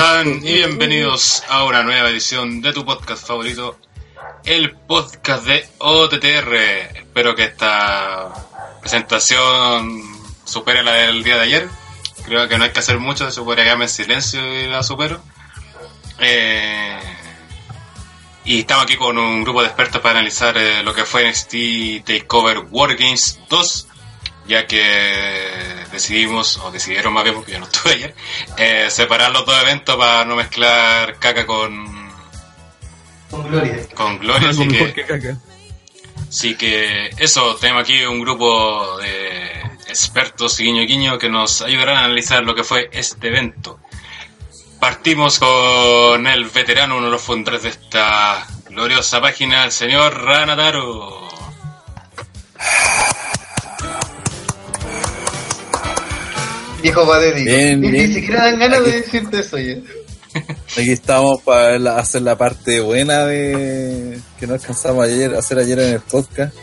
están? Y bienvenidos a una nueva edición de tu podcast favorito, el podcast de OTTR. Espero que esta presentación supere la del día de ayer. Creo que no hay que hacer mucho, se podría quedarme en silencio y la supero. Eh, y estamos aquí con un grupo de expertos para analizar eh, lo que fue NXT Takeover War Games 2, ya que decidimos, o decidieron más bien porque yo no estuve ayer, eh, separar los dos eventos para no mezclar caca con. Con gloria. Con gloria, así Algo mejor que, que caca. así que eso, tenemos aquí un grupo de expertos y guiño guiño que nos ayudarán a analizar lo que fue este evento. Partimos con el veterano, uno de los fundadores de esta gloriosa página, el señor Ranataro. Viejo patético. Bien, ni, ni bien. siquiera dan ganas de decirte eso ya. Aquí estamos para la- hacer la parte buena de que no alcanzamos ayer, hacer ayer en el podcast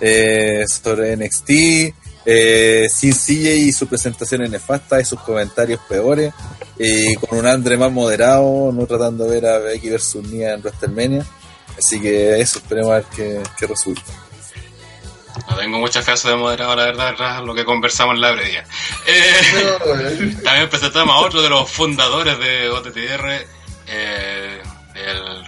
eh, sobre NXT, eh, sin CJ y su presentación en nefasta y sus comentarios peores, y con un Andre más moderado, no tratando de ver a Becky versus Nia en WrestleMania. Así que eso, esperemos a ver qué, qué resulta. No tengo mucha fe de moderado, la verdad, lo que conversamos en la previa. Eh, No, también presentamos a otro de los fundadores de OTTR, eh, el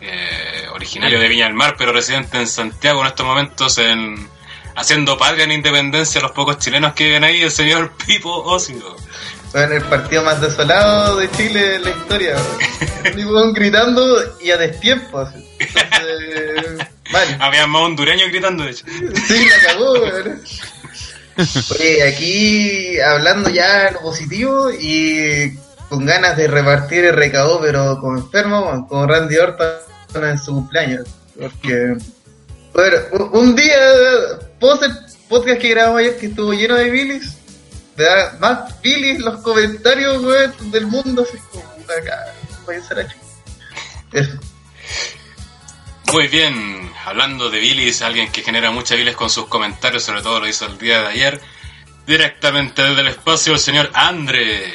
eh, originario de Viña del Mar, pero residente en Santiago en estos momentos, en haciendo patria en independencia a los pocos chilenos que viven ahí, el señor Pipo Ocio. Weón, el partido más desolado de Chile en la historia. weón gritando y a destiempo. Entonces, mal. Había más hondureños gritando, de hecho. Sí, la cagó, weón. Oye, aquí hablando ya lo positivo y con ganas de repartir el recaudo, pero como enfermo, como Randy Orton en su cumpleaños. Porque, bueno, un- día, post el podcast que grabamos ayer que estuvo lleno de bilis, dar más bilis los comentarios, weón, del mundo, así como, acá, voy a ser. Eso. Muy bien, hablando de bilis, alguien que genera mucha bilis con sus comentarios, sobre todo lo hizo el día de ayer, directamente desde el espacio, el señor Andre.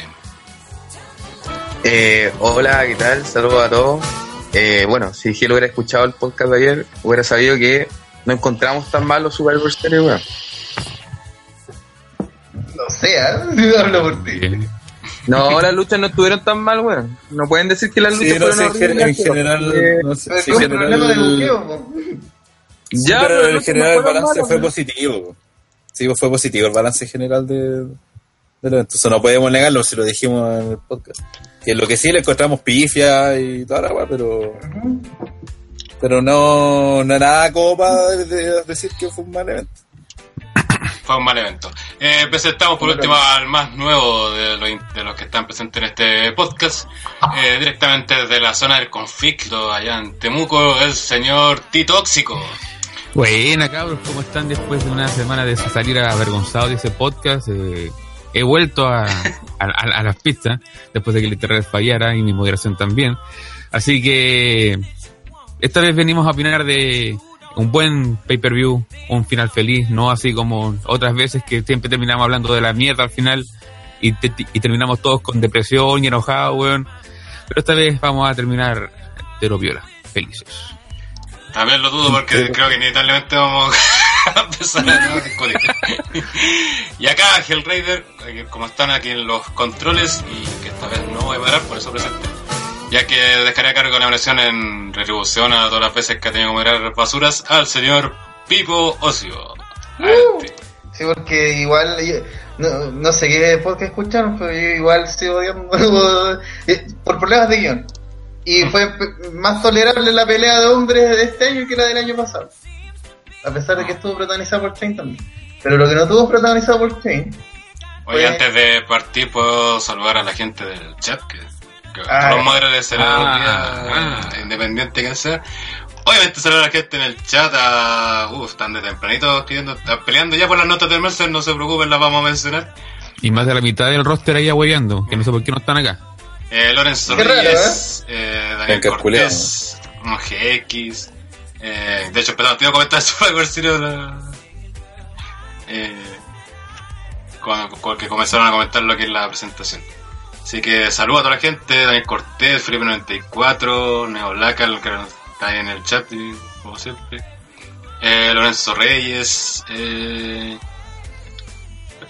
Eh, hola, ¿qué tal? Saludos a todos. Eh, bueno, si Gil hubiera escuchado el podcast de ayer, hubiera sabido que no encontramos tan mal los Survivor Series, weón. No sé, ¿ah? Si hablo por ti. No, las luchas no estuvieron tan mal, weón. No pueden decir que las luchas Sí, no fueron sé, en, en horribles, pero, general, eh, no sé, sí, en problema general, buqueo. Ya, pero pero en no general el balance malos, fue weón. positivo. Sí, pues fue positivo el balance general de. Eso no podemos negarlo si lo dijimos en el podcast. Que lo que sí le encontramos pifia y toda la weá, pero. Pero no, no nada como para de- de- decir que fue un mal evento. Fue un mal evento. Eh, presentamos por último al más nuevo de los, de los que están presentes en este podcast, eh, directamente desde la zona del conflicto, allá en Temuco, el señor Titóxico. Buena cabros, ¿cómo están después de una semana de salir avergonzado de ese podcast? Eh, he vuelto a, a, a- a las pistas después de que el internet fallara y mi moderación también. Así que esta vez venimos a opinar de un buen pay-per-view, un final feliz, no así como otras veces que siempre terminamos hablando de la mierda al final y, te- y terminamos todos con depresión y enojados, weón. Pero esta vez vamos a terminar de lo viola, felices. También lo dudo porque creo que inevitablemente vamos a empezar a discutir. y acá Hellraider, eh, como están aquí en los controles y que esta vez no voy a parar, por eso presente. Ya que dejaré a cargo de la versión en retribución a todas las veces que ha tenido que moderar basuras al señor Pipo Ocio. Adelante. Sí, porque igual, yo- no, no sé qué podcast escucharon, pero yo igual sigo odiando eh, por problemas de guion. Y fue pe- más tolerable la pelea de hombres de este año que la del año pasado. A pesar de que estuvo protagonizada por Chain también. Pero lo que no estuvo protagonizado por Chain, Oye, antes de partir, puedo saludar a la gente del chat, que, todos los moderadores serán ah, día, independiente que sea. Obviamente saludar a la gente en el chat, a, uh, están de tempranito escribiendo, están peleando ya por las notas del Mercer, no se preocupen, las vamos a mencionar. Y más de la mitad del roster ahí ahueveando, que no sé por qué no están acá. Eh, Lorenzo Qué raro, Reyes, eh, Daniel. Cortés, GX, eh, de hecho, empezamos, te iba a comentar Survivor Series, la- eh, que comenzaron a comentar lo que es la presentación. Así que saludo a toda la gente, Daniel Cortés, Felipe 94, Neo Lacal, que está ahí en el chat, como siempre. Eh, Lorenzo Reyes, eh,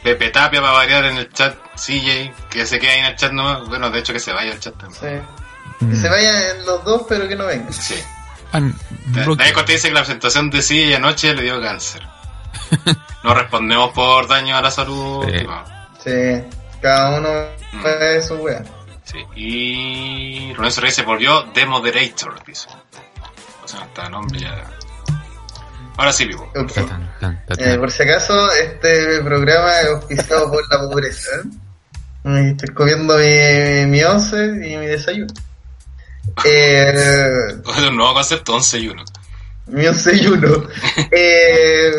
Pepe Tapia va a variar en el chat, CJ, que se queda ahí en el chat no, bueno, de hecho que se vaya al chat también. Sí. Que se vayan los dos, pero que no vengan. Sí. Ah. Daniel Cortés dice que la presentación de CJ anoche le dio cáncer. No respondemos por daño a la salud. Sí. no. Sí, cada uno Mm. es su wea. Sí, y Lorenzo Reyes se volvió The Moderator, dice. O sea, está el nombre ya. Ahora sí, vivo. Ok. Ta, tan, tan, ta, Eh, por si acaso, este programa es auspiciado por la pobreza. ¿eh? Estoy comiendo mi, mi once y mi desayuno. Eh, Es un nuevo concepto, 11 y 1. mi once y uno. Eh,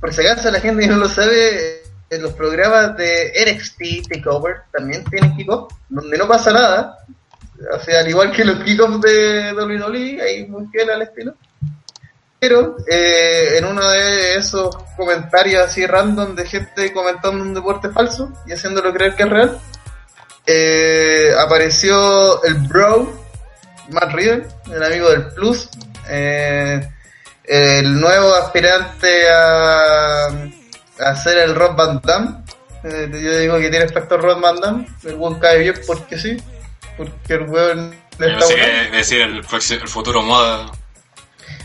por si acaso, la gente que no lo sabe, en los programas de NXT Takeover también tienen kickoff, donde no pasa nada. O sea, al igual que los kickoffs de WWE, ahí muy fiel al estilo. Pero eh, en uno de esos comentarios así random de gente comentando un deporte falso y haciéndolo creer que es real, eh, apareció el bro, Matt Riddle, el amigo del Plus, eh, el nuevo aspirante a, a ser el Rob Van Damme. Eh, yo digo que tiene factor Rob Van Damme, el buen cae bien porque sí, porque el weón está sé bueno. que decir el, próximo- el futuro moda.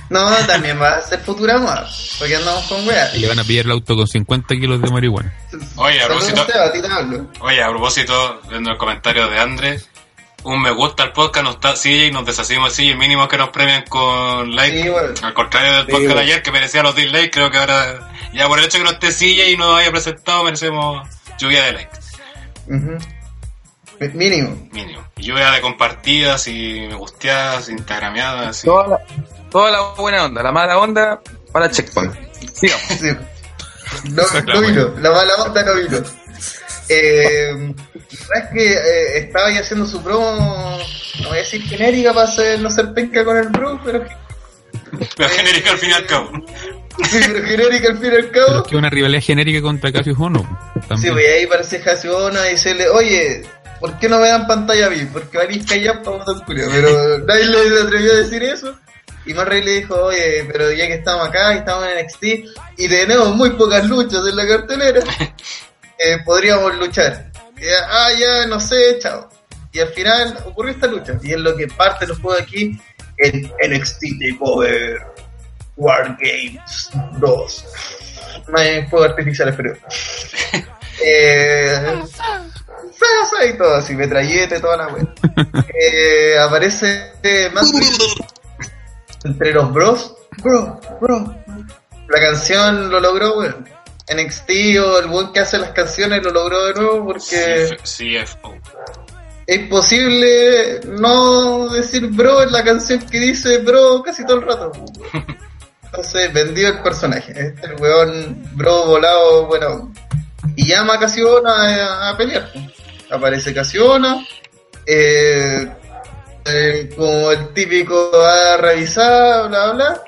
No, también va a ser futura moda, porque andamos con weas. Y le van a pillar el auto con 50 kilos de marihuana. Oye, a propósito-. Oye, a propósito, viendo el comentario de Andrés, un me gusta al podcast, no está CJ y nos deshacimos de CJ, mínimo que nos premien con like. Sí, bueno. Al contrario del Sí, podcast de ayer que merecía los dislikes, creo que ahora, ya por el hecho que no esté CJ y no haya presentado, merecemos lluvia de likes, Mínimo. mínimo. Lluvia de compartidas y me gusteadas, instagrameadas. y- Toda la, toda la buena onda, la mala onda para Checkpoint. Sigamos. Sí. No, no vino, la mala onda no vino. Eh, es que eh, estaba ahí haciendo su promo, no voy a decir genérica para hacer, no ser penca con el bro, pero Pero genérica al fin y al cabo. sí, pero genérica al fin y al Pero cabo. es que una rivalidad genérica contra Cassius Ono. Sí, pues ahí parece Hasiona y decirle, oye, ¿por qué no me dan pantalla a mí? Porque valís callar para botar culo. Pero nadie le atrevió a decir eso. Y Marrey le dijo, oye, pero ya que estamos acá y estamos en NXT y tenemos muy pocas luchas en la cartelera, eh, podríamos luchar. Ah, ya, no sé, chao. Y al final ocurrió esta lucha. Y es lo que parte los juegos aquí en NXT TakeOver War Games 2. No hay fuego artificiales, pero... Eh, y todo así, metralleta y toda la wea. Eh, aparece Riddle entre los bros. Bro, bro. La canción lo logró, weón. NXT o el buen que hace las canciones lo logró de nuevo porque CFO. es posible no decir bro en la canción que dice bro casi todo el rato. Entonces, vendió el personaje. Este el weón bro volado, bueno. Y llama a Casiona a, a pelear. Aparece Casiona. Eh, eh, como el típico a revisar, bla bla.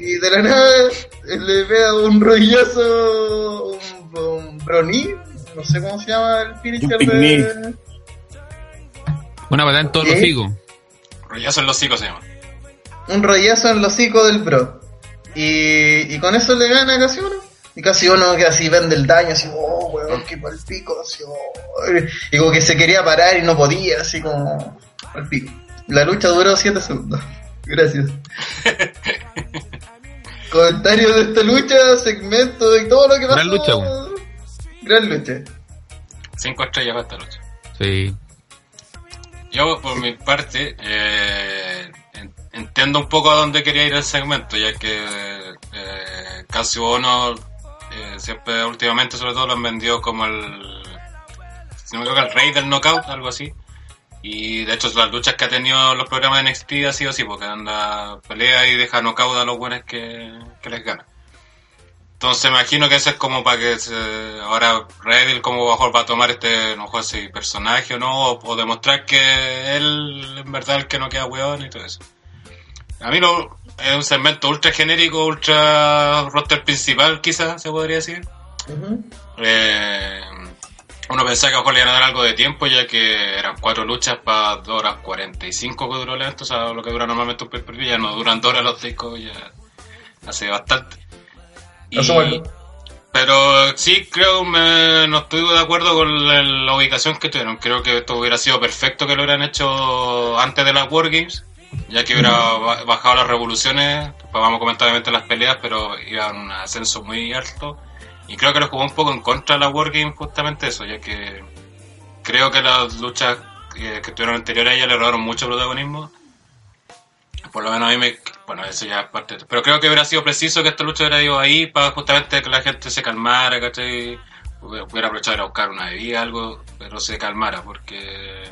Y de la nada eh, le pega un rollazo, un, un brony, no sé cómo se llama el finisher de... Una patada en todos ¿Qué? los higos. Rollazo en los hocicos se llama. un rollazo en el hocico del bro. Y, y con eso le gana a Casiuno. Y Casiuno que así vende el daño, así, oh, weón, qué mal pico, así, oh. Y como que se quería parar y no podía, así como al pico. La lucha duró 7 segundos. Gracias. Comentarios de esta lucha, segmento y todo lo que pasó. Gran lucha, weón. Gran lucha. Cinco estrellas para esta lucha. Sí. Yo, por mi parte, eh, en- entiendo un poco a dónde quería ir el segmento, ya que eh, Casio Ono eh, siempre, últimamente, sobre todo, lo han vendido como el, si no me equivoco, el rey del knockout, algo así. Y de hecho, las luchas que ha tenido los programas de NXT ha sido así, porque anda, pelea y deja knockout a los buenos que, que les gana. Entonces me imagino que eso es como para que se- ahora Redil como mejor va a tomar este no sé si personaje o no, o, o demostrar que él en verdad el que no queda weón y todo eso. A mí lo, es un segmento ultra genérico, ultra roster principal quizás se podría decir. Eh, Uno pensaba que a lo mejor le iban a dar algo de tiempo, ya que eran cuatro luchas para 2 horas 45 que duró el evento, o sea, lo que dura normalmente un pay ya no duran 2 horas los discos, ya hace bastante. Y- pero sí, creo me, no estoy de acuerdo con la, la ubicación que tuvieron. Creo que esto hubiera sido perfecto que lo hubieran hecho antes de las Wargames, ya que hubiera ba- bajado las revoluciones. Pues vamos a comentar obviamente las peleas, pero iban un ascenso muy alto. Y creo que lo jugó un poco en contra de la Wargames justamente eso, ya que creo que las luchas que tuvieron anteriores a ella le robaron mucho protagonismo. Por lo menos a mí me... Bueno, eso ya es parte... de- Pero creo que hubiera sido preciso que esta lucha hubiera ido ahí para justamente que la gente se calmara, ¿cachai? Hubiera aprovechado a buscar una bebida, algo, pero se calmara, porque...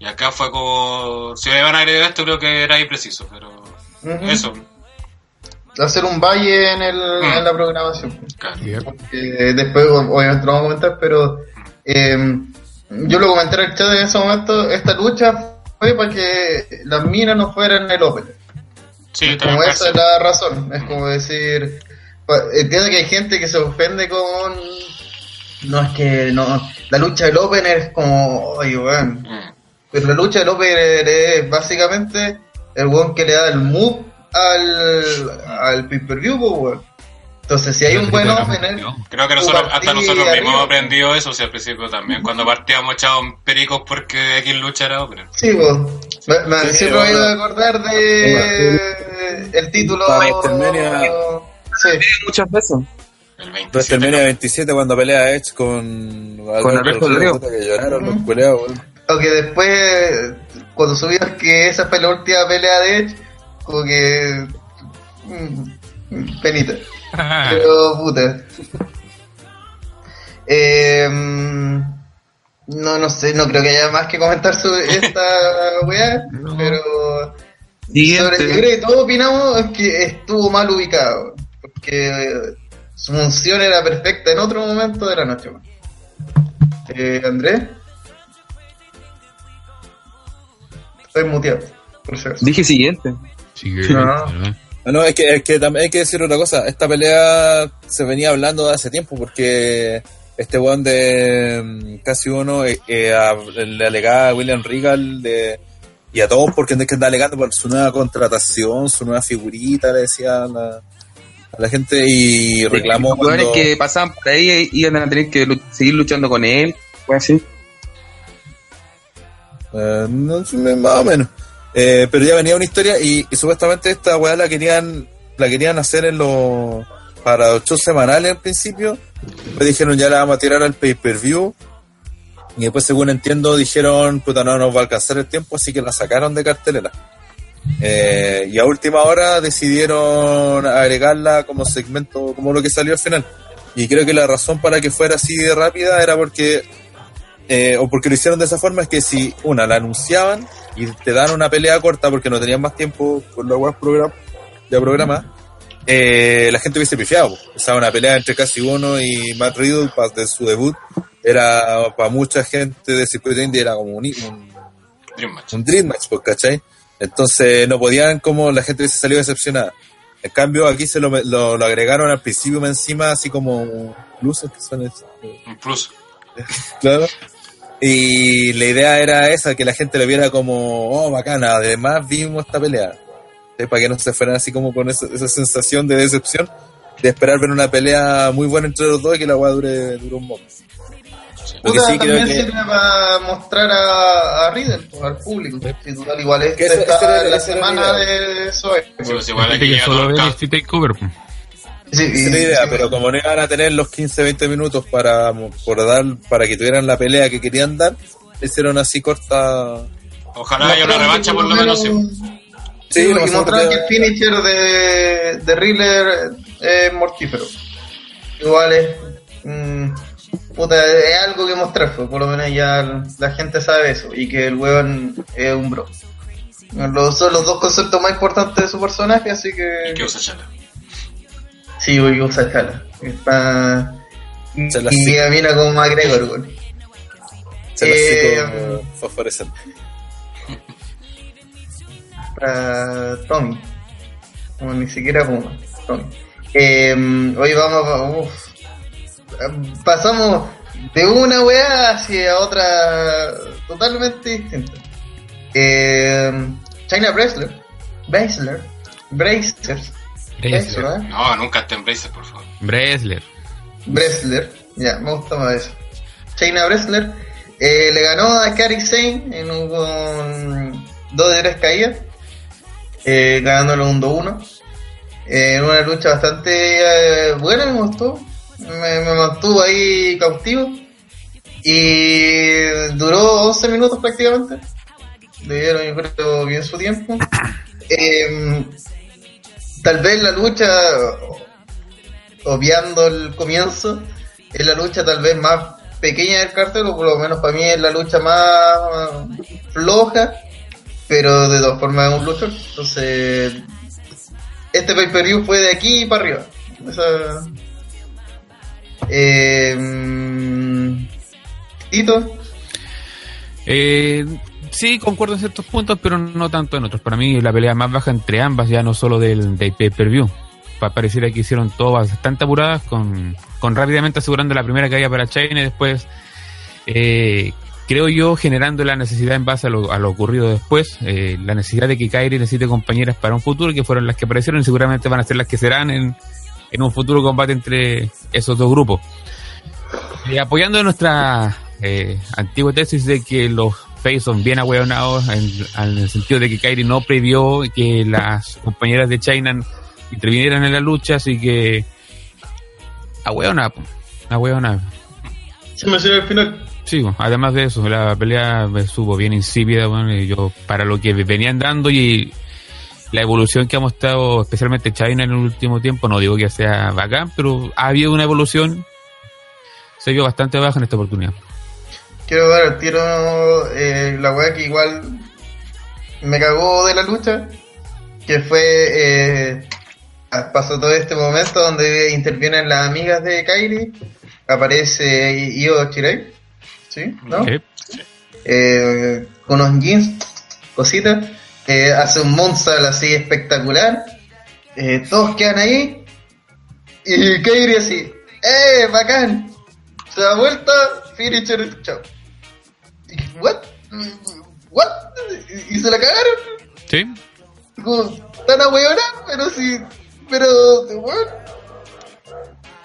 Y acá fue como... Si iban a agregar esto, creo que era ahí preciso, pero... Eso, Hacer un valle en, el, Mm. en la programación. Porque después, obviamente lo vamos a comentar, pero eh, yo lo comenté en el chat en ese momento. Esta lucha fue para que las minas no fueran el Open. Sí, como esa es la razón. Es como decir, pa- entiendo que hay gente que se ofende con. No, es que no. La lucha del Open es como. Oye, weón. Mm. Pero la lucha del Open es básicamente el weón que le da el move al, al pay per view, weón. Entonces, si hay un buen opener, Creo que nosotros, hasta nosotros mismos hemos aprendido eso, o sea, al principio también. Cuando partíamos echábamos pericos porque X lucha era opener. Sí, pues. Me, me Sí, siempre me bueno. iba a acordar de el título. Sí. Muchas veces. El 27. WrestleMania 27 cuando pelea Edge con Alberto del Río. que lloraron los culeados, weón. Aunque después, cuando subías que esa fue la última pelea de Edge, como que. mm, penita. Pero puta. Eh, no, no sé, no creo que haya más que comentar sobre esta weá, pero. Siguiente. Sobre, yo creo que todos opinamos que estuvo mal ubicado, porque su función era perfecta en otro momento de la noche. Eh, Andrés. Estoy muteado, por. Dije siguiente. Sí, que- No. ¿verdad? Ah, No, es que, es que también hay que decir otra cosa. Esta pelea se venía hablando de hace tiempo porque este weón de mm, casi uno eh, eh, a- le alegaba a William Regal de, y a todos porque es que anda alegando por su nueva contratación, su nueva figurita, le decía a la, a la gente y reclamó Los jugadores cuando- que pasaban por ahí iban a tener que seguir luchando con él. Fue así. Eh, no más o menos. Eh, pero ya venía una historia y, y supuestamente esta weá la querían, la querían hacer en los para shows semanales en principio. Después dijeron ya la vamos a tirar al pay per view. Y después, según entiendo, dijeron, puta, no nos va a alcanzar el tiempo, así que la sacaron de cartelera. Eh, y a última hora decidieron agregarla como segmento, como lo que salió al final. Y creo que la razón para que fuera así de rápida era porque eh, o porque lo hicieron de esa forma, es que si una la anunciaban y te dan una pelea corta porque no tenían más tiempo con la web program, ya programa, eh, la gente hubiese pifiado. O sea, una pelea entre casi uno y Matt Riddle de su debut era para mucha gente de circuito indie era como un, un, Dream Match. un dream match, pues, ¿cachai? Entonces no podían como la gente hubiese salido decepcionada. En cambio aquí se lo, lo, lo agregaron al principio más encima así como luces que son Un plus. Claro. Y la idea era esa, que la gente lo viera como, oh, bacana, además vimos esta pelea. ¿Sí? Para que no se fueran así como con esa, esa sensación de decepción, de esperar ver una pelea muy buena entre los dos y que la weá dure, dure un momento. Lo que sí creo también que... sirve para mostrar a, a Riddle, pues, al público. Si total, igual es Que eso- esta- la era semana la de Zoe. Sí, pues igual aquí que llega solo todo ve el el caos. Street Takeover. Sí, es la y- idea, sí, pero como no iban a tener los 15-20 minutos para, por dar, para que tuvieran la pelea que querían dar, hicieron así corta... Ojalá haya una revancha por lo menos. sí. Sí, Sí, y nosotros mostraron que el finisher de, de Riddler es mortífero. Igual es. mm, puta, es algo que mostrar, pues, por lo menos ya la gente sabe eso. Y que el weón es un bro. Los, son los dos conceptos más importantes de su personaje, así que. Que usa chala. Sí, voy a usar chala. Está. Se la Y sí. camina como McGregor, weón. Se las Eh, como fosforescente. para Tommy. Como ni siquiera Puma. Tommy. Eh, hoy vamos a. uf. pasamos de una weá hacia otra totalmente distinta. Eh, China Brasler, Brasler, Bracers, Bresler. eso, ¿eh? No, nunca te embraces, por favor. Bresler. Bresler, ya, me gusta más eso. China Bresler eh, le ganó a Karik Sane en un, con dos de tres caídas, eh, ganándolo un 2-1. Eh, en una lucha bastante eh, buena, me gustó. Me, me mantuvo ahí cautivo. Y duró 11 minutos prácticamente. Le dieron, yo creo, bien su tiempo. Eh, tal vez la lucha obviando el comienzo, es la lucha tal vez más pequeña del cartel, o por lo menos para mí es la lucha más floja, pero de todas formas es un luchador. Entonces, este pay per view fue de aquí para arriba. Esa- Eh, Eh, sí, concuerdo en ciertos puntos, pero no tanto en otros. Para mí, la pelea más baja entre ambas, ya no solo del, del pay-per-view. Pa- pareciera que hicieron todo bastante apuradas, con, con rápidamente asegurando la primera caída para China y después, eh, creo yo, generando la necesidad en base a lo, a lo ocurrido después, eh, la necesidad de que Kairi necesite compañeras para un futuro, que fueron las que aparecieron y seguramente van a ser las que serán en, en un futuro combate entre esos dos grupos. Y apoyando nuestra eh, antigua tesis de que los Face son bien ahueonados en, en el sentido de que Kairi no previó que las compañeras de China intervinieran en la lucha, así que ahueona, ahueona. se mencionó al final. Sí, además de eso, la pelea me supo bien insípida, bueno, y yo para lo que venían dando y la evolución que ha mostrado especialmente China en el último tiempo, no digo que sea bacán, pero ha habido una evolución, se vio bastante baja en esta oportunidad. Quiero dar el tiro eh, la weá que igual me cagó de la lucha, que fue eh, pasó todo este momento donde intervienen las amigas de Kairi, aparece Io Chirei, ¿sí? ¿No? Eh, con unos jeans, cositas, eh, hace un Monsal así espectacular, eh, todos quedan ahí, y Kairi así, ¡eh, bacán! Se da vuelta, finisher, chao. ¿What? ¿What? Y se la cagaron. Sí, Como, tan ahueona, pero sí. Pero, weón.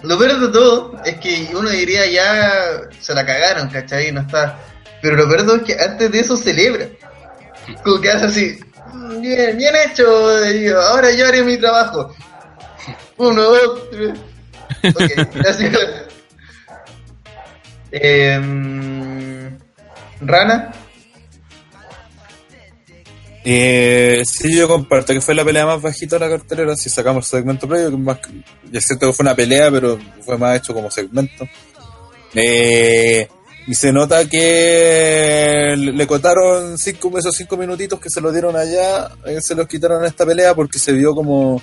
Lo peor de todo es que uno diría ya se la cagaron, ¿cachai? No está. Pero lo peor de todo es que antes de eso celebra. Como que hace así. "Mm, Bien, bien hecho. y ahora yo haré mi trabajo. Uno, dos, tres. Ok, gracias. Em, Rana. Eh, sí, yo comparto que fue la pelea más bajita de la cartelera. Si sacamos el segmento previo, que más, cierto que fue una pelea, pero fue más hecho como segmento. Eh, y se nota que le le cotaron cinco, esos cinco minutitos que se los dieron allá, eh, se los quitaron en esta pelea porque se vio como,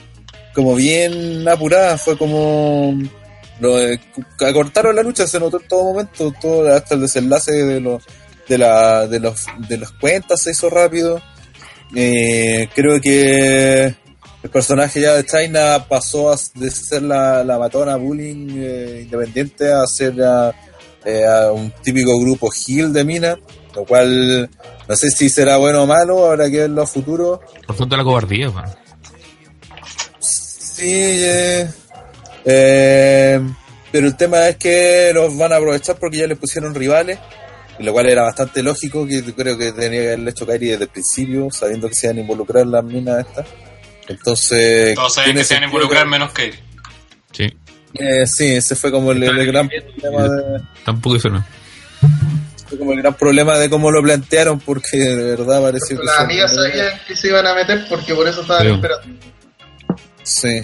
como bien apurada. Fue como. Lo, eh, acortaron la lucha, se notó en todo momento, todo, hasta el desenlace de los de la de los de las cuentas se hizo rápido. Eh, creo que el personaje ya de China pasó a, de ser la, la matona bullying eh, independiente a ser a, eh, a un típico grupo heel de mina, lo cual no sé si será bueno o malo, habrá que verlo a futuro. por tanto la cobardía. Sí, eh, pero el tema es que los van a aprovechar porque ya les pusieron rivales, lo cual era bastante lógico, que creo que tenía que haberle hecho Kairi desde el principio, sabiendo que se iban a involucrar las minas estas. Entonces, Todos saben que se van a involucrar que- menos Kairi. Sí, Eh, sí, ese fue como el, el gran problema de, tampoco eso no. fue como el gran problema de cómo lo plantearon, porque de verdad pareció que Las amigas sabían que se iban a meter porque por eso estaban esperando. Sí.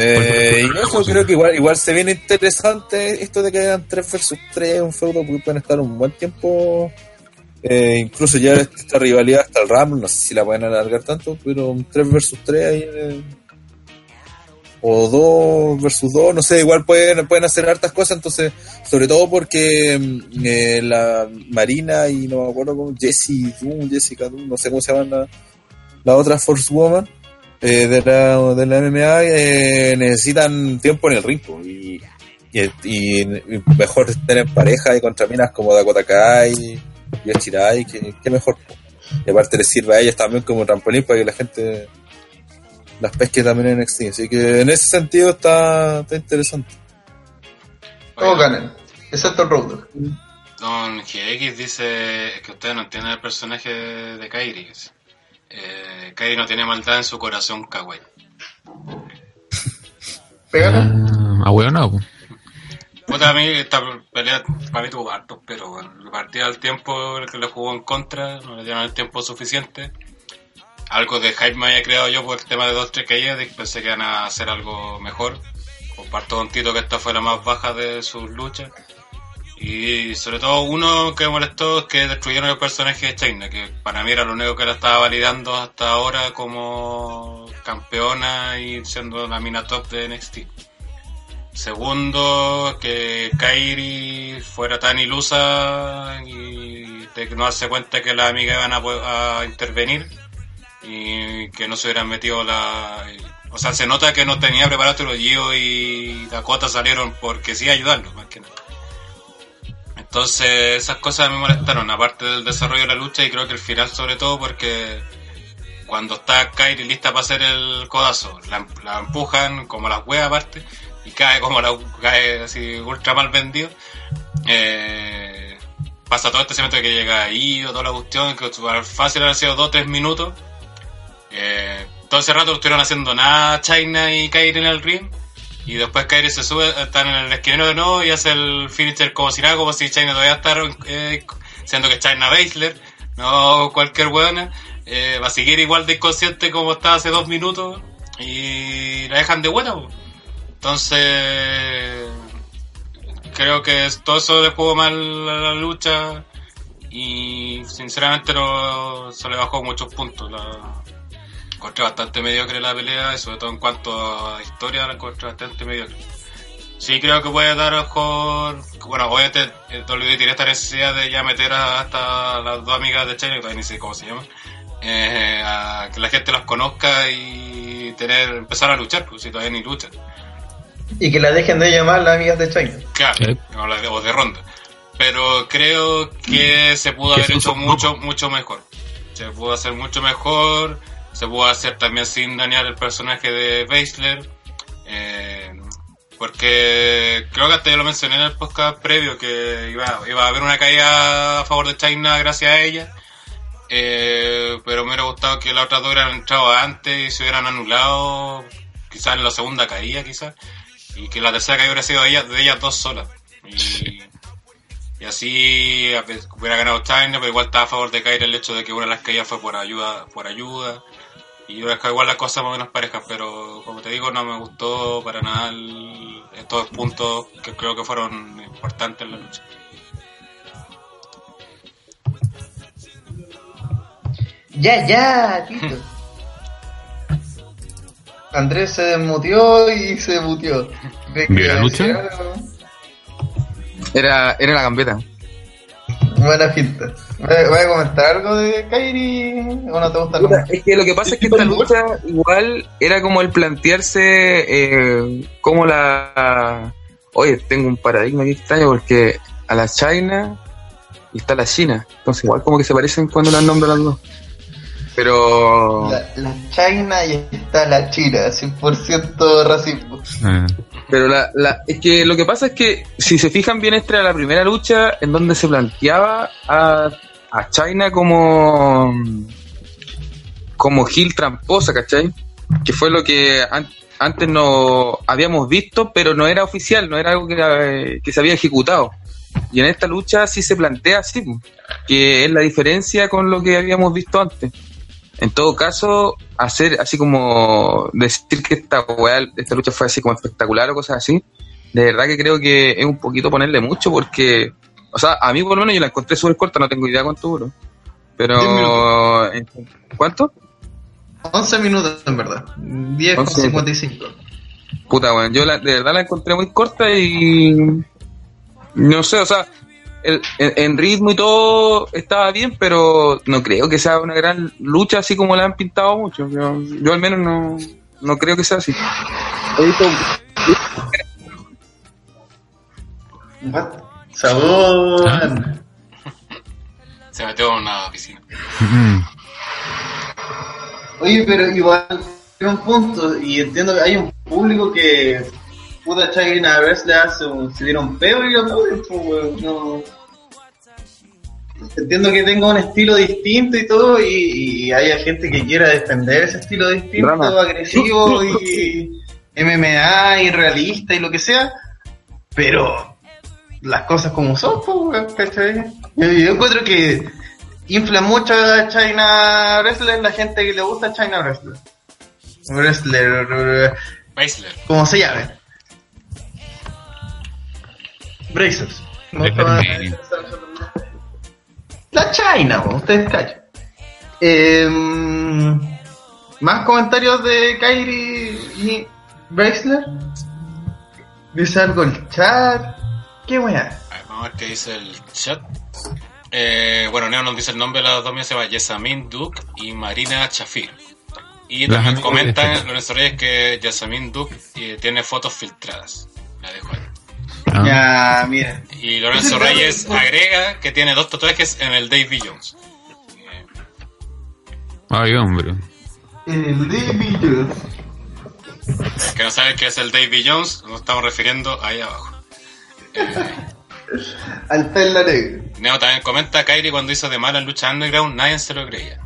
Eh, y eso creo que igual, igual se viene interesante esto de que hagan 3 versus 3, un feudo porque pueden estar un buen tiempo. Eh, incluso ya esta rivalidad hasta el Rumble, no sé si la pueden alargar tanto, pero un 3 versus 3 ahí. eh, o 2 versus 2, no sé, igual pueden, pueden hacer hartas cosas, entonces, sobre todo porque mm, eh, la Marina y no me acuerdo cómo, Jessie Doom, Jessica Doom, no sé cómo se llaman la, la otra Force Woman eh, de, la, de la MMA, eh, necesitan tiempo en el ring, y y, mejor estar en pareja y contra minas como Dakota Kai y Yoshirai, que, que mejor. Y aparte les sirve a ellas también como trampolín para que la gente las pesque también en NXT. Así que en ese sentido está, está interesante. Todos ganan, excepto el Road Dogg. Don GX dice que ustedes no entienden el personaje de Kairi. Eh, Kairi no tiene maldad en su corazón kawaii. Pégala. Ah, ah, weón, no. Puta, a mí esta pelea para mí tuvo hartos, pero bueno, la partida del tiempo el que le jugó en contra, no le dieron el tiempo suficiente. Algo de hype me había creado yo por el tema de 2-3 caídas, y pensé que iban a hacer algo mejor. Comparto con Tito que esta fue la más baja de sus luchas. Y sobre todo uno que molestó es que destruyeron el personaje de China, que para mí era lo único que la estaba validando hasta ahora como campeona y siendo la mina top de NXT. Segundo, que Kairi fuera tan ilusa y de no darse cuenta que las amigas iban a, intervenir y que no se hubieran metido la... O sea, se nota que no tenía preparado los Gio y Dakota salieron porque sí ayudarlos, más que nada. Entonces esas cosas me molestaron, aparte del desarrollo de la lucha y creo que el final sobre todo porque cuando está Kairi lista para hacer el codazo, la, empujan como las huevas aparte y cae como la cae así ultra mal vendido. Eh, pasa todo este segmento de que llega ahí o toda la cuestión, que fácil han sido 2-3 minutos. Eh, todo ese rato estuvieron haciendo nada China y Kairi en el ring. Y después Kairi se sube, están en el esquinero de nuevo y hace el finisher como si nada, como si China todavía está, eh, siendo que China Baszler, no cualquier weona. Eh, va a seguir igual de inconsciente como estaba hace dos minutos y la dejan de buena. Entonces, creo que todo eso le jugó mal a la lucha y sinceramente no se le bajó muchos puntos. La, encontré bastante mediocre la pelea y sobre todo en cuanto a historia la encontré bastante mediocre. Sí creo que puede dar mejor, bueno, obviamente el WWE tiene esta necesidad de ya meter a- hasta las dos amigas de China, que todavía ni sé cómo se llaman, eh, a que la gente las conozca y tener empezar a luchar, pues si todavía ni luchan. Y que la dejen de llamar las amigas de China. Claro, Sí. o la de, o de ronda. Pero creo que se pudo haber hecho mucho, mucho mejor. Se pudo hacer mucho mejor. Se pudo hacer también sin dañar el personaje de Baszler. Eh, porque creo que hasta yo lo mencioné en el podcast previo que iba, iba a haber una caída a favor de China gracias a ella. Eh, pero me hubiera gustado que las otras dos hubieran entrado antes y se hubieran anulado, quizás en la segunda caída, quizás, y que la tercera caída hubiera sido de ellas, de ellas dos solas. Y, y así hubiera ganado China, pero igual estaba a favor de caer el hecho de que una de las caídas fue por ayuda, por ayuda. Y hubiera dejado igual las cosas más o menos parejas, pero como te digo, no me gustó para nada el- estos puntos que creo que fueron importantes en la lucha. Ya, ya, Tito. Andrés se desmutió y se mutió. ¿Ves ¿Vio que la lucha? Era, era la gambeta. Buena finta. ¿Vas a comentar algo de Kairi o no te gusta nada? es que lo que pasa es que esta lucha igual era como el plantearse eh, como la... Oye, tengo un paradigma aquí extraño porque a la China y está la China. Entonces igual como que se parecen cuando las nombran las dos. Pero... La, la China y está la China, 100% racismo. Ah, Pero la, la, es que lo que pasa es que si se fijan bien esta era la primera lucha en donde se planteaba a, a China como como Gil tramposa, ¿cachai? Que fue lo que an- antes no habíamos visto, pero no era oficial, no era algo que, era- que se había ejecutado. Y en esta lucha sí se plantea así, que es la diferencia con lo que habíamos visto antes. En todo caso, hacer así como decir que esta weá, esta lucha fue así como espectacular o cosas así, de verdad que creo que es un poquito ponerle mucho porque, o sea, a mí por lo menos yo la encontré súper corta, no tengo idea cuánto duró. Pero, ¿cuánto? 11 minutos en verdad. 10 con 11. 55. Puta, weón, yo la- de verdad la encontré muy corta y no sé, o sea, el- en, en ritmo y todo estaba bien, pero no creo que sea una gran lucha así como la han pintado mucho. Yo, yo al menos no, no creo que sea así. Sabor. Ah. Se metió en una piscina. Oye, pero igual tiene un punto, y entiendo que hay un público que puta China Wrestler hace un, se dieron peo y lo aplauden, pues, weón, no. Entiendo que tenga un estilo distinto y todo, y, y haya gente que quiera defender ese estilo distinto, agresivo y MMA y realista y lo que sea, pero las cosas como son, pues, weón, ¿cachai? Yo, yo encuentro que infla mucho a China Wrestler la gente que le gusta China Wrestler. Wrestler, Baszler. como se llame. Brazers. No estaba-. La China, po, ustedes cachan. Em, Más comentarios de Kairi y Brazler. Dice algo el chat. Qué ver, vamos a ver qué dice el chat. Eh, bueno, Neo nos dice el nombre de las dos mías, se llama Yesamin Duke y Marina Chafir. Y también comentan Reyes que Yesamin Duke eh, tiene fotos filtradas. La dejo ahí. Ah. Ya, mira. Y Lorenzo Reyes agrega que tiene dos tatuajes en el Davy Jones. Ay, hombre. El de que no saben qué es el Davy Jones, nos estamos refiriendo ahí abajo. Al perla negra. Neo también comenta Kairi cuando hizo de mala en lucha underground, nadie se lo creía.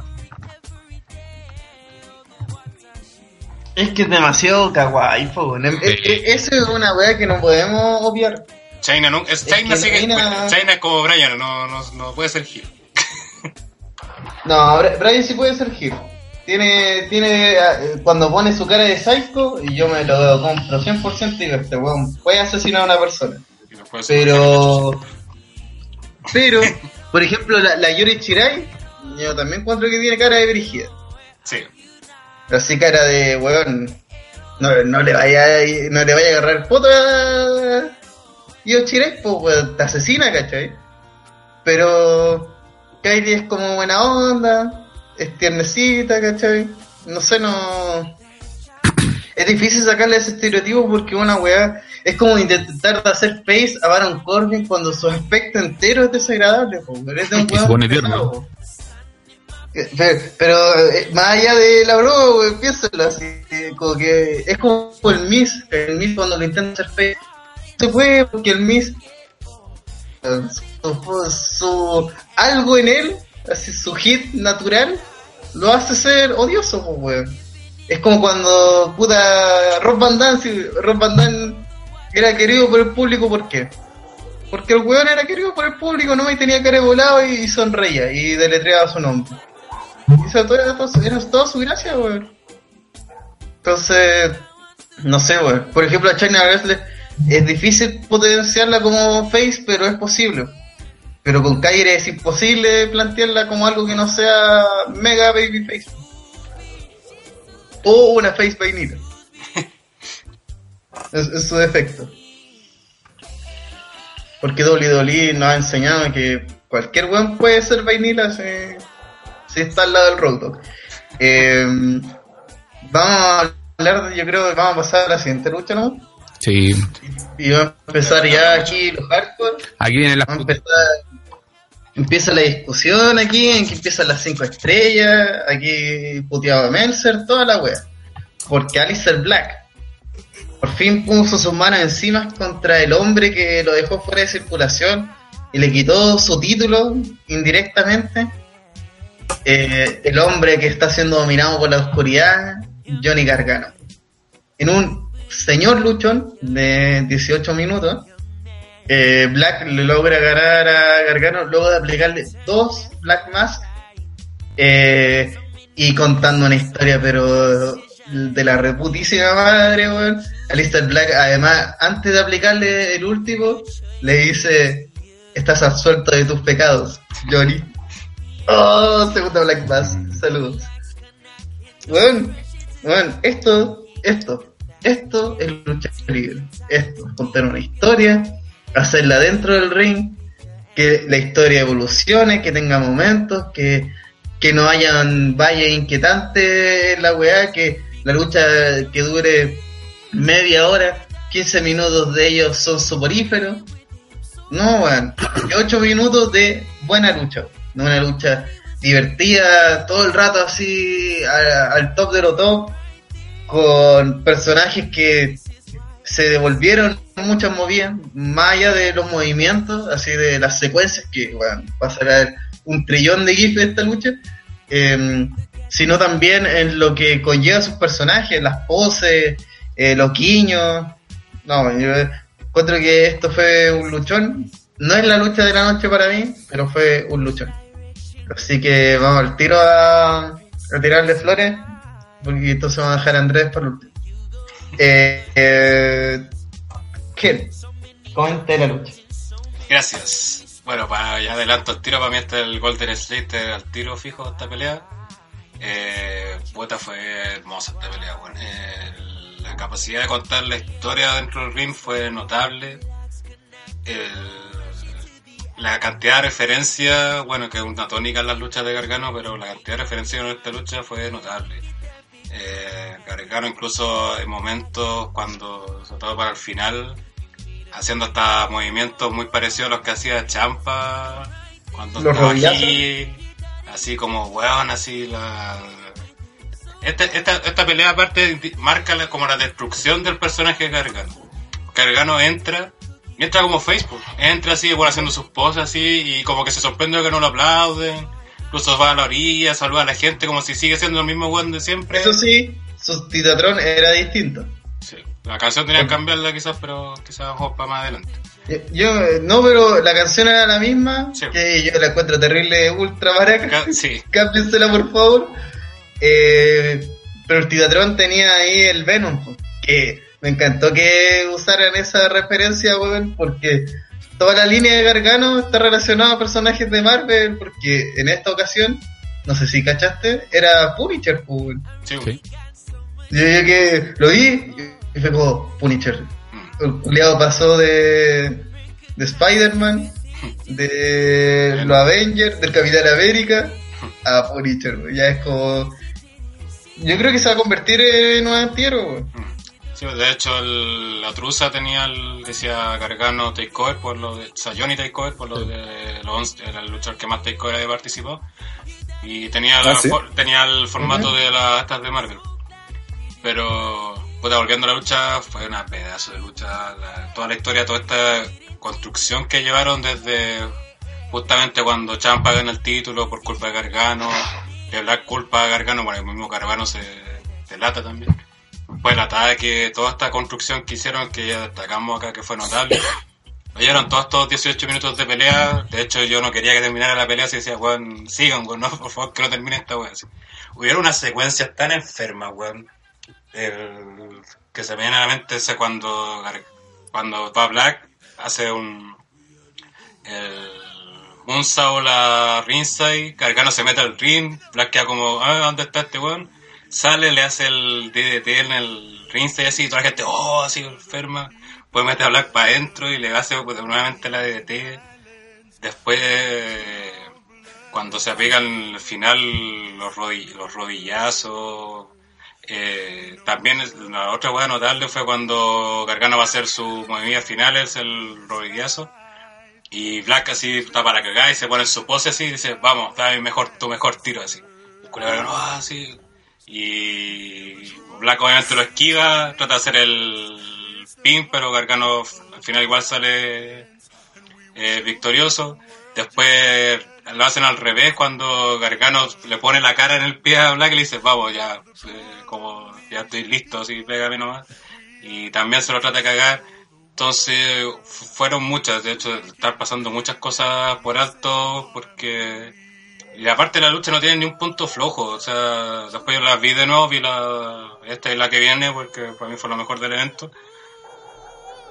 Es que es demasiado kawaii, po, weón. Em- Sí. e- e- Eso es una weá que no podemos obviar. China no, es Es China que sigue, China- China es como Brian, no, no, no puede ser Gil. No, Brian sí puede ser Hero. Tiene, tiene, eh, cuando pone su cara de psycho, y yo me lo compro 100% y este weón puede asesinar a una persona. No Pero, pero, por ejemplo, la, la Yuri Chirai, yo también encuentro que tiene cara de Brigida. Sí, Así cara de weón, no, no le vaya, no le vaya a agarrar el poto a Yuri Chirai, pues weón, te asesina, ¿cachai? Pero Kairi es como buena onda, es tiernecita, ¿cachai? No sé, no... Es difícil sacarle ese estereotipo porque una weá es como intentar hacer face a Baron Corbin cuando su aspecto entero es desagradable, po, weón. Es de un weón Pero, pero, eh, más allá de la broma, piénsalo así, eh, como que es como el Miss, el Miss cuando lo intenta hacer face, no se puede porque el Miss eh, su, algo en él, así su hit natural, lo hace ser odioso, pues, weón. Es como cuando, puta, Rob Van Damme, si Rob Van Damme era querido por el público, ¿por qué? Porque el weón era querido por el público, ¿no? Y tenía cara volado y sonreía y deletreaba su nombre. Y eso todo era, todo- era toda su gracia, weón. Entonces, no sé, weón. Por ejemplo, a China Wrestler es difícil potenciarla como face, pero es posible. Pero con Kairi es imposible plantearla como algo que no sea mega baby face. O una face vainilla. es, es su defecto. Porque WWE nos ha enseñado que cualquier weón puede ser vainilla si, si está al lado del road dog. Eh, vamos a hablar, yo creo que vamos a pasar a la siguiente lucha, ¿no? Sí. Y vamos a empezar ya aquí los hardcore. Aquí vienen las Vamos a putas. empezar. Empieza la discusión aquí, en que empiezan las cinco estrellas, aquí puteado a Melzer, toda la wea. Porque Alistair Black por fin puso sus manos encima contra el hombre que lo dejó fuera de circulación y le quitó su título indirectamente. Eh, el hombre que está siendo dominado por la oscuridad, Johnny Gargano. En un señor luchón de 18 minutos, eh, Black logra ganar a Gargano luego de aplicarle dos Black Mask eh, y contando una historia pero de la reputísima madre, weón. Alistair Black, además, antes de aplicarle el último, le dice, estás absuelto de tus pecados, Johnny. Oh, segunda Black Mask, saludos. Weón, weón, esto, esto, esto es lucha libre. Esto, es contar una historia, hacerla dentro del ring, que la historia evolucione, que tenga momentos, que, que no hayan valles inquietantes en la weá, que la lucha que dure media hora, 15 minutos de ellos son soporíferos, No, weón. 8 minutos de buena lucha. De una lucha divertida, todo el rato así al top de lo top, con personajes que se devolvieron muchas movidas, más allá de los movimientos, así de las secuencias, que bueno, ser un trillón de GIF de esta lucha, eh, sino también en lo que conlleva sus personajes, las poses, eh, los guiños. No, yo encuentro que esto fue un luchón. No es la lucha de la noche para mí, pero fue un luchón. Así que vamos al tiro a, a tirarle flores, porque entonces vamos a dejar a Andrés el último. Eh, eh, ¿Quién? Comente la lucha. Gracias. Bueno, para, ya adelanto el tiro, para mí este es el Golden Slate al tiro fijo de esta pelea. Eh, puta, fue hermosa esta pelea, bueno. Eh, la capacidad de contar la historia dentro del ring fue notable. El- la cantidad de referencias, bueno, que es una tónica en las luchas de Gargano, pero la cantidad de referencias en esta lucha fue notable. Eh, Gargano incluso en momentos cuando, sobre todo para el final, haciendo hasta movimientos muy parecidos a los que hacía Champa cuando Los estaba aquí, así como weón, así la... Esta, esta, esta pelea aparte marca como la destrucción del personaje de Gargano. Gargano entra, y entra como Facebook, entra así, bueno, haciendo sus poses así, y como que se sorprende de que no lo aplauden, incluso va a la orilla, saluda a la gente como si sigue siendo el mismo weón de siempre. Eso sí, su Titatron era distinto. Sí. La canción tenía que cambiarla quizás, pero quizás para más adelante. Yo, yo, eh, no, pero la canción era la misma, Sí. que yo la encuentro terrible, ultra maraca. Ca- Sí, Cámbiensela por favor. Eh, pero el Titatron tenía ahí el Venom, que me encantó que usaran esa referencia, weón, porque toda la línea de Gargano está relacionada a personajes de Marvel, porque en esta ocasión, no sé si cachaste, era Punisher, po, weón. sí, Sí. Yo, yo que lo vi y fue como Punisher. Mm. El culiado pasó de, de Spider-Man, de los Avengers, del Capitán América a Punisher. güey. Ya es como. Yo creo que se va a convertir en un antihéroe. güey. Sí, de hecho el- la truza tenía el, decía Gargano takeover por lo de, o sea, Johnny takeover por lo de los 11, era el luchador que más takeover había participado y tenía, la Ah, ¿sí? for- tenía el formato de las estas de Marvel. Pero, puta, volviendo a la lucha, fue una pedazo de lucha, la- toda la historia, toda esta construcción que llevaron desde justamente cuando Champa gana el título por culpa de Gargano, de Black culpa a Gargano, bueno, el mismo Gargano se delata también. Pues el ataque, toda esta construcción que hicieron, que ya destacamos acá, que fue notable. Oyeron todos estos 18 minutos de pelea. De hecho, yo no quería que terminara la pelea. Así decía, weón, sigan, weón, no, por favor, que no termine esta weón. Hubieron unas secuencias tan enfermas, weón. El- que se me viene a la mente es cuando, cuando va Black hace un. El Moonsault la ringside, Gargano se mete al ring, Black queda como, ah, ¿dónde está este weón? Sale, le hace el DDT en el así, y toda la gente, oh, así enferma. Después mete a Black para adentro y le hace pues, nuevamente la DDT. Después, cuando se apegan al final los, rodi- los rodillazos. eh, también la otra hueá notable fue cuando Gargano va a hacer su movimiento final, es el rodillazo. Y Black así está para cagar y se pone en su pose así y dice, vamos, da mi mejor, tu mejor tiro así. El así. Y Black obviamente lo esquiva, trata de hacer el pin, pero Gargano al final igual sale eh, victorioso. Después lo hacen al revés cuando Gargano le pone la cara en el pie a Black y le dice, vamos, ya, eh, como ya estoy listo, así pégame nomás. Y también se lo trata de cagar. Entonces fu- fueron muchas, de hecho están pasando muchas cosas por alto porque... Y aparte la lucha no tiene ni un punto flojo, o sea, después yo la vi de nuevo, vi la... Esta es la que viene porque para mí fue lo mejor del evento.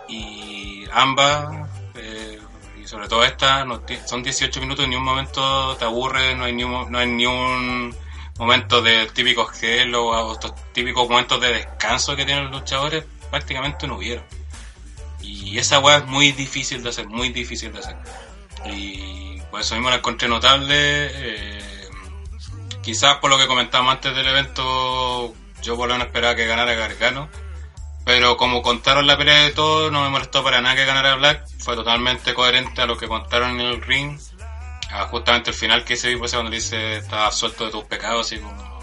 Y ambas, eh, y sobre todo esta, no son 18 minutos ni un momento te aburre, no hay ni un, no hay ni un momento de típicos gelo o estos típicos momentos de descanso que tienen los luchadores, prácticamente no hubieron. Y esa weá es muy difícil de hacer, muy difícil de hacer. Y por eso mismo la encontré notable. eh, quizás por lo que comentábamos antes del evento, yo por lo menos esperaba que ganara Gargano. Pero como contaron la pelea de todo, no me molestó para nada que ganara Black. Fue totalmente coherente a lo que contaron en el ring. Ah, justamente el final que se vi pues, cuando dice estaba suelto de tus pecados y como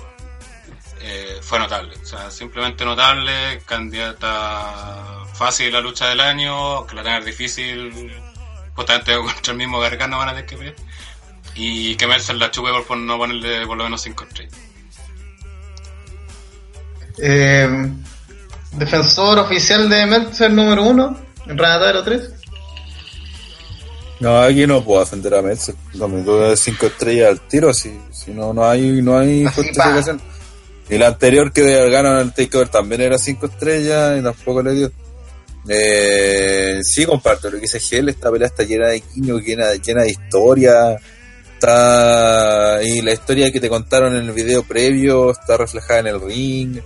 eh, fue notable. O sea, simplemente notable, candidata fácil la lucha del año, que la tenga difícil, justamente contra el mismo Gargano van a tener que ver. Y que Mercer la chupe por no ponerle por lo menos 5 estrellas. Eh, defensor oficial de Meltzer número 1, Ranataro 3. No, aquí no puedo defender a Meltzer. No me doy 5 estrellas al tiro, si, si no, no hay, no hay Así justificación. Y la anterior que ganó en el Takeover también era 5 estrellas y tampoco le dio. Eh, sí, comparto lo que dice Gel. Esta pelea está llena de guiños, llena, llena de historia. Está, y la historia que te contaron en el video previo está reflejada en el ring.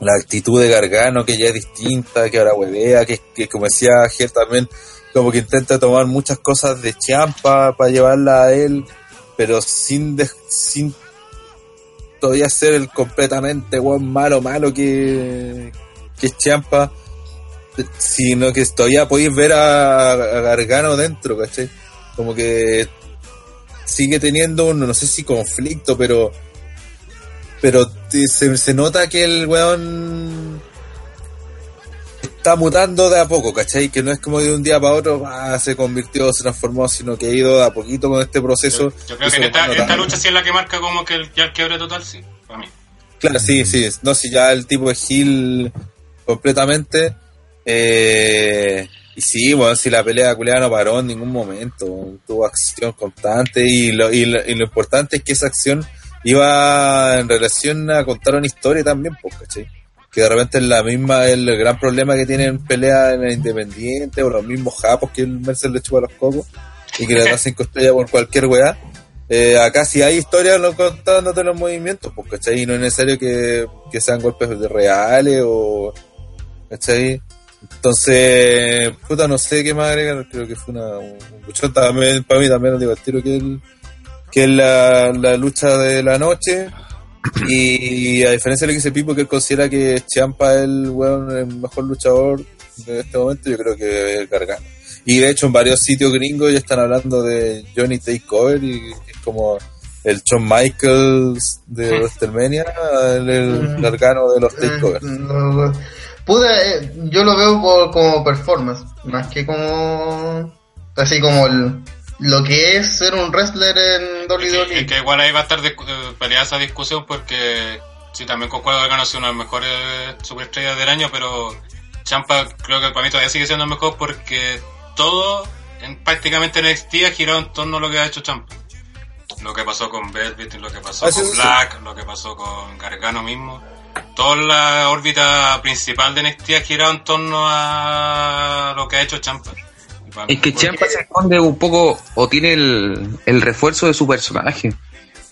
La actitud de Gargano, que ya es distinta, que ahora huevea, que, que como decía Gel también, como que intenta tomar muchas cosas de Champa para llevarla a él, pero sin, sin todavía ser el completamente buen malo, malo que, que es Champa, sino que todavía podéis ver a, a Gargano dentro, ¿cachai? Como que sigue teniendo un, no sé si conflicto, pero pero se, se nota que el weón está mutando de a poco, ¿cachai? Que no es como de un día para otro, ah, se convirtió, se transformó, sino que ha ido de a poquito con este proceso. Yo, yo creo que en esta, esta lucha sí es la que marca como que el, ya el quiebre total, sí, para mí. Claro, sí, sí. No, si ya el tipo de Hill completamente. Eh, y sí, bueno, si la pelea culiada no paró en ningún momento. Tuvo acción constante. Y lo, y, lo, y lo importante es que esa acción iba en relación a contar una historia también, pues, ¿cachai? Que de repente es la misma, el gran problema que tienen pelea en el Independiente o los mismos japos que el Mercer le chupa los cocos y que le da cinco estrellas por cualquier weá. Eh, acá si hay historias lo contándote los movimientos, pues, ¿cachai? Y no es necesario que, que sean golpes de reales o... ¿cachai? Entonces, puta, no sé qué más agregar, creo que fue una, un luchón también, para mí también digo tiro que, el, que es la, la lucha de la noche. Y a diferencia de lo que dice Pipo, que él considera que Champa es el, weón, el mejor luchador de este momento, yo creo que es Gargano. Y de hecho en varios sitios gringos ya están hablando de Johnny Takeover y es como el Shawn Michaels de WrestleMania, el, el Gargano de los Takeover. Eh, Puta, eh, yo lo veo por- como performance, más que como. Así como el- lo que es ser un wrestler en Es que, WWE. es que igual ahí va a estar eh, peleada esa discusión porque sí, también concuerdo que Gargano ha sido una de las mejores superestrellas del año, pero Champa creo que para mí todavía sigue siendo el mejor porque todo en prácticamente en NXT ha girado en torno a lo que ha hecho Champa. Lo que pasó con Velvet, lo que pasó Ah, con sí, sí. Black, lo que pasó con Gargano mismo. Toda la órbita principal de NXT ha girado en torno a lo que ha hecho Champa. Es que porque- Champa se esconde un poco o tiene el, el refuerzo de su personaje.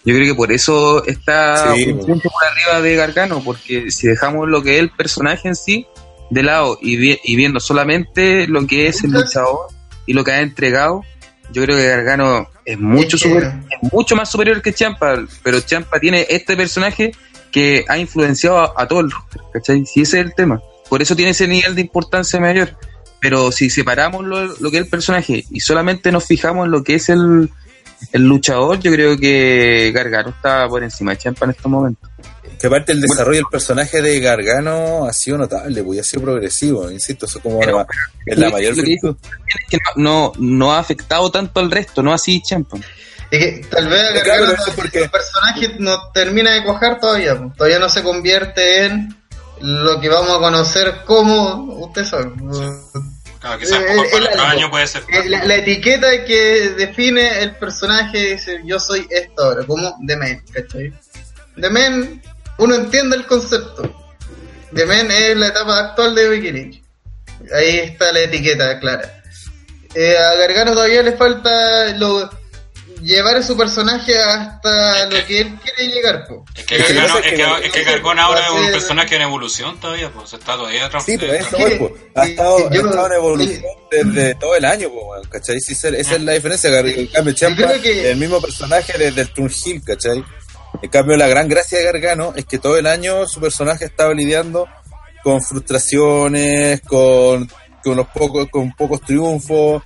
Yo creo que por eso está Sí, un pues. punto por arriba de Gargano, porque si dejamos lo que es el personaje en sí de lado y, vi- y viendo solamente lo que es el luchador y lo que ha entregado, yo creo que Gargano es mucho, Es que- super- es mucho más superior que Champa, pero Champa tiene este personaje que ha influenciado a, a todo el roster, ¿cachai? Si ese es el tema. Por eso tiene ese nivel de importancia mayor. Pero si separamos lo, lo que es el personaje y solamente nos fijamos en lo que es el, el luchador, yo creo que Gargano está por encima de Champa en estos momentos. Que aparte el desarrollo del personaje de Gargano ha sido notable, pues ha sido progresivo, insisto, eso es como Pero- la, es la mayor que virtud. Es que no, no, no ha afectado tanto al resto, no así Champa. Es que tal vez Claro, Gargano pero eso porque- el personaje no termina de cuajar todavía. Todavía no se convierte en lo que vamos a conocer como usted sabe. Claro, quizás Eh, poco el- el año puede ser. Eh, La, la etiqueta que define el personaje dice yo soy esto ahora, como The Man, ¿cachai? The Man, uno entiende el concepto. The Man es la etapa actual de Becky Lynch. Ahí está la etiqueta clara. Eh, a Gargano todavía le falta lo, llevar su personaje hasta lo que él quiere llegar. po. Es que Es que Gargano, es que- es que Gargano ahora es un personaje en evolución todavía, pues está todavía Sí, pues eh, eso es, pues. ha sí, estado, ha yo- estado en evolución desde todo el año, pues, ¿cachai? Sí, esa es la diferencia, en cambio Champa el mismo personaje desde el Turn Hill, ¿cachai? En cambio la gran gracia de Gargano es que todo el año su personaje estaba lidiando con frustraciones, con, con, unos pocos, con pocos triunfos,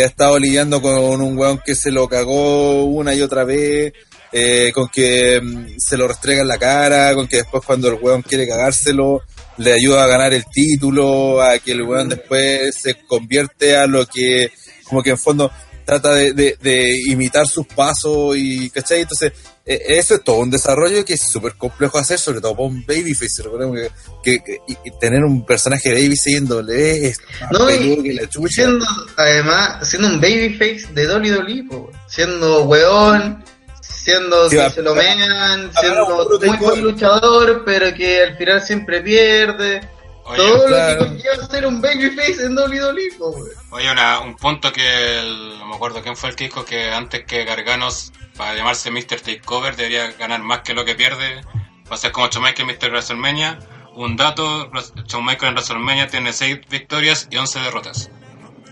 ha estado lidiando con un weón que se lo cagó una y otra vez, eh, con que mm, se lo restrega en la cara, con que después cuando el weón quiere cagárselo, le ayuda a ganar el título, a que el weón después se convierte a lo que, como que en fondo trata de, de, de imitar sus pasos y, ¿cachai? Entonces, eso es todo un desarrollo que es súper complejo hacer, sobre todo para un babyface. Recordemos que, que, tener un personaje baby siguiéndole es más No, y- peludo que la chucha. Siendo, además, siendo un babyface de WWE, po, siendo weón, siendo Sí, se lo mean, siendo muy buen luchador, pero que al final siempre pierde. Oye, Todo claro. lo que conlleva ser un babyface en WWE, po, weón. Oye, una- un punto que el- no me acuerdo quién fue el que dijo que antes que Garganos, para llamarse Mr. Takeover, debería ganar más que lo que pierde. Va a ser como Shawn Michaels Mr. WrestleMania. Un dato, Shawn Michaels en WrestleMania tiene 6 victorias y 11 derrotas.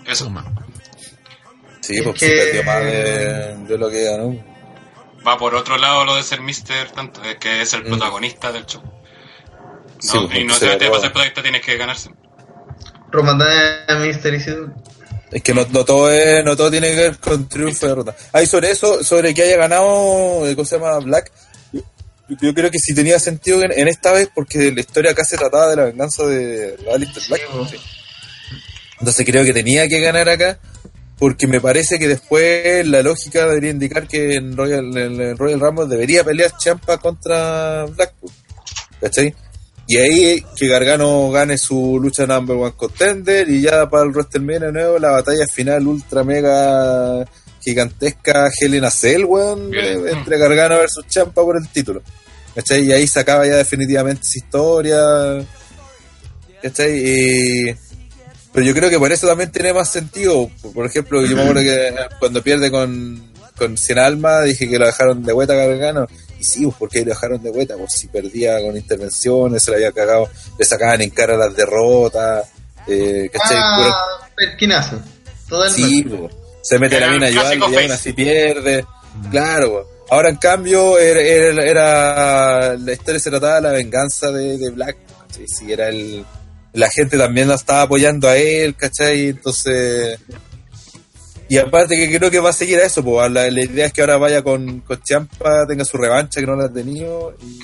Eso. Toma. Sí, pues que- se perdió más de, de lo que ganó. Va por otro lado lo de ser Mr. tanto, es que es el Mm. protagonista del show. Sí, No, pues, y no se te roba. ser protagonista tienes que ganarse. Roman Reigns, Mystery Isidro. Es que no, no todo es, no todo tiene que ver con triunfo y derrota. Ahí sobre eso, sobre que haya ganado, eh, ¿cómo se llama? Black. Yo, yo creo que sí tenía sentido en, en esta vez porque la historia acá se trataba de la venganza de Alistair Black. Entonces creo que tenía que ganar acá porque me parece que después la lógica debería indicar que en Royal, en Royal Rumble debería pelear Champa contra Blackpool. ¿Cachai? Y ahí que Gargano gane su lucha number one contender y ya para el WrestleMania de nuevo la batalla final ultra mega gigantesca Hell in a Cell, weón, eh, entre Gargano versus Champa por el título. ¿Cachai? Y ahí se acaba ya definitivamente esa historia. ¿Cachai? Y... Pero yo creo que por eso también tiene más sentido. Por- ejemplo, yo me acuerdo que cuando pierde con, con Cien Alma, dije que lo dejaron de vuelta a Gargano. Y sí, ¿por qué lo dejaron de vuelta? Por si perdía con intervenciones, se le había cagado, le sacaban en cara las derrotas. Eh, ¿Cachai? Ah, perquinazo. Sí, se mete Era la mina a el ayudarle clásico y aún así pierde. Claro, po. ahora en cambio era, era- era- la historia se trataba de la venganza de, de Black. ¿cachai? Sí, era el, la gente también la estaba apoyando a él, ¿cachai? Entonces. Y aparte que creo que va a seguir a eso, pues la, la idea es que ahora vaya con, con Champa, tenga su revancha que no la ha tenido. Y...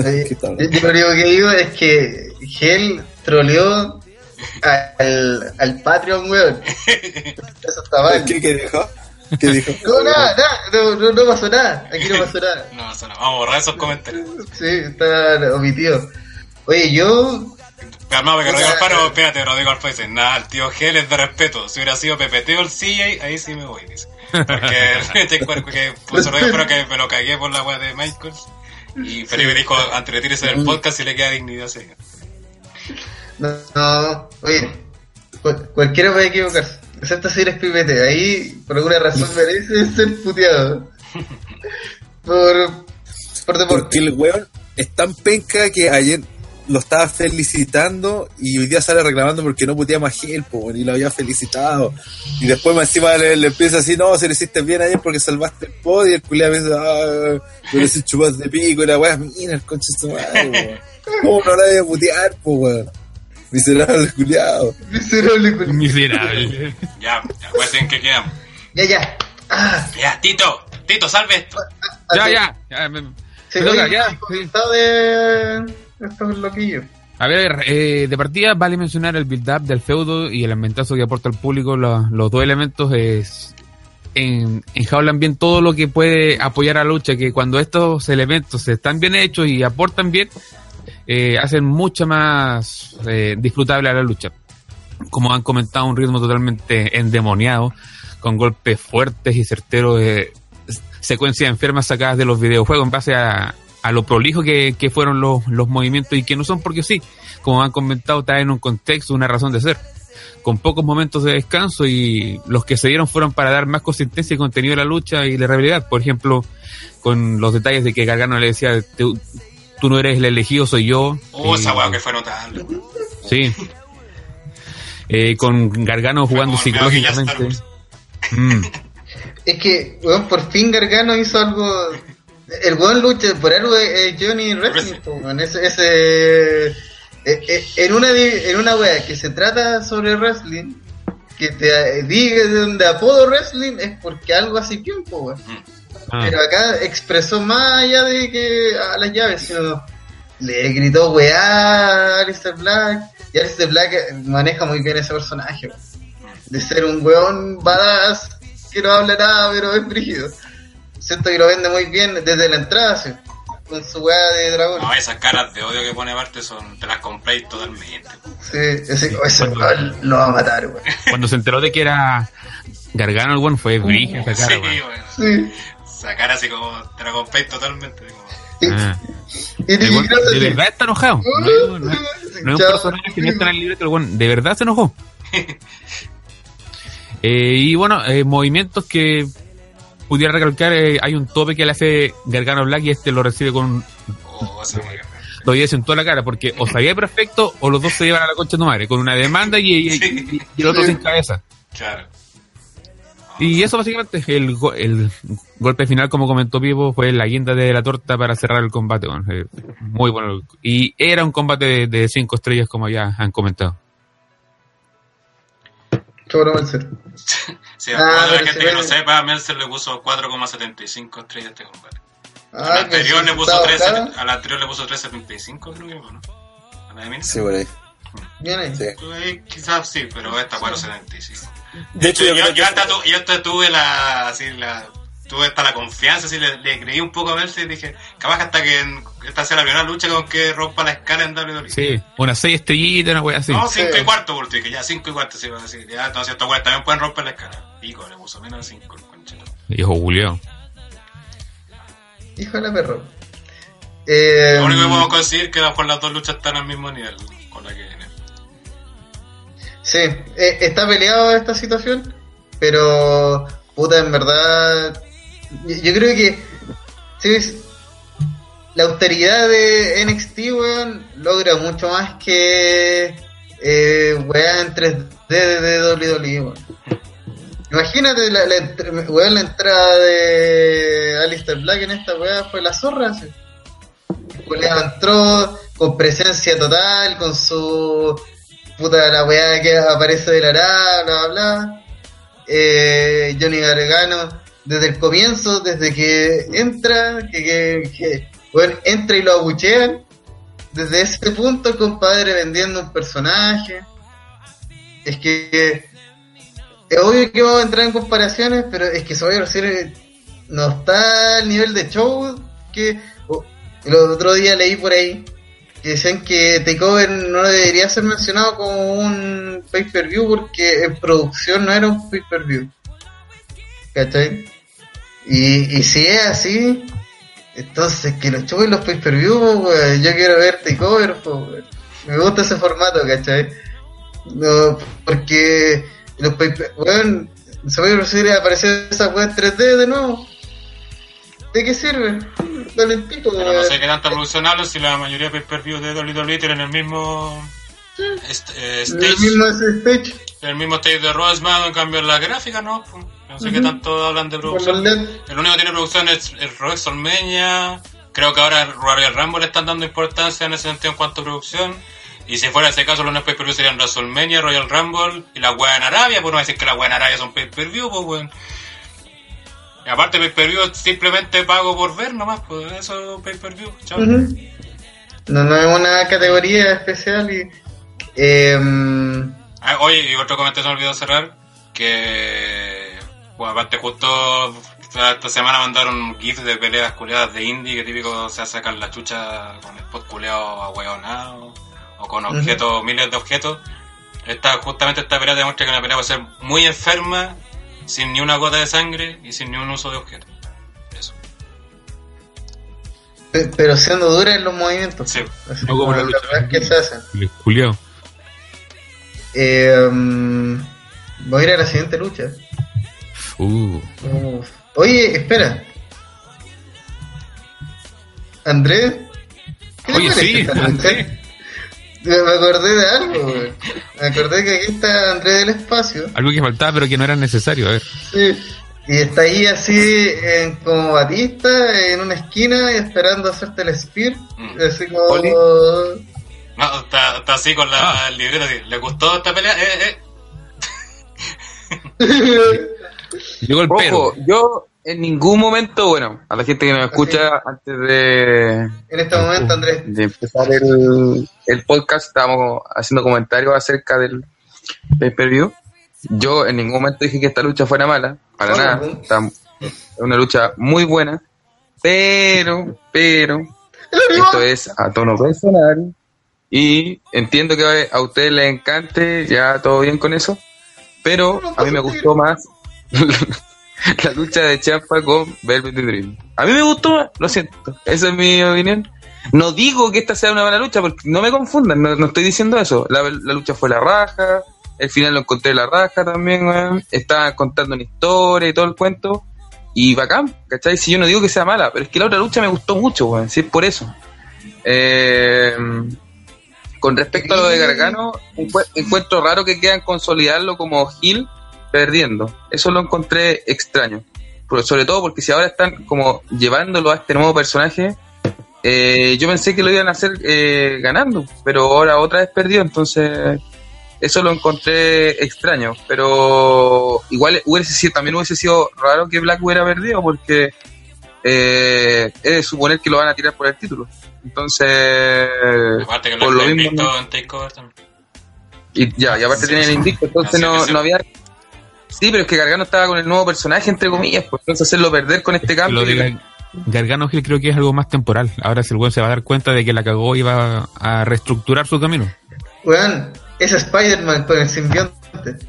Oye, ¿Qué tal? yo lo único que digo es que Hell troleó al, al Patreon, weón. Eso está mal. ¿Qué, qué dijo? ¿Qué dijo? No, nada, nada, no, no, no pasó nada. Aquí no pasó nada. No, eso no. Vamos a borrar esos comentarios. Sí, está omitido. Oye, yo. Calma, porque O Rodrigo Alfaro, espérate, Rodrigo Alfaro dice, nada, el tío Gel es de respeto. Si hubiera sido PPT o el CJ, ahí sí me voy, dice. Porque te acuerdo que puso Rodrigo Alfaro que me lo cagué por la wea de Michaels. Y Felipe dijo, antes de tirarse del podcast, si le queda dignidad, sí. No, no, oye, cu- cualquiera puede equivocarse, excepto si eres pipete. Ahí, por alguna razón, merece ser puteado. Por, por deporte. Porque el weón es tan penca que ayer lo estaba felicitando y hoy día sale reclamando porque no putea más gel, po, y lo había felicitado. Y después más encima le, le empieza así, no, se lo hiciste bien ayer porque salvaste el podio y el culiado me dice, ah, pero ese chupas de pico y la weá, mira el conche de su madre, weón. ¿Cómo no la voy a putear, po, weón? Miserable culiado. Miserable culo. Miserable. Ya, ya, pues en que quedamos. Ya, ya. Ah, Ya, Tito, Tito, salve esto. ya, ya. ya, me- Se me toca, ya, ¿qué comentado de estos loquillos. A ver, eh, de partida vale mencionar el build-up del feudo y el ambientazo que aporta al público. Lo- los dos elementos es, en, enjaulan bien todo lo que puede apoyar a la lucha, que cuando estos elementos están bien hechos y aportan bien, eh, hacen mucho más eh, disfrutable a la lucha. Como han comentado, un ritmo totalmente endemoniado, con golpes fuertes y certeros, eh, secuencias enfermas sacadas de los videojuegos en base a, a lo prolijo que, que fueron los, los movimientos y que no son porque sí, como han comentado, está en un contexto, una razón de ser. Con pocos momentos de descanso y los que se dieron fueron para dar más consistencia y contenido a la lucha y la realidad. Por ejemplo, con los detalles de que Gargano le decía, tú, tú no eres el elegido, soy yo. Oh, esa weá que fue notable. Sí. Eh, con Gargano jugando psicológicamente. Mm. Es que, weón, por fin Gargano hizo algo El weón lucha por algo es Johnny Wrestling, Wrestling. po, weón. Ese, ese, eh, eh, en una en una wea que se trata sobre wrestling, que te eh, diga de donde apodo wrestling es porque algo así tiempo, weón. Ah, Pero acá expresó más allá de que a las llaves, sino le gritó weá a Alistair Black. Y Alistair Black eh, maneja muy bien ese personaje, weón. de ser un weón badass que no habla nada, pero es brígido. Siento que lo vende muy bien desde la entrada, sí, con su weá de dragón. No, esas caras de odio que pone aparte son, te las compráis totalmente. Sí, ese, ese weón lo va a matar, weón. Cuando se enteró de que era Gargano, el weón fue brilla esa cara, sí, weón. Sí. Esa cara así como te la compráis totalmente. como- Ah. y de verdad está enojado. No, es- no es- no es un personaje que no está en el libreto, el weón de verdad se enojó. Eh, y bueno, eh, movimientos que pudiera recalcar, eh, hay un tope que le hace Gargano Black y este lo recibe con Oh, lo en toda la cara, porque o sabía perfecto o los dos se llevan a la concha de tu madre, con una demanda y, y- y- y el otro sin cabeza. Claro. Y eso básicamente, el, go- el golpe final, como comentó Pipo, fue la guinda de la torta para cerrar el combate. bueno, eh, muy bueno. Y era un combate de, de cinco estrellas, como ya han comentado. Choro Meltzer. Sí, Ah, para la gente que no sepa, Meltzer le puso 4,75 estrellas a este combate. Ah, a la anterior le puso estaba 3, acá. a la anterior le puso 3.75, creo que, ¿no? A la de. Sí, por ahí. Bien ahí. Sí. Pues ahí quizás sí, pero esta 4.75. De hecho, yo yo, creo yo que- hasta tu- yo hasta tuve la, así, la, tuve hasta la confianza, así, le, le creí un poco a Meltzer y dije, capaz que hasta que en- esta sea la primera lucha con que rompa la escala en WWE. Sí, unas seis estrellitas, una wea así. No, 5 Sí. y cuarto, porque dije, ya 5 y cuarto, sí, así, ya, entonces estos güeyes también pueden romper la escala. Pico, le puso menos de 5 el conchero. Dijo Julio. Hijo de la perro. Eh, Lo único que podemos conseguir es que a lo mejor las dos luchas están al mismo nivel con la que viene. Sí, eh, está peleado esta situación, pero puta, en verdad, yo, creo que ¿sí ves? la austeridad de NXT, weón, logra mucho más que eh, weón en 3D de, WWE, weón. Imagínate la, la, weón, la entrada de Alistair Black en esta weá fue la zorra. Culeado entró con presencia total, con su puta la weá que aparece de la nada, bla bla bla. Eh, Johnny Gargano, desde el comienzo, desde que entra, que, que, que, bueno, entra y lo abuchean. Desde ese punto el compadre vendiendo un personaje. Es que es obvio que vamos a entrar en comparaciones, pero es que a decir no está al nivel de show que oh, el otro día leí por ahí que decían que Takeover no debería ser mencionado como un pay-per-view porque en producción no era un pay-per-view. ¿Cachai? Y, y si es así, entonces que lo chupen los pay-per-view, po, weón. yo quiero ver Takeover, weón. me gusta ese formato, ¿cachai? No, porque los pay-per- weón, se puede recibir aparecer esa weón 3D de nuevo. ¿De qué sirve? Dale el pico, Pero no weón. sé qué tanto producción hablo si la mayoría de pay-per-view de WWE tienen el mismo eh, El stage, mismo ese stage. el mismo stage de Roseman, en cambio la gráfica no. pues. No sé qué Ujú. tanto hablan de producción. El único que tiene producción es el WrestleMania. Creo que ahora Royal Rumble le están dando importancia en ese sentido en cuanto a producción. Y si fuera ese caso, los no pay-per-view serían WrestleMania, Royal Rumble y la wea en Arabia. Pues no decir que la wea en Arabia son pay-per-view, pues weón. Y aparte, pay-per-view es simplemente pago por ver nomás, pues eso es pay-per-view. Chao. Ujú. No, no es una categoría especial y... em, Ah, oye, y otro comentario se me olvidó cerrar, que, bueno, aparte justo esta semana mandaron GIF de peleas culeadas de indie, que típico se sacan la chucha con el spot culeado ahueonado, o con objetos, miles de objetos. Esta, justamente esta pelea demuestra que una pelea puede ser muy enferma, sin ni una gota de sangre y sin ni un uso de objetos. Eso. pe- pero siendo dura en los movimientos. Sí. Así No como la lucha. que se hacen. El Julio. Em, voy a ir a la siguiente lucha. Uh. Oye, espera. Andrés. ¿qué te Oye, sí? Andrés. Me acordé de algo. Me acordé que aquí está Andrés del Espacio. Algo que faltaba, pero que no era necesario. A ver. Sí. Y está ahí así en, como Batista en una esquina esperando hacerte el spear. Mm. Así como... Oli. No, está, está así con la Ah. el libreta así. ¿Le gustó esta pelea? Eh, eh. Llegó el pero. Yo en ningún momento, bueno, a la gente que nos escucha, antes de, en este momento, Andrés. de empezar el, el podcast, estábamos haciendo comentarios acerca del pay per view. Yo en ningún momento dije que esta lucha fuera mala, para nada. es una lucha muy buena, pero, pero, esto es a tono personal y entiendo que a ustedes les encante, ya todo bien con eso, pero a mí me gustó más la lucha de Champa con Velvet Dream. A mí me gustó lo siento, esa es mi opinión. No digo que esta sea una buena lucha, porque no me confundan, no, no estoy diciendo eso. La, la lucha fue la raja, el final lo encontré la raja también, weón. Estaba contando una historia y todo el cuento. Y bacán, ¿cachai? Si yo no digo que sea mala, pero es que la otra lucha me gustó mucho, weón, si es por eso. Eh, con respecto a lo de Gargano, encu- encuentro raro que quieran consolidarlo como Hill perdiendo. Eso lo encontré extraño. Pero sobre todo porque si ahora están como llevándolo a este nuevo personaje, eh, yo pensé que lo iban a hacer eh, ganando, pero ahora otra vez perdió, entonces eso lo encontré extraño. Pero igual hubiese sido, también hubiese sido raro que Black hubiera perdido porque eh, es de suponer que lo van a tirar por el título. Entonces, Aparte que por lo mismo, no- en Takeover también. y ya, y aparte Sí, tiene el sí. invicto, entonces no, no había. Sí, pero es que Gargano estaba con el nuevo personaje, entre comillas, pues entonces hacerlo perder con este cambio. Lo de Gar- Gargano Gil creo que es algo más temporal. Ahora si el weón se va a dar cuenta de que la cagó y va a reestructurar su camino. Weón, es Spider-Man con el simbionte.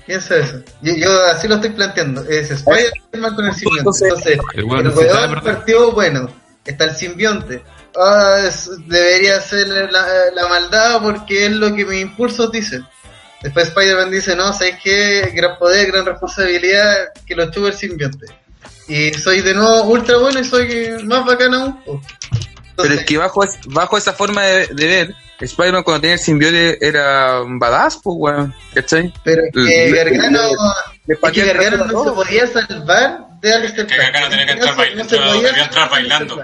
Piensa eso. Yo, yo así lo estoy planteando. Es Spider-Man con el simbionte. Entonces, el weón el necesitaba weón perder. partió bueno. Está el simbionte. Ah, es- debería ser la, la maldad porque es lo que mis impulsos dicen. Después Spider-Man dice, no, ¿sabes qué? Gran poder, gran responsabilidad, que lo chuve el simbionte. Y soy de nuevo ultra bueno y soy más bacán aún. po. Pero Entonces, es que bajo, es- bajo esa forma de, de ver, Spider-Man cuando tenía el simbiote era un badass, pues, weón, ¿cachai? Pero es que Le- Gargano, le- le es que Gargano no se podía salvar de Alistair Que. Gargano tenía que En entrar bailando, no se podía debió entrar bailando.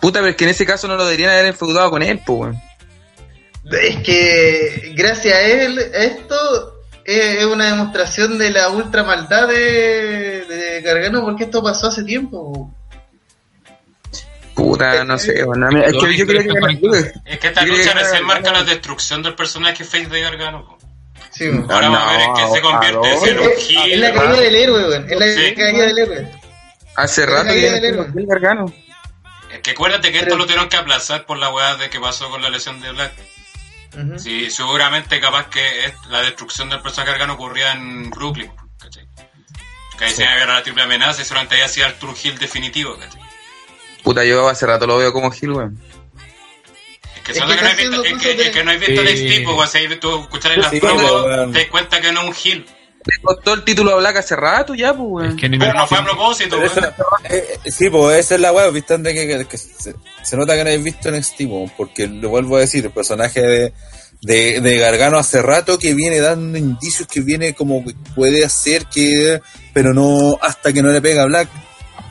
Puta, pero es que en ese caso no lo deberían haber enfeudado con él, pues, weón. Es que gracias a él, esto es una demostración de la ultra maldad de, de Gargano porque esto pasó hace tiempo. Puta, no sé, mí- Es que yo creo que... yo- Es que esta lucha recién marca la destrucción del personaje face de Gargano. po. Sí. Ahora Ah, vamos a ver en qué se convierte. en es, un es- la caída del héroe, weón. Es la Sí. caída del héroe. Hace rato la que del héroe. el Gargano. Es que acuérdate que esto lo tuvieron que aplazar por la weá de que pasó con la lesión de Black. Sí, seguramente capaz que la destrucción del personaje Gargano ocurría en Brooklyn. ¿cachai? Que ahí se iba a ver a la triple amenaza y solamente ahí hacía el True Hill definitivo. ¿cachai? Puta, yo hace rato lo veo como Gil, weón. Es que Es se que que no hay visto, es que, de- es que no hay visto el Sí. Si hay visto escuchar en las Sí, te das cuenta que no es un Hill. Le costó el título a Black hace rato ya, pues, weón. Es que ningún- Pero no fue a propósito, weón. eh, eh, sí, pues esa es la weá, viste que, que- que se, se nota que no habéis visto en po, porque lo vuelvo a decir, el personaje de, de, de Gargano hace rato que viene dando indicios que viene como que puede hacer que, pero no hasta que no le pega a Black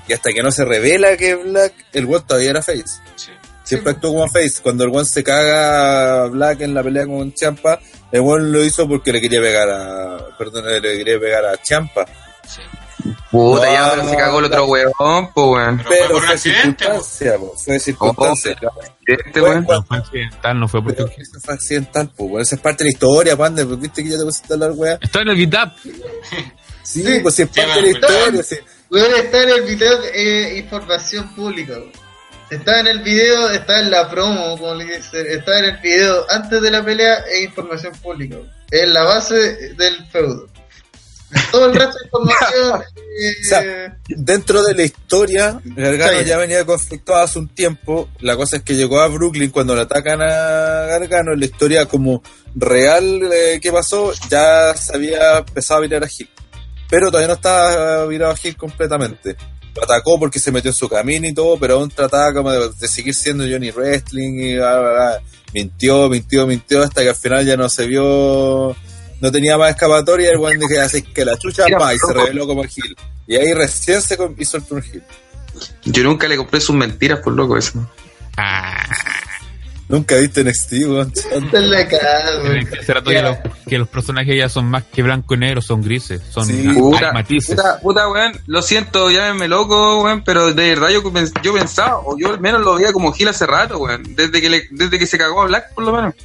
y hasta que no se revela que Black, el weón todavía era face. Sí. Siempre actuó como face. Cuando el weón se caga a Black en la pelea con Champa, el weón lo hizo porque le quería pegar a, perdón, le quería pegar a Champa. Sí. Puta, No, ya, pero se cagó el otro weón, pues, weón. Pero fue Pero circunstancia, po, fue circunstancia. Este, weón. no fue accidental, no fue porque... Eso fue accidental, pues, bueno, esa es parte de la historia, pande, pues viste que ya te pusiste a hablar, weá. Está en el beat-up. Sí, Sí. pues si es Sí, parte de la historia, sí. Weón, está en el video eh, información pública. weón. Está en el video, está en la promo, como le dicen, está en el video antes de la pelea, es información pública. Es la base del feudo. Todo el resto de información. eh, O sea, Dentro de la historia, Gargano Sí. ya venía conflictuado hace un tiempo. La cosa es que llegó a Brooklyn cuando le atacan a Gargano. La historia como real eh, que pasó, ya se había empezado a virar a Hill. Pero todavía no estaba virado a Hill completamente. Lo atacó porque se metió en su camino y todo, pero aún trataba como de, de seguir siendo Johnny Wrestling y bla, bla, bla. mintió, mintió, mintió hasta que al final ya no se vio no tenía más escapatoria, el weón dije así que la chucha más y se reveló como Gil. Y ahí recién se hizo el turn Gil. Yo nunca le compré sus mentiras por loco eso. Ah, Nunca viste NXT, weón. La cara, ya los, que los personajes ya son más que blanco y negro, son grises, son Sí. Puta, matices. puta, puta, weón, lo siento, llámenme loco, weón, pero de verdad yo, yo pensaba, o yo al menos lo veía como Gil hace rato, weón, desde que, le, desde que se cagó a Black, por lo menos.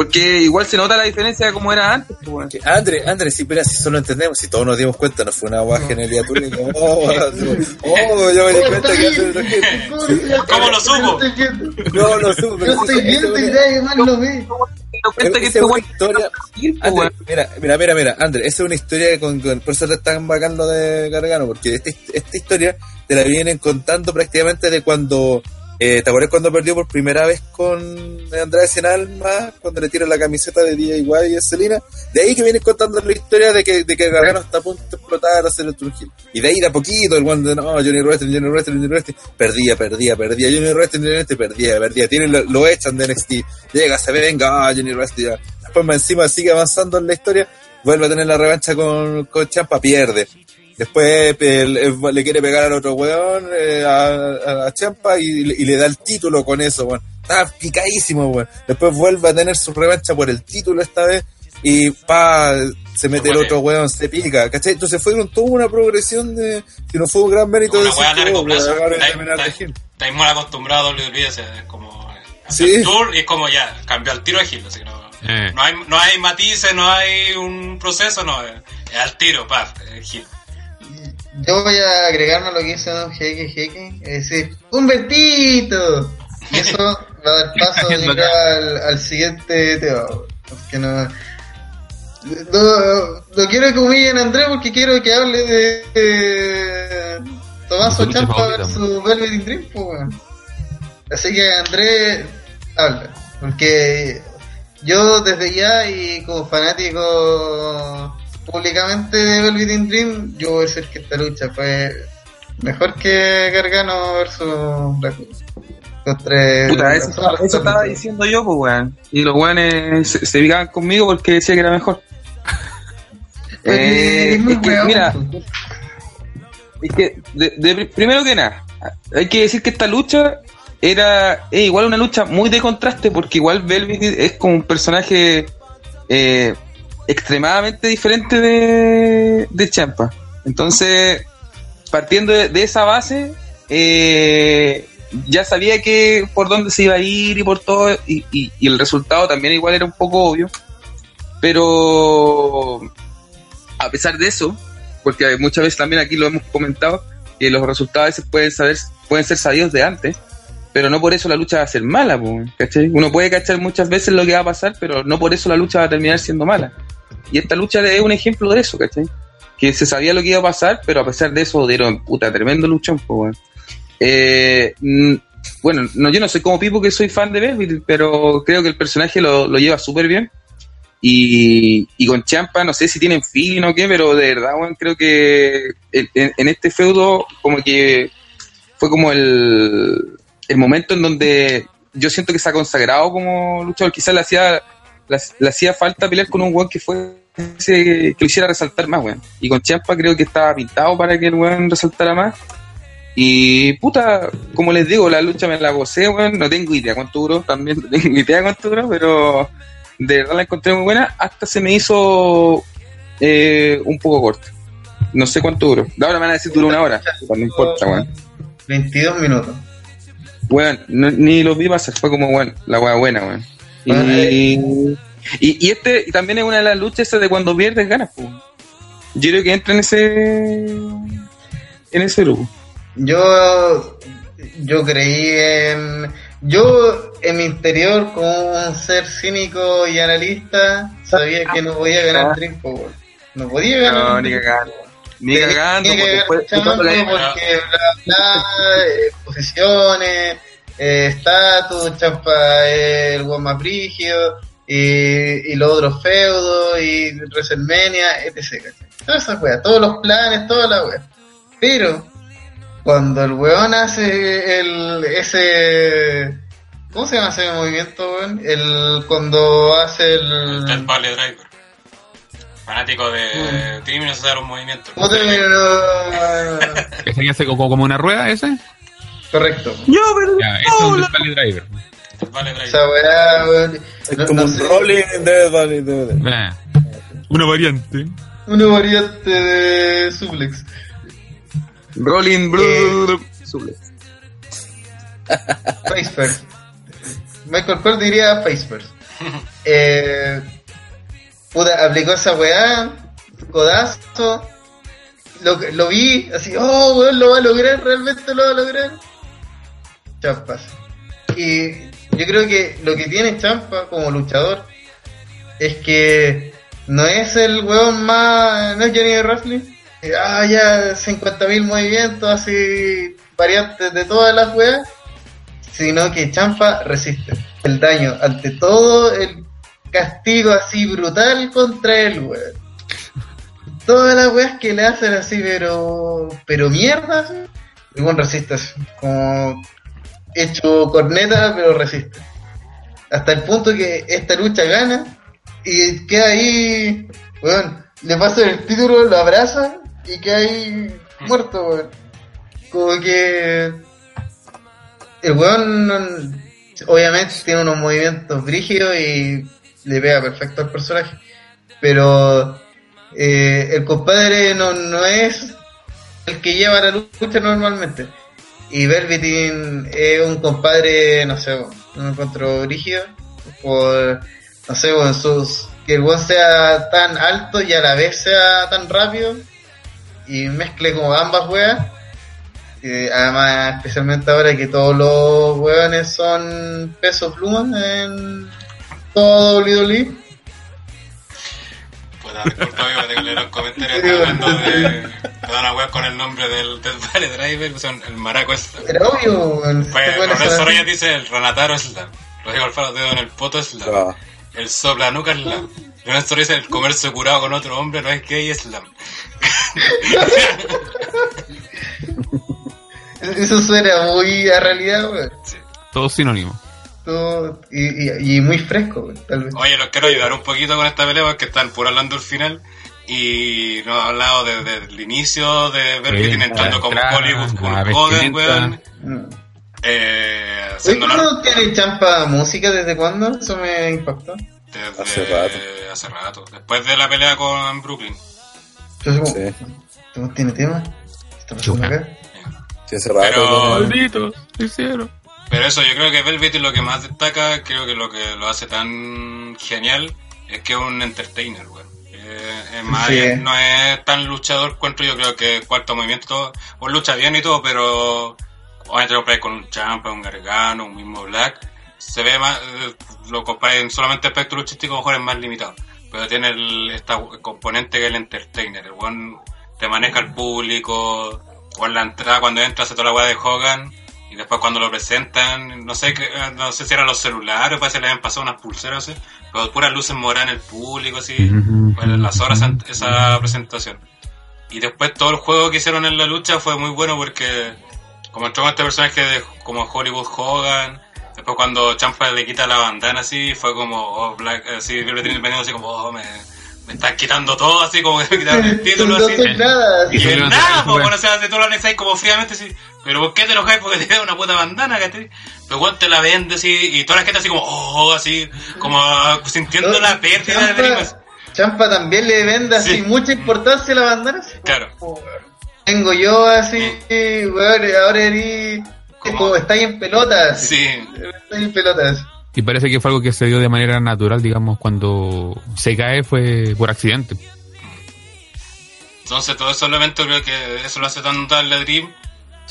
Porque igual se nota la diferencia de cómo era antes, pues, weón. Que, André, André, sí, pero si solo entendemos, si todos nos dimos cuenta, no fue una guaja genialidad tuya. como, Oh, oh, yo me di cuenta que Gil. ¿Cómo lo supo? Yo estoy viendo, No, no supe, yo estoy viendo y nadie más lo ve. Cuenta que Esa este es una historia. Pues, mira, mira, mira, mira, André, esa es una historia que con, con- por eso es tan bacán lo de Gargano, porque este- esta historia te la vienen contando prácticamente de cuando, eh, ¿te acuerdas cuando perdió por primera vez con Andrade Sin Alma, cuando le tira la camiseta de DIY y a Selena? De ahí que vienen contando la historia de que, de que Gargano está a punto de explotar, hacer el Turgil. Y de ahí de a poquito, el one de no, Johnny Wrestling, Johnny Wrestling, Johnny Wrestling, perdía, perdía, perdía, Johnny Wrestling, Johnny Wrestling, perdía, perdía, tiene, lo, echan de NXT, llega, se venga, ah, Johnny Wrestling, ya. después encima sigue avanzando en la historia, vuelve a tener la revancha con, con Champa, pierde. Después el- el- le quiere pegar al otro weón, eh, a, a- a Champa, y, le- y le da el título con eso, weón. Está picadísimo, weón. Después vuelve a tener su revancha por el título esta vez, y pa, se mete el Vale. otro weón, se pica, ¿cachai? Entonces fue toda una progresión de, que no fue un gran mérito Una de a decir, largo plazo. Estáis muy acostumbrados a WWE, o sea, es como eh, Sí. hacer tour y es como ya, cambió al tiro de Gil, así que no, Eh. no, hay, no hay matices, no hay un proceso, no, es, al tiro, paf, es Gil. Yo voy a agregarme a lo que hizo Don Jeque Jeque, es decir, ¡Humbertito! Y eso va a dar paso al, al siguiente tema, porque no, no, no quiero que humillen a Andrés porque quiero que hable de, de Tomás De su lucha Champa favorita, versus Velvet in Dream, pues, weón. Así que Andrés, habla, porque yo desde ya y como fanático públicamente de Velvet in Dream, yo voy a decir que esta lucha fue mejor que Gargano versus Black Puta, eso, estaba- eso estaba diciendo yo, pues, weón. Y los weones se, se picaban conmigo porque decía que era mejor. Eh, Es muy es que, weón, mira, pues. Es que, de- de- primero que nada, hay que decir que esta lucha era igual una lucha muy de contraste, porque igual Velvet es como un personaje eh, extremadamente diferente de, de Champa. Entonces, partiendo de, esa base, eh, ya sabía que por dónde se iba a ir y por todo, y, y- el resultado también igual era un poco obvio. Pero a pesar de eso, porque muchas veces también aquí lo hemos comentado, que los resultados pueden, saber, pueden ser sabidos de antes, pero no por eso la lucha va a ser mala, ¿cachai? Uno puede cachar muchas veces lo que va a pasar, pero no por eso la lucha va a terminar siendo mala. Y esta lucha es un ejemplo de eso, ¿cachai? Que se sabía lo que iba a pasar, pero a pesar de eso dieron puta tremendo luchón, weón. Eh, bueno, no, yo no soy como Pipo que soy fan de Velvet, pero creo que el personaje lo, lleva súper bien. Y, con Champa, no sé si tienen fin o qué, pero de verdad, weón, creo que en este feudo, como que fue como el, el momento en donde yo siento que se ha consagrado como luchador. Quizás le hacía, le, hacía falta pelear con un weón que fue que lo hiciera resaltar más, weón. Y con Champa creo que estaba pintado para que el weón resaltara más. Y puta, como les digo, la lucha me la gocé, weón. No tengo idea cuánto duró, también no tengo idea cuánto duró, pero de verdad la encontré muy buena. Hasta se me hizo eh, un poco corta. No sé cuánto duró. Ahora me van a decir duró una hora. No importa, weón. 22 minutos. Weón, no- ni los vi pasar, fue como, weón, la weá buena, weón. Y, y, y este y también es una de las luchas esas de cuando pierdes ganas, pues. Yo creo que entra en ese en ese grupo. Yo, yo creí en. Yo, en mi interior, como un ser cínico y analista, sabía que no podía ganar Dream Power. No podía ganar. No, ni cagando. Ni Tenía cagando, que porque después- bla bla, eh, posiciones, eh, estatus, champa eh, el brígido, y, y los otros feudos, y WrestleMania, etc. ¿cachai? Todas esas weas, todos los planes, toda la wea. Pero, cuando el weón hace el, ese, ¿cómo se llama ese movimiento, weón? El, cuando hace El el, Valley Driver. Fanático de Team no se da un movimiento. No- ¿Ese que hace como, como una rueda ese? Correcto. Yo, pero. Ya, ese es un Valley Driver. Vale, weá. Es no- como no un sé. rolling de vale, de- de- Ah, Una variante. Una variante de suplex. Rolling Blue. Suplex. Michael Cole diría face first. Eh, puta, aplicó esa weá, codazo. Lo, lo vi, así, oh, weón, lo va a lograr, realmente lo va a lograr. Champas. Y yo creo que lo que tiene Champa como luchador es que no es el weón más. No es Johnny Wrestling. que, Ah, ya 50.000 movimientos, así, variantes de todas las weas sino que Champa resiste el daño ante todo el castigo así brutal contra él, weón. Todas las weas que le hacen así, pero pero mierda, así, el weón resiste así, como hecho corneta, pero resiste. Hasta el punto que esta lucha gana y queda ahí, weón, le pasa el título, lo abraza y queda ahí muerto, weón. Como que el weón obviamente tiene unos movimientos brígidos y le pega perfecto al personaje. Pero eh, el compadre no, no es el que lleva la lucha normalmente. Y Velveteen es un compadre, no sé, no me encuentro brígido. Por, no sé, en sus, que el weón sea tan alto y a la vez sea tan rápido. Y mezcle como ambas weas. Eh, además, especialmente ahora que todos los hueones son pesos plumas en todo WWE. Puta, disculpa, amigo, tengo que leer los comentarios. Están hablando de. Te van a wear con el nombre del, del Vale Driver, son el Maraco Slam. Era obvio, weón. Pues Reyes así. dice el Ranataro Slam. Rodrigo Alfaro, dedo en el poto Slam. Ah, El sopla nuca Slam. Lorenzo Reyes, el comercio curado con otro hombre no es gay Slam. Eso suena muy a realidad, weón. Sí. Todo sinónimo. Todo- Y, y, y muy fresco, tal vez. Oye, los quiero ayudar un poquito con esta pelea porque están por hablando del final. Y nos ha hablado desde el inicio de ver que Sí, tiene entrando la como Hollywood, Hogan, vestimenta. weón. Mm. Eh, haciendo la- ¿cuándo tiene Champa música? ¿Desde cuándo? Eso me impactó. desde Hace rato. hace rato. Después de la pelea con Brooklyn. Como, sí, ¿tú ¿tiene tema? ¿Qué está pasando Chuta. acá? sí, hace rato. Pero- Malditos, lo hicieron. Pero eso, yo creo que Velvet lo que más destaca, creo que lo que lo hace tan genial, es que es un entertainer, weón. Eh, es más, Sí. no es tan luchador, encuentro yo creo que cuarto movimiento, pues lucha bien y todo, pero obviamente lo con un Champa, un Gargano, un mismo Black, se ve más, eh, lo comparáis en solamente aspecto luchístico, a mejor es más limitado. Pero tiene el, esta componente que es el entertainer, el weón te maneja al público, o en la entrada cuando entra hace toda la weá de Hogan, y después cuando lo presentan, no sé qué- eh, no sé si eran los celulares, parece que le habían pasado unas pulseras, así, pero puras luces moradas en el público, así, pues, en las horas esa presentación. Y después todo el juego que hicieron en la lucha fue muy bueno porque como entró con este personaje de, como Hollywood Hogan, después cuando Champa le quita la bandana así, fue como, oh, Black, así, Velvet Independiente, así como, oh, me, me están quitando todo, así como que me quitaron el título, no así. soy nada. Y Y nada, pues bueno, o sea, de tú lo anexáis como fríamente así. Pero ¿por qué te enojáis? Porque te da una puta bandana, ¿cachai? Pero cuando te la vende así, y toda la gente así como, oh, así, como ah, sintiendo No, la pérdida de Champa- Drimas. Champa también le vende así Sí. mucha importancia a la bandana. Claro. Tengo yo así, weón, ahora eres ¿Cómo? como estáis en pelotas. Sí, Estáis en pelotas. Y parece que fue algo que se dio de manera natural, digamos, cuando se cae fue por accidente. entonces todo esos elementos creo que eso lo hace tan notable a Dream.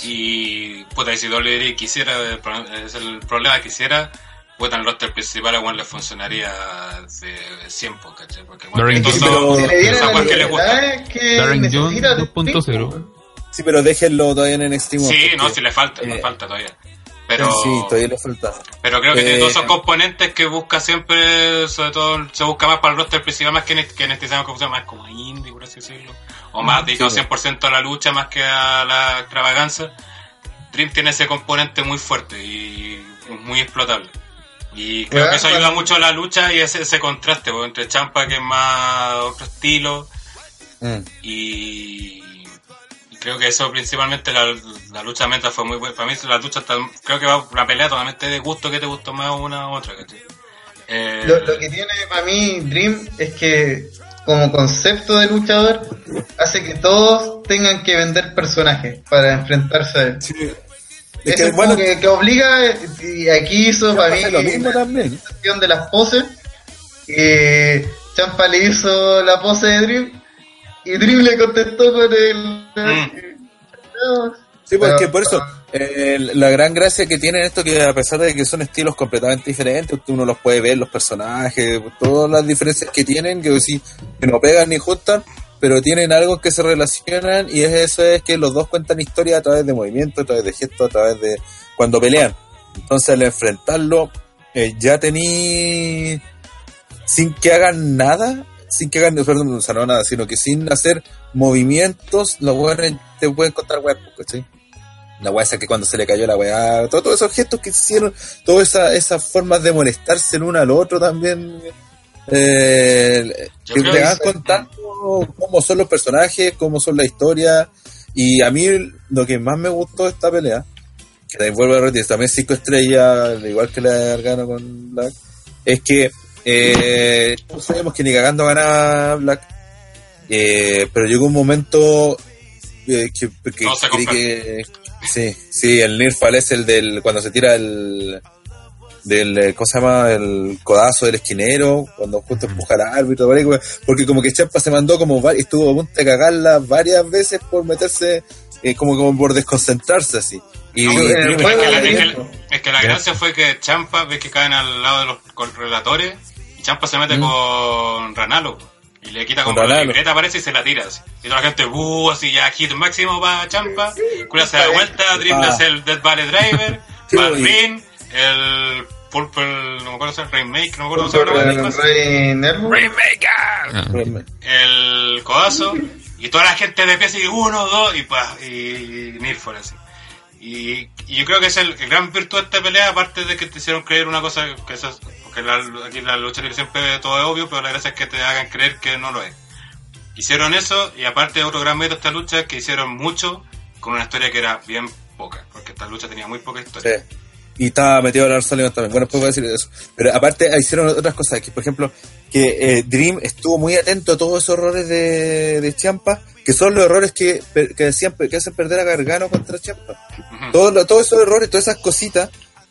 Y, puta, y si WWE quisiera, el pro- es el problema, quisiera, puta, en el roster principal a Juan le funcionaría de 100, po, ¿cachai? Porque, bueno, Darren que que de 2.0. tiempo. Sí, pero déjenlo todavía en NXT. Sí, porque- no, si le falta, le eh, falta todavía. Pero, Sí, todavía le falta. pero creo que Eh, tiene todos esos componentes que busca siempre, sobre todo se busca más para el roster principal, más que en este, que en este se llama, ¿cómo se llama? más como indie, por así decirlo. O más dedicado sí. 100% a la lucha más que a la extravaganza. Dream tiene ese componente muy fuerte y muy explotable. Y creo que eso ayuda mucho a la lucha y ese, ese contraste pues, entre Champa, que es más que otro estilo. Mm. Y creo que eso principalmente la, la lucha meta fue muy buena. Para mí la lucha está- creo que va una pelea totalmente de gusto que te gustó más una u otra. ¿cachai? Eh, Lo, lo que tiene para mí Dream es que como concepto de luchador hace que todos tengan que vender personajes para enfrentarse a él. Es Eso que, es bueno, que, que obliga, y aquí hizo para mí lo mismo la también. de las poses. que Champa le hizo la pose de Dream y Dream le contestó con el... No, Sí, porque pero- por eso, eh, la gran gracia que tienen esto que a pesar de que son estilos completamente diferentes, uno los puede ver, los personajes, todas las diferencias que tienen, que, sí, que no pegan ni juntan, pero tienen algo que se relacionan y es eso es que los dos cuentan historia a través de movimientos, a través de gestos, a través de cuando pelean. Entonces al enfrentarlo, eh, ya tení sin que hagan nada, sin que hagan, perdón, o sea, no nada, sino que sin hacer movimientos, los weones te pueden contar weas, ¿cachai? La weá esa que cuando se le cayó la weá, todo- todos esos gestos que hicieron, todas esa, esas formas de molestarse el uno al otro también, eh, que te van contando cómo son los personajes, cómo son la historia, y a mí lo que más me gustó de esta pelea, que también vuelvo a repetir, también cinco estrellas, al igual que la de Gargano con Black, es que eh, todos sabemos que ni cagando ganaba Black, eh, pero llegó un momento eh, que, que creí que sí, sí, el Nirfal es el del cuando se tira el del eh, ¿cómo se llama? el codazo del esquinero, cuando justo empuja al árbitro, ¿vale? porque como que Champa se mandó como va- estuvo a punto de cagarla varias veces por meterse eh, como, como por desconcentrarse así. Y, No, Es que, la, es de que- tiempo. es que la gracia fue que Champa, ves que caen al lado de los con- relatores, y Champa se mete Mm. con Ranalo. Y le quita Con como la libreta, parece, y se la tira. Así. Y toda la gente, buh, así ya hit máximo para Champa. Cura se da vuelta, Dream le Ah. hace el Dead Valley Driver, ring, el Purple, no me acuerdo si es Rainmaker, no me acuerdo el Rey Nervo. Ah. el codazo y toda la gente de pie así uno, dos y pa, y, y así. Y, y yo creo que es el, gran virtud de esta pelea, aparte de que te hicieron creer una cosa que eso es- porque la, aquí la lucha libre siempre todo es obvio, pero la gracia es que te hagan creer que no lo es. Hicieron eso y aparte otro gran mérito de esta lucha es que hicieron mucho con una historia que era bien poca, porque esta lucha tenía muy poca historia. Y estaba metido Lars Sullivan también. Bueno, después voy a decir eso. Pero aparte hicieron otras cosas. Que, por ejemplo, que eh, Dream estuvo muy atento a todos esos errores de, de Champa, que son los errores que, que, decían, que hacen perder a Gargano contra Champa. Todos, todos esos errores, todas esas cositas,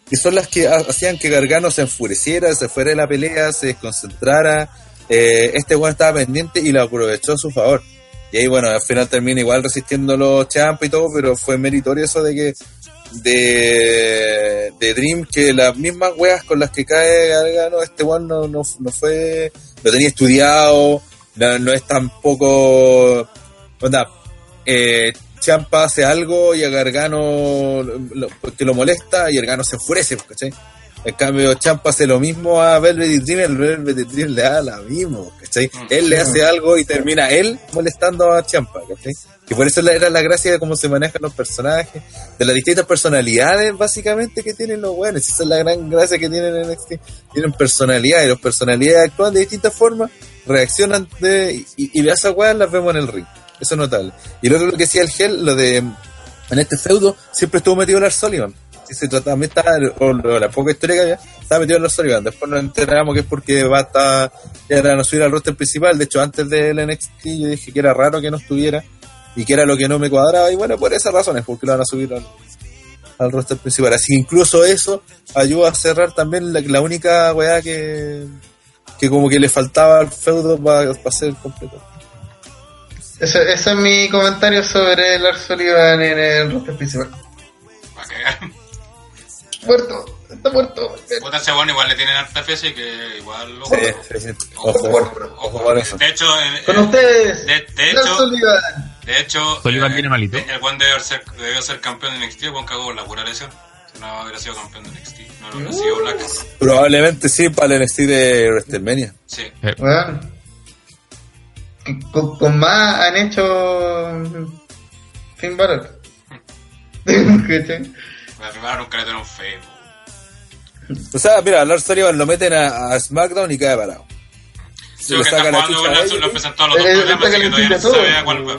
que son las que ha- hacían que Gargano se enfureciera, se fuera de la pelea, se desconcentrara. Eh, este weón estaba pendiente y lo aprovechó a su favor. Y ahí, bueno, al final termina igual resistiendo los Champa y todo, pero fue meritorio eso de que de, de Dream que las mismas weas con las que cae Gargano, este weón no, no, no fue, lo tenía estudiado, no, no es tampoco, onda, eh, Champa hace algo y a Gargano lo, lo- que lo molesta y Gargano se enfurece, ¿cachai? En cambio, Champa hace lo mismo a Velvet y Dream, el Velvet y Dream le da la mismo, ¿cachai? Mm. Él le hace algo y termina él molestando a Champa, ¿cachai? Que por eso era la gracia de cómo se manejan los personajes, de las distintas personalidades básicamente que tienen los buenos. Esa es la gran gracia que tienen en NXT. Tienen personalidad y las personalidades actúan de distintas formas, reaccionan de, y, y esas weas las vemos en el ring. Eso es notable. Y lo que decía el Gel, lo de en este feudo, siempre estuvo metido Lars Sullivan. Si se trata, también estaba, o, o la poca historia que había, estaba metido Lars Sullivan. Después nos enteramos que es porque va a estar, ya era no subir al roster principal. De hecho, antes del NXT yo dije que era raro que no estuviera y que era lo que no me cuadraba. Y bueno, por esas razones, porque lo van a subir al, al roster principal. Así que incluso eso ayuda a cerrar también la, la única weá que, que como que le faltaba al feudo para ser completo. Ese, ese es mi comentario sobre Lars Sullivan en el roster principal. Va a cagar. Muerto, está muerto. Puta, ese bueno igual le tienen harta fe, así que igual lo Sí, sí, sí. Ojo, ojo con eso. De hecho, en- Con ustedes, de, de hecho, de hecho, Sullivan eh, viene malito. El buen debió ser, debió ser campeón de NXT, buen cagó por la pura lesión. Si no hubiera sido campeón de NXT, no lo hubiera sido Black. Probablemente sí para el NXT de WrestleMania. Sí. Eh, Bueno, que con, con más han hecho Finn Balor. La primera nunca le dieron fe. O sea, mira, Lars Sullivan lo meten a, a SmackDown y cae parado. Sí, Edge, el- lo presentó a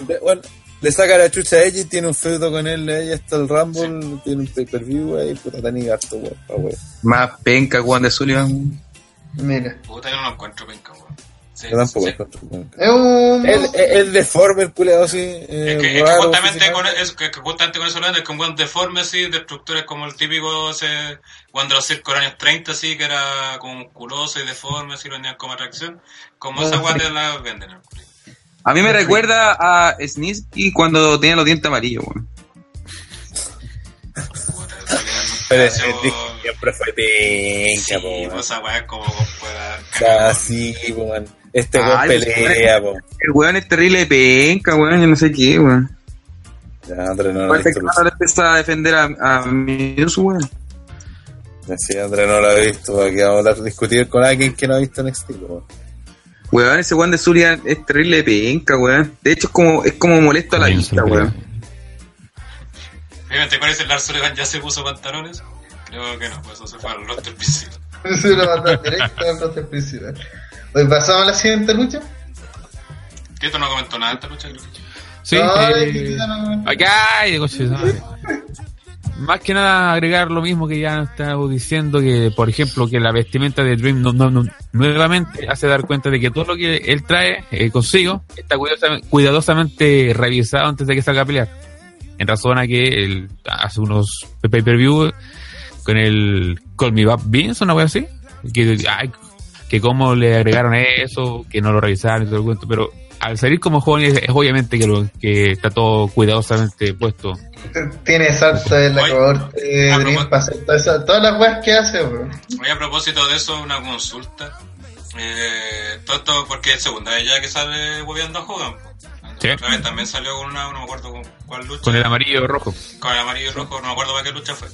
le- bueno, le saca la chucha a Edge y tiene un feudo con él, ella está el Rumble, tiene un pay-per-view ahí, puta, tan y harto, weón. Más penca, weón, de Sullivan. Mira. Puta, yo no lo encuentro penca, weón. Sí, Yo tampoco sí. encuentro, weón. Es un. El, el, el deforme, el culeado así, eh, Es que, es que justamente con, físicamente. es que que justamente con eso es que un buen deforme así, de estructuras como el típico ese, cuando los circos años 30 así, que era como musculoso y deforme, así lo tenían como atracción, como esa guay te la venden. ¿no? A mí me recuerda a Snitsky cuando tenía los dientes amarillos, el Pero el disco siempre fue penca, Sí, po, pues weón. esa weá es como para... Ah, sí, po, man. Este weón pelea, po. El weón es terrible penca, weón, yo no sé qué, weón. Ya, André no lo ha Parece visto. que ahora empieza a defender a, a weón. Sí, André no lo ha visto. Aquí vamos a hablar- discutir con alguien que no ha visto NXT, po, weón. Weón, ese weón de Sullivan es terrible penca, weón. De hecho, es como, es como molesto a la vista, se lo weón. Fíjate, ¿cuál es el Lars Sullivan ya se puso pantalones? Creo que no, pues eso se fue al roster principal. Es una batalla directa al roster principal. Hoy pasamos a la siguiente lucha. Tito no comentó nada de esta lucha, creo. Sí, Ay, eh, qué no- acá hay de coche, ¿sabes? Más que nada agregar lo mismo que ya estamos diciendo, que por ejemplo que la vestimenta de Dream no- no- no- nuevamente hace dar cuenta de que todo lo que él trae eh, consigo está cuidadosamente, cuidadosamente revisado antes de que salga a pelear. En razón a que él hace unos pay-per-view con el Call Me Back Beans, una wea así, que, ay, que cómo le agregaron eso, que no lo revisaron y todo el cuento, pero al salir como joven es, es obviamente que, lo, que está todo cuidadosamente puesto. Tiene salto en la cohorte hacer todas, las weas que hace, weón. Oye, a propósito de eso, una consulta. Eh, todo esto porque es segunda vez ya que sale hueveando a Hogan. Sí. Otra vez también salió con una, no me acuerdo con cuál lucha. Con el amarillo y rojo. Con el amarillo y rojo, no me acuerdo para qué lucha fue.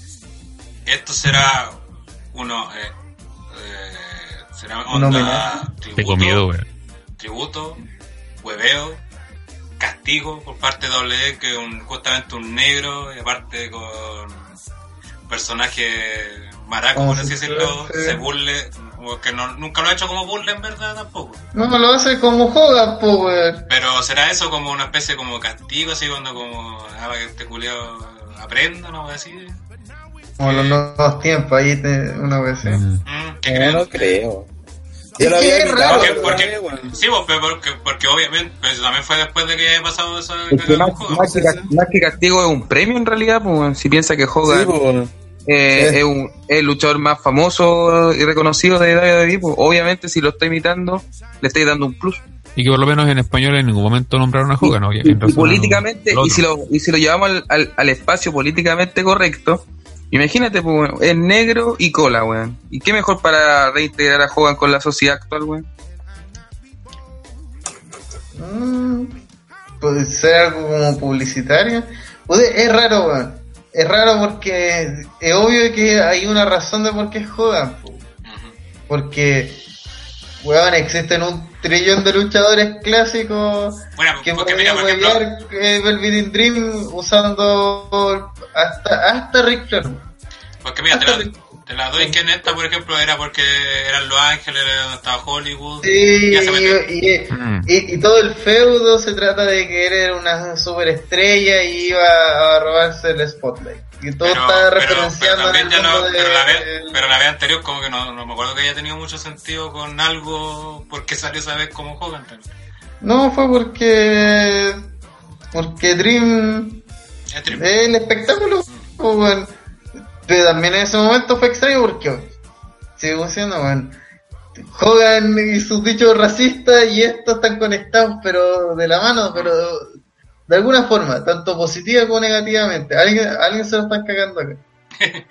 Esto será uno, eh, eh, será Un onda homenaje. tributo, Tengo miedo, weón. tributo, hueveo, castigo por parte de WWE, que es un, justamente un negro, y aparte con un personaje maraco, por así decirlo, Sí. se burle, o que no, nunca lo ha hecho como burle en verdad tampoco. No, lo hace como po, weón. Pero será eso como una especie como castigo, así cuando como, ah, que este culiao aprenda, ¿no? Así. Como los nuevos tiempos, ahí te, una vez así. Mm. Mm, ¿Qué No, creen? no creo. Es Yo lo que había es invitado, raro, Porque, no, sí, pues, porque, porque obviamente, pues también fue después de que haya pasado esa Es que más, que, ca- más que castigo es un premio en realidad, pues, si piensa que Hogan Sí, po. eh, es, un, es el luchador más famoso y reconocido de WWE, pues, obviamente si lo está imitando, le estáis dando un plus. Y que por lo menos en español en ningún momento nombraron a Hogan, ¿no? Y, En y políticamente, y si, lo, y si lo llevamos al, al, al espacio políticamente correcto, imagínate, pues, weón, es negro y cola, weón. ¿Y qué mejor para reintegrar a Hogan con la sociedad actual, weón? Mm, puede ser algo como publicitario. Puede- es raro, weón. Es raro porque es obvio que hay una razón de por qué es Hogan. po. Porque, weón, existen un trillón de luchadores clásicos Bueno, que porque mira, por ejemplo, eh, Velvet Dream usando hasta, hasta Ric Flair. porque mira, te la, te la doy que en esta, por ejemplo, era porque eran Los Ángeles, era donde estaba Hollywood. Sí, ya se metió. y, y- Mm. y- y todo el feudo se trata de que él era una superestrella y iba a robarse el spotlight. Y todo Pero, está pero, pero referenciando ya el no, de- pero, la vez, el- pero la vez anterior como que no, no me acuerdo que haya tenido mucho sentido con algo porque salió esa vez como Hogan también. No, fue porque. Porque Dream el espectáculo. pues, weón. Pero también en ese momento fue extraño porque. Sigo siendo, weón. Hogan y sus dichos racistas y estos están conectados, pero de la mano, pero de alguna forma, tanto positiva como negativamente. Alguien, alguien se lo están cagando acá.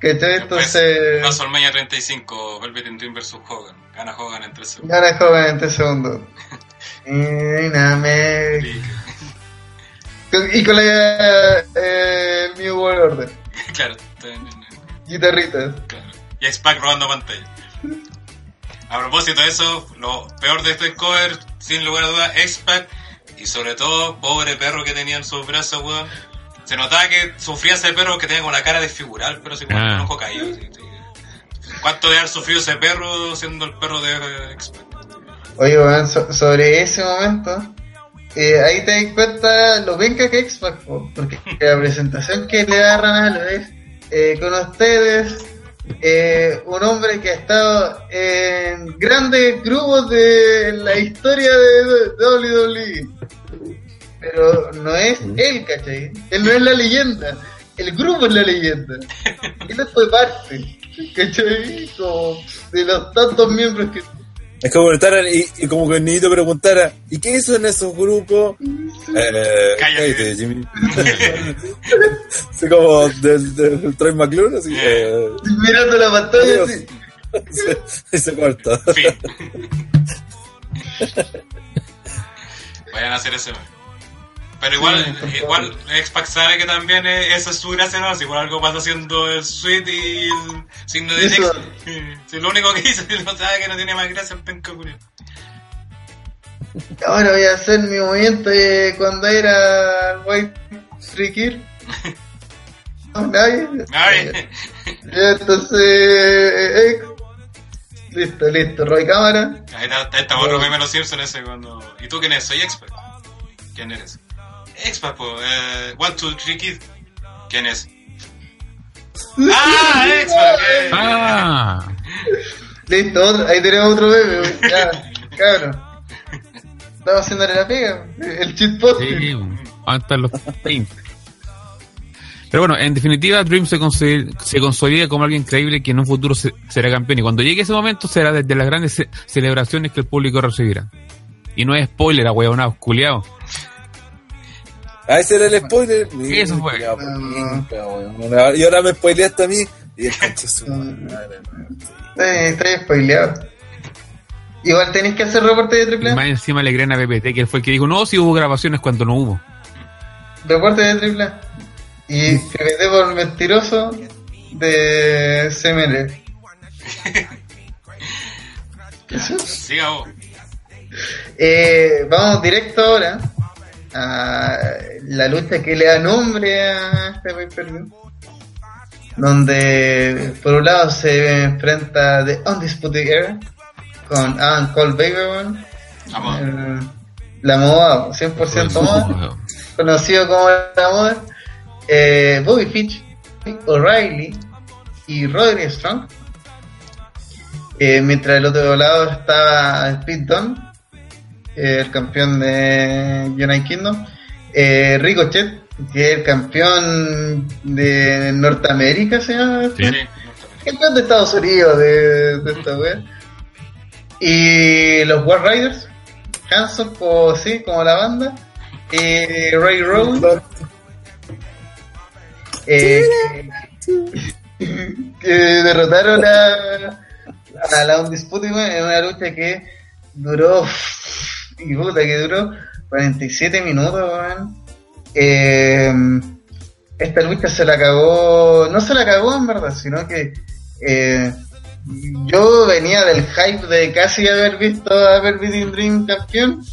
¿Cachai? Entonces, Solmeña 35, Velvet in Dream versus Hogan. Gana Hogan en 3 segundos. gana Hogan en 3 segundos. Y nada, me- Y con la eh, New World Order. claro, Guitarritas. claro. Y X-Pac robando pantalla. A propósito de eso, lo peor de este cover, sin lugar a dudas, X-Pac. Y sobre todo, pobre perro que tenía en sus brazos, weón. Se notaba que sufría ese perro que tenía como la cara desfigural, pero así como Ah. un ojo caído. así, sí. ¿Cuánto de haber sufrido ese perro siendo el perro de X-Men? Oye, weón, so- sobre ese momento, eh, ahí te das cuenta lo bien que es porque la presentación que le da Ranalo es eh, con ustedes, eh, un hombre que ha estado en grandes grupos de la historia de WWE. Pero no es él, ¿cachai? Él no es la leyenda, el grupo es la leyenda. Él fue parte, ¿cachai? Como de los tantos miembros que Es como preguntaran, y, y como que el niñito preguntara, ¿y qué hizo en esos grupos? Eh, Cállate. cállate, Jimmy. así como del, del Troy McClure, así. Eh, mirando la pantalla así. y se corta. Fin. Vayan a hacer ese. Pero igual, Sí, igual X-Pac sabe que también eh, esa es su gracia, ¿no? Si por algo pasa haciendo el suite y el signo de. Next. Si lo único que hizo, no sabe que no tiene más gracia el penca culiao. Ahora voy a hacer mi movimiento de cuando era White Free Kid. No, nadie. Ay, Ya, Entonces, eh, ex. Listo, listo. Roy cámara. ahí está, está otro meme los Simpsons ese cuando... ¿Y tú quién eres? Soy X-Pac. ¿Quién eres? X-Pac, po. Eh, one, two, three, kid. ¿Quién es? ¡Ah! X-Pac. eh. Ah, Listo, otro- ahí tenemos otro bebé. güey. Ya, cabrón. Estaba haciéndole la pega. El cheat post. sí, ¿dónde están los paint? Pero bueno, en definitiva, Dream se, consi- se consolida como alguien creíble que en un futuro se- será campeón. Y cuando llegue ese momento, será desde las grandes ce- celebraciones que el público recibirá. Y no es spoiler, a huevonados, culiao. Ah, ese era el spoiler. Eso fue. Ya, pinca, weón. Y ahora me spoileaste a mí. Y el conche su madre. Spoileado. Igual tenéis que hacer reporte de Y triple A. más encima le creen a PPT, que fue el que dijo, no, si hubo grabaciones cuando no hubo. Reporte de triple A. Y PPT por mentiroso de CML. Siga vos. Eh, vamos directo ahora a la lucha que le da nombre a este pay per view. Donde por un lado se enfrenta The Undisputed Era con Adam Cole el- la moda, 100% moda, conocido como la moda, eh, Bobby Fitch, O'Reilly y Roderick Strong. Eh, mientras del otro lado estaba Speed Dunn, eh, el campeón de United Kingdom, eh, Ricochet, que es el campeón de Norteamérica, se llama. Sí. Campeón de Estados Unidos de, de esta wea. Y los War Riders, Hanson, como, sí, como la banda, y Ray Rowan, eh, que derrotaron a, a la Undisputed en una lucha que duró, y puta que duró 47 minutos, weón. Eh, esta lucha se la acabó, no se la acabó en verdad, sino que eh, yo venía del hype de casi haber visto a Velvet Dream campeón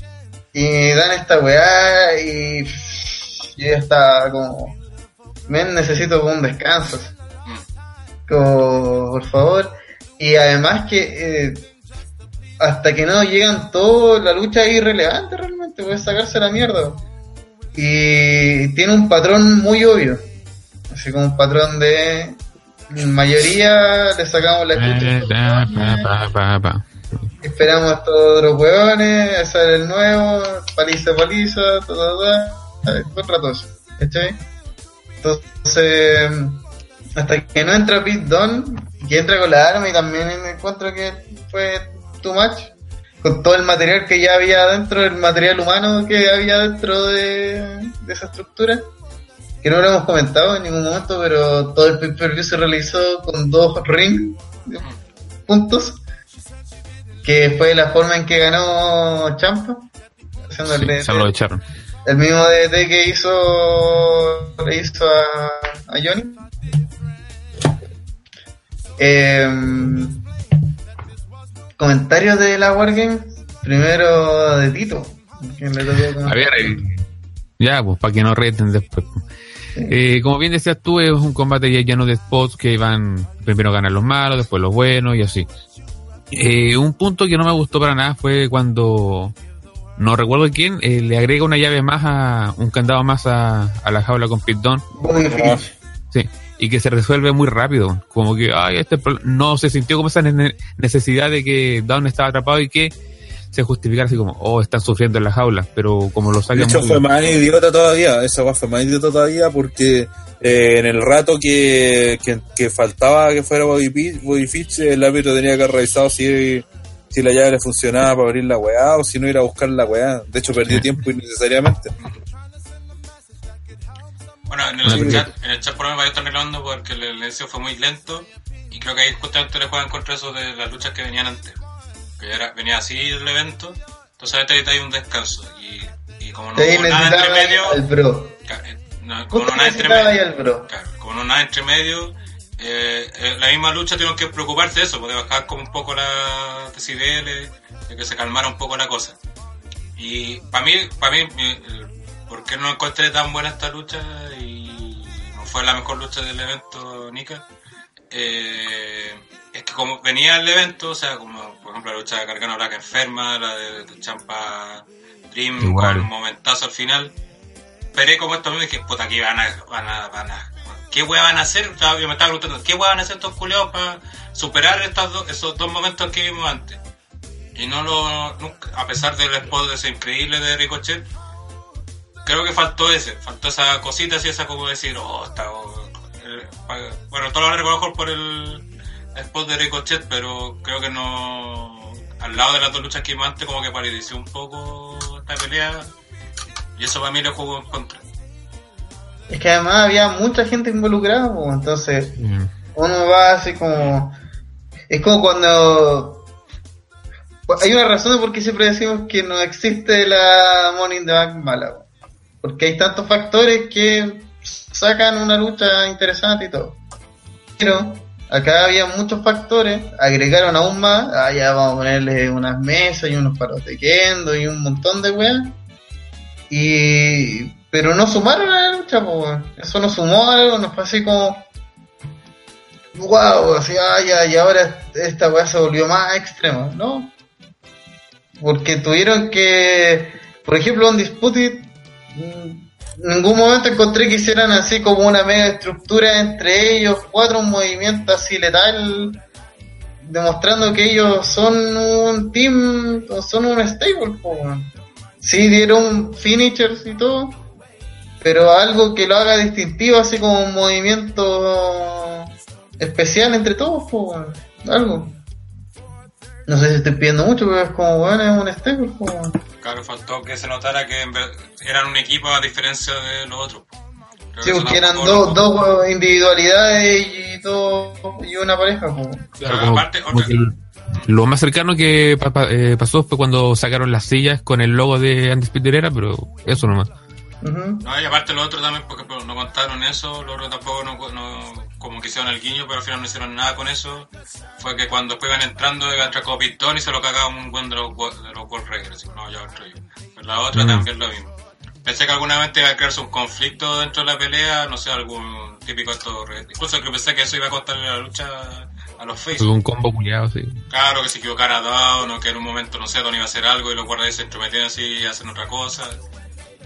y dan esta weá y yo ya estaba como, men, necesito un descanso, como, por favor, y además que eh, hasta que no llegan todos, la lucha es irrelevante realmente, puedes sacarse la mierda. Y tiene un patrón muy obvio. Así como un patrón de mayoría le sacamos la Eh, pa, pa. Esperamos a estos otros huevones, sale el nuevo, paliza, paliza, ta, ta, ta, el rato eso, ¿cachai? Entonces, hasta que no entra Pete Dunne, que entra con la arma y también encuentro que fue too much, con todo el material que ya había dentro, el material humano que había dentro de, de esa estructura, que no lo hemos comentado en ningún momento, pero todo el pay-per-view se realizó con dos rings puntos, que fue la forma en que ganó Champa, haciendo el, Sí, se aprovecharon. el mismo DDT que hizo, le hizo a, a Johnny. Eh, comentarios de la Wargame, primero de Tito. quien le tocó A ver, comentar. eh, Ya, pues, para que no reten después. pues. Eh, como bien decías tú, es un combate ya lleno de spots que van, primero ganan los malos, después los buenos y así. Eh, un punto que no me gustó para nada fue cuando, no recuerdo quién, eh, le agrega una llave más a, un candado más a, a la jaula con Pit Don. Bobby Fish. Sí, y que se resuelve muy rápido. Como que, ay, este no se sintió como esa ne- necesidad de que Down estaba atrapado y que se justificara así como, oh, están sufriendo en la jaula, pero como lo De saca hecho, muy- fue más idiota todavía. Esa fue más idiota todavía porque eh, en el rato que, que, que faltaba que fuera Bobby, Bobby Fitch, el árbitro tenía que haber revisado si, si la llave le funcionaba para abrir la weá o si no ir a buscar la weá. De hecho, perdió tiempo innecesariamente. Bueno, en el, Sí. chat, en el chat por lo menos están reclamando porque el inicio fue muy lento y creo que ahí justamente le juegan contra eso de las luchas que venían antes. Que era, venía así el evento, entonces ahorita hay un descanso y, y como no hubo nada entre medio, al bro. eh, no, como no nada entre medio, al bro. claro, como no nada entre medio, eh, eh, la misma lucha tuvieron que preocuparse de eso, de bajar como un poco la decibeles, de que se calmara un poco la cosa. Y para mí, para mí, mi- el- ¿por qué no encontré tan buena esta lucha y no fue la mejor lucha del evento, Nika? Eh, es que como venía el evento, o sea, como por ejemplo la lucha de Gargano Black enferma, la de, de Champa Dream Igual. con un momentazo al final, esperé como esto mismo y dije, puta, aquí van a, van a, van a, ¿qué wea van a hacer? O sea, yo me estaba preguntando, ¿qué wea van a hacer estos culeados para superar estas esos dos momentos que vimos antes? Y no lo, nunca, a pesar del spot ese increíble de Ricochet, creo que faltó ese, faltó esa cosita así, esa como decir, oh, está, oh, pa- bueno, todo lo reconozco por el spot de Ricochet, pero creo que no, al lado de las dos luchas que antes, como que palideció un poco esta pelea, y eso para mí le jugó en contra. Es que además había mucha gente involucrada, entonces Mm. uno va así como... Es como cuando... Hay una razón de por qué siempre decimos que no existe la Money in the Bank mala. Po. Porque hay tantos factores que sacan una lucha interesante y todo. Pero acá había muchos factores, agregaron aún más, ah, ya vamos a ponerle unas mesas y unos paros de y un montón de weas. Y... Pero no sumaron a la lucha, weón. Eso no sumó algo, nos fue así como... Wow, así, ah, ya, y ahora esta weá se volvió más extrema, ¿no? Porque tuvieron que, por ejemplo, en Disputed, en ningún momento encontré que hicieran así como una mega estructura entre ellos, cuatro un movimiento así letal, demostrando que ellos son un team, son un stable, po. Sí, dieron finishers y todo, pero algo que lo haga distintivo, así como un movimiento especial entre todos, algo. No sé si estoy pidiendo mucho, pero es como, bueno, es un stable, weón. Claro, faltó que se notara que eran un equipo a diferencia de los otros. Creo Sí, porque eran dos, dos individualidades y dos y una pareja. Claro, como- aparte, como otra- lo más cercano que pa- pa- eh, pasó fue cuando sacaron las sillas con el logo de Andy Era, pero eso nomás. Ujú. No, y aparte los otros también, porque pues, no contaron eso, los otros tampoco no, no- como que hicieron el guiño, pero al final no hicieron nada con eso. Fue que cuando después iban entrando, iban entrando Pistón y se lo cagaba un buen de los, de los World Raiders. Así, no, ya entro yo. Pero la otra Mm. también lo mismo. Pensé que alguna vez iba a crearse un conflicto dentro de la pelea, no sé, algún típico esto. Incluso que pensé que eso iba a costarle la lucha a los Face. un combo culiado, sí. Claro, que se equivocara Down o que en un momento, no sé, Don iba a hacer algo y los guardias se entrometían así y hacen otra cosa.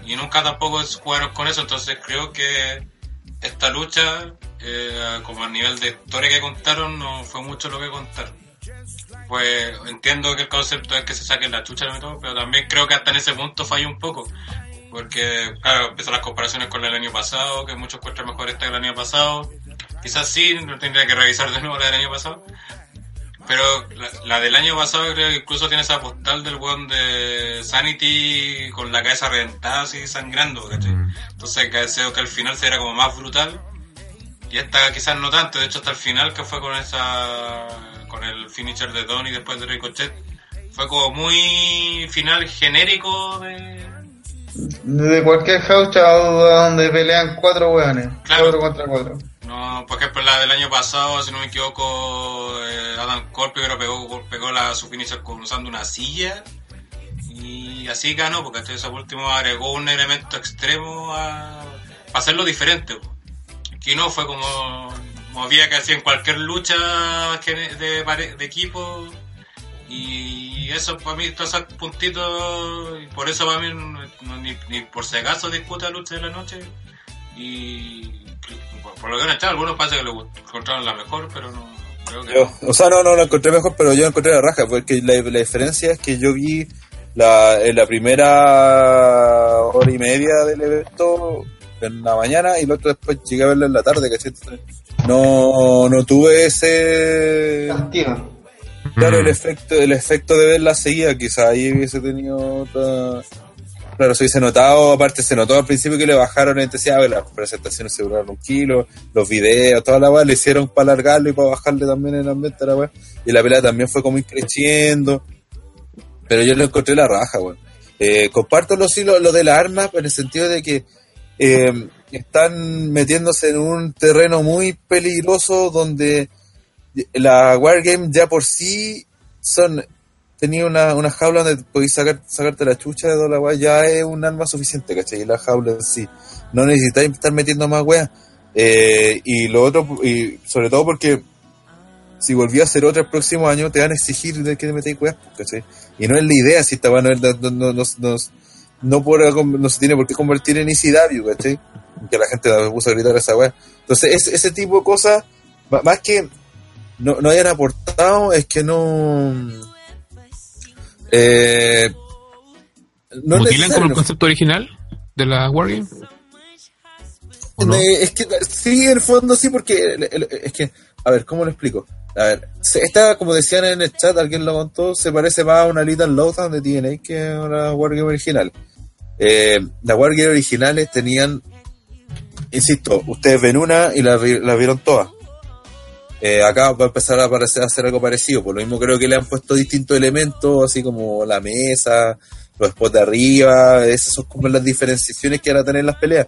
Y nunca tampoco jugaron con eso, entonces creo que esta lucha, eh, como a nivel de historia que contaron, no fue mucho lo que contaron. Pues entiendo que el concepto es que se saquen la chucha y todo, pero también creo que hasta en ese punto falló un poco. Porque, claro, empiezan las comparaciones con el año pasado, que muchos encuentran mejor esta que el año pasado. Quizás sí, no tendría que revisar de nuevo la del año pasado. Pero la, la del año pasado creo que incluso tiene esa postal del weón de Sanity con la cabeza reventada así sangrando, ¿cachai? Mm. Entonces creo que al final se era como más brutal. Y esta quizás no tanto, de hecho hasta el final que fue con esa con el finisher de Don y después de Ricochet, fue como muy final genérico de... De cualquier house donde pelean cuatro weones. Claro. Cuatro contra cuatro. No, por ejemplo, la del año pasado, si no me equivoco, eh, Adam Cole primero pegó, pegó la, su finisher con, usando una silla. Y así ganó, porque este ese último agregó un elemento extremo a, a hacerlo diferente. po. Aquí no fue como movía casi en cualquier lucha de, equipo. Y eso para mí, todos esos puntitos, y por eso para mí, no- ni, ni por si acaso disputa lucha de la noche. Y por, lo que han echado, algunos parece que gust- encontraron la mejor, pero no creo que. O sea, no, no lo encontré mejor, pero yo encontré la raja, porque la, diferencia es que yo vi en la primera hora y media del evento en la mañana y el otro después llegué a verlo en la tarde, ¿cachai? No, no tuve ese... Castigo. Claro, Mm. el efecto, el efecto de verla seguida, quizá ahí hubiese tenido otra... Claro, se hubiese notado, aparte se notó al principio que le bajaron la intensidad, porque las presentaciones se duraron un kilo, los videos, toda la weá, le hicieron para alargarlo y para bajarle también el ambiente a la weá. Y la pelea también fue como ir creciendo. Pero yo le encontré la raja, weón. Eh, comparto los hilos, lo de las armas, en el sentido de que eh, están metiéndose en un terreno muy peligroso donde la Wargame ya por sí son tenía una, una jaula donde podéis sacar, sacarte la chucha de toda la weá, ya es un arma suficiente, ¿cachai? La jaula en sí. No necesitáis estar metiendo más weá. Eh, y lo otro, y sobre todo porque si volví a hacer otra el próximo año, te van a exigir de que te metáis weá, ¿cachai? Y no es la idea, si esta weá no, no, no, no, no- por- no se tiene por qué convertir en ECW, ¿cachai? Que la gente me puso a gritar esa weá. Entonces, ese, ese tipo de cosas, más que no, no hayan aportado, es que no. Eh, no es ¿Mutilan como el concepto original de la Wargame? Eh, Es que sí, en el fondo sí, porque el- el- es que, a ver, ¿cómo lo explico? A ver, esta, como decían en el chat, alguien lo contó, se parece más a una Little Lowdown de TNA que a una Wargame original. Eh, las Wargame originales tenían, insisto, ustedes ven una y la, vi- la vieron todas. Eh, acá va a empezar a aparecer a hacer algo parecido, por lo mismo creo que le han puesto distintos elementos, así como la mesa, los spots de arriba, esas son como las diferenciaciones que van a tener las peleas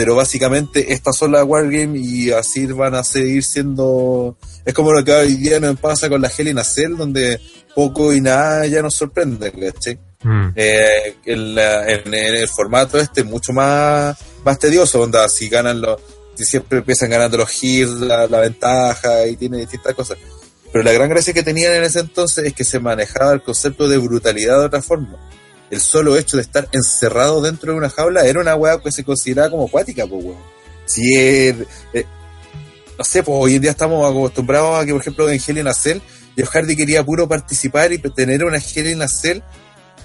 pero básicamente estas son las Wargame y así van a seguir siendo. Es como lo que hoy día nos pasa con la Hell in a Cell, donde poco y nada ya nos sorprende, ¿cachai? Mm. Eh, en, la- en- en el formato este mucho más, más tedioso, onda, si ganan los. Si siempre empiezan ganando los heals, la, la ventaja y tiene distintas cosas. Pero la gran gracia que tenían en ese entonces es que se manejaba el concepto de brutalidad de otra forma el solo hecho de estar encerrado dentro de una jaula era una weá que se consideraba como acuática, pues weón. Si es, eh, no sé, pues hoy en día estamos acostumbrados a que, por ejemplo, en Hell in a Cell, Jeff Hardy quería puro participar y tener una Hell in a Cell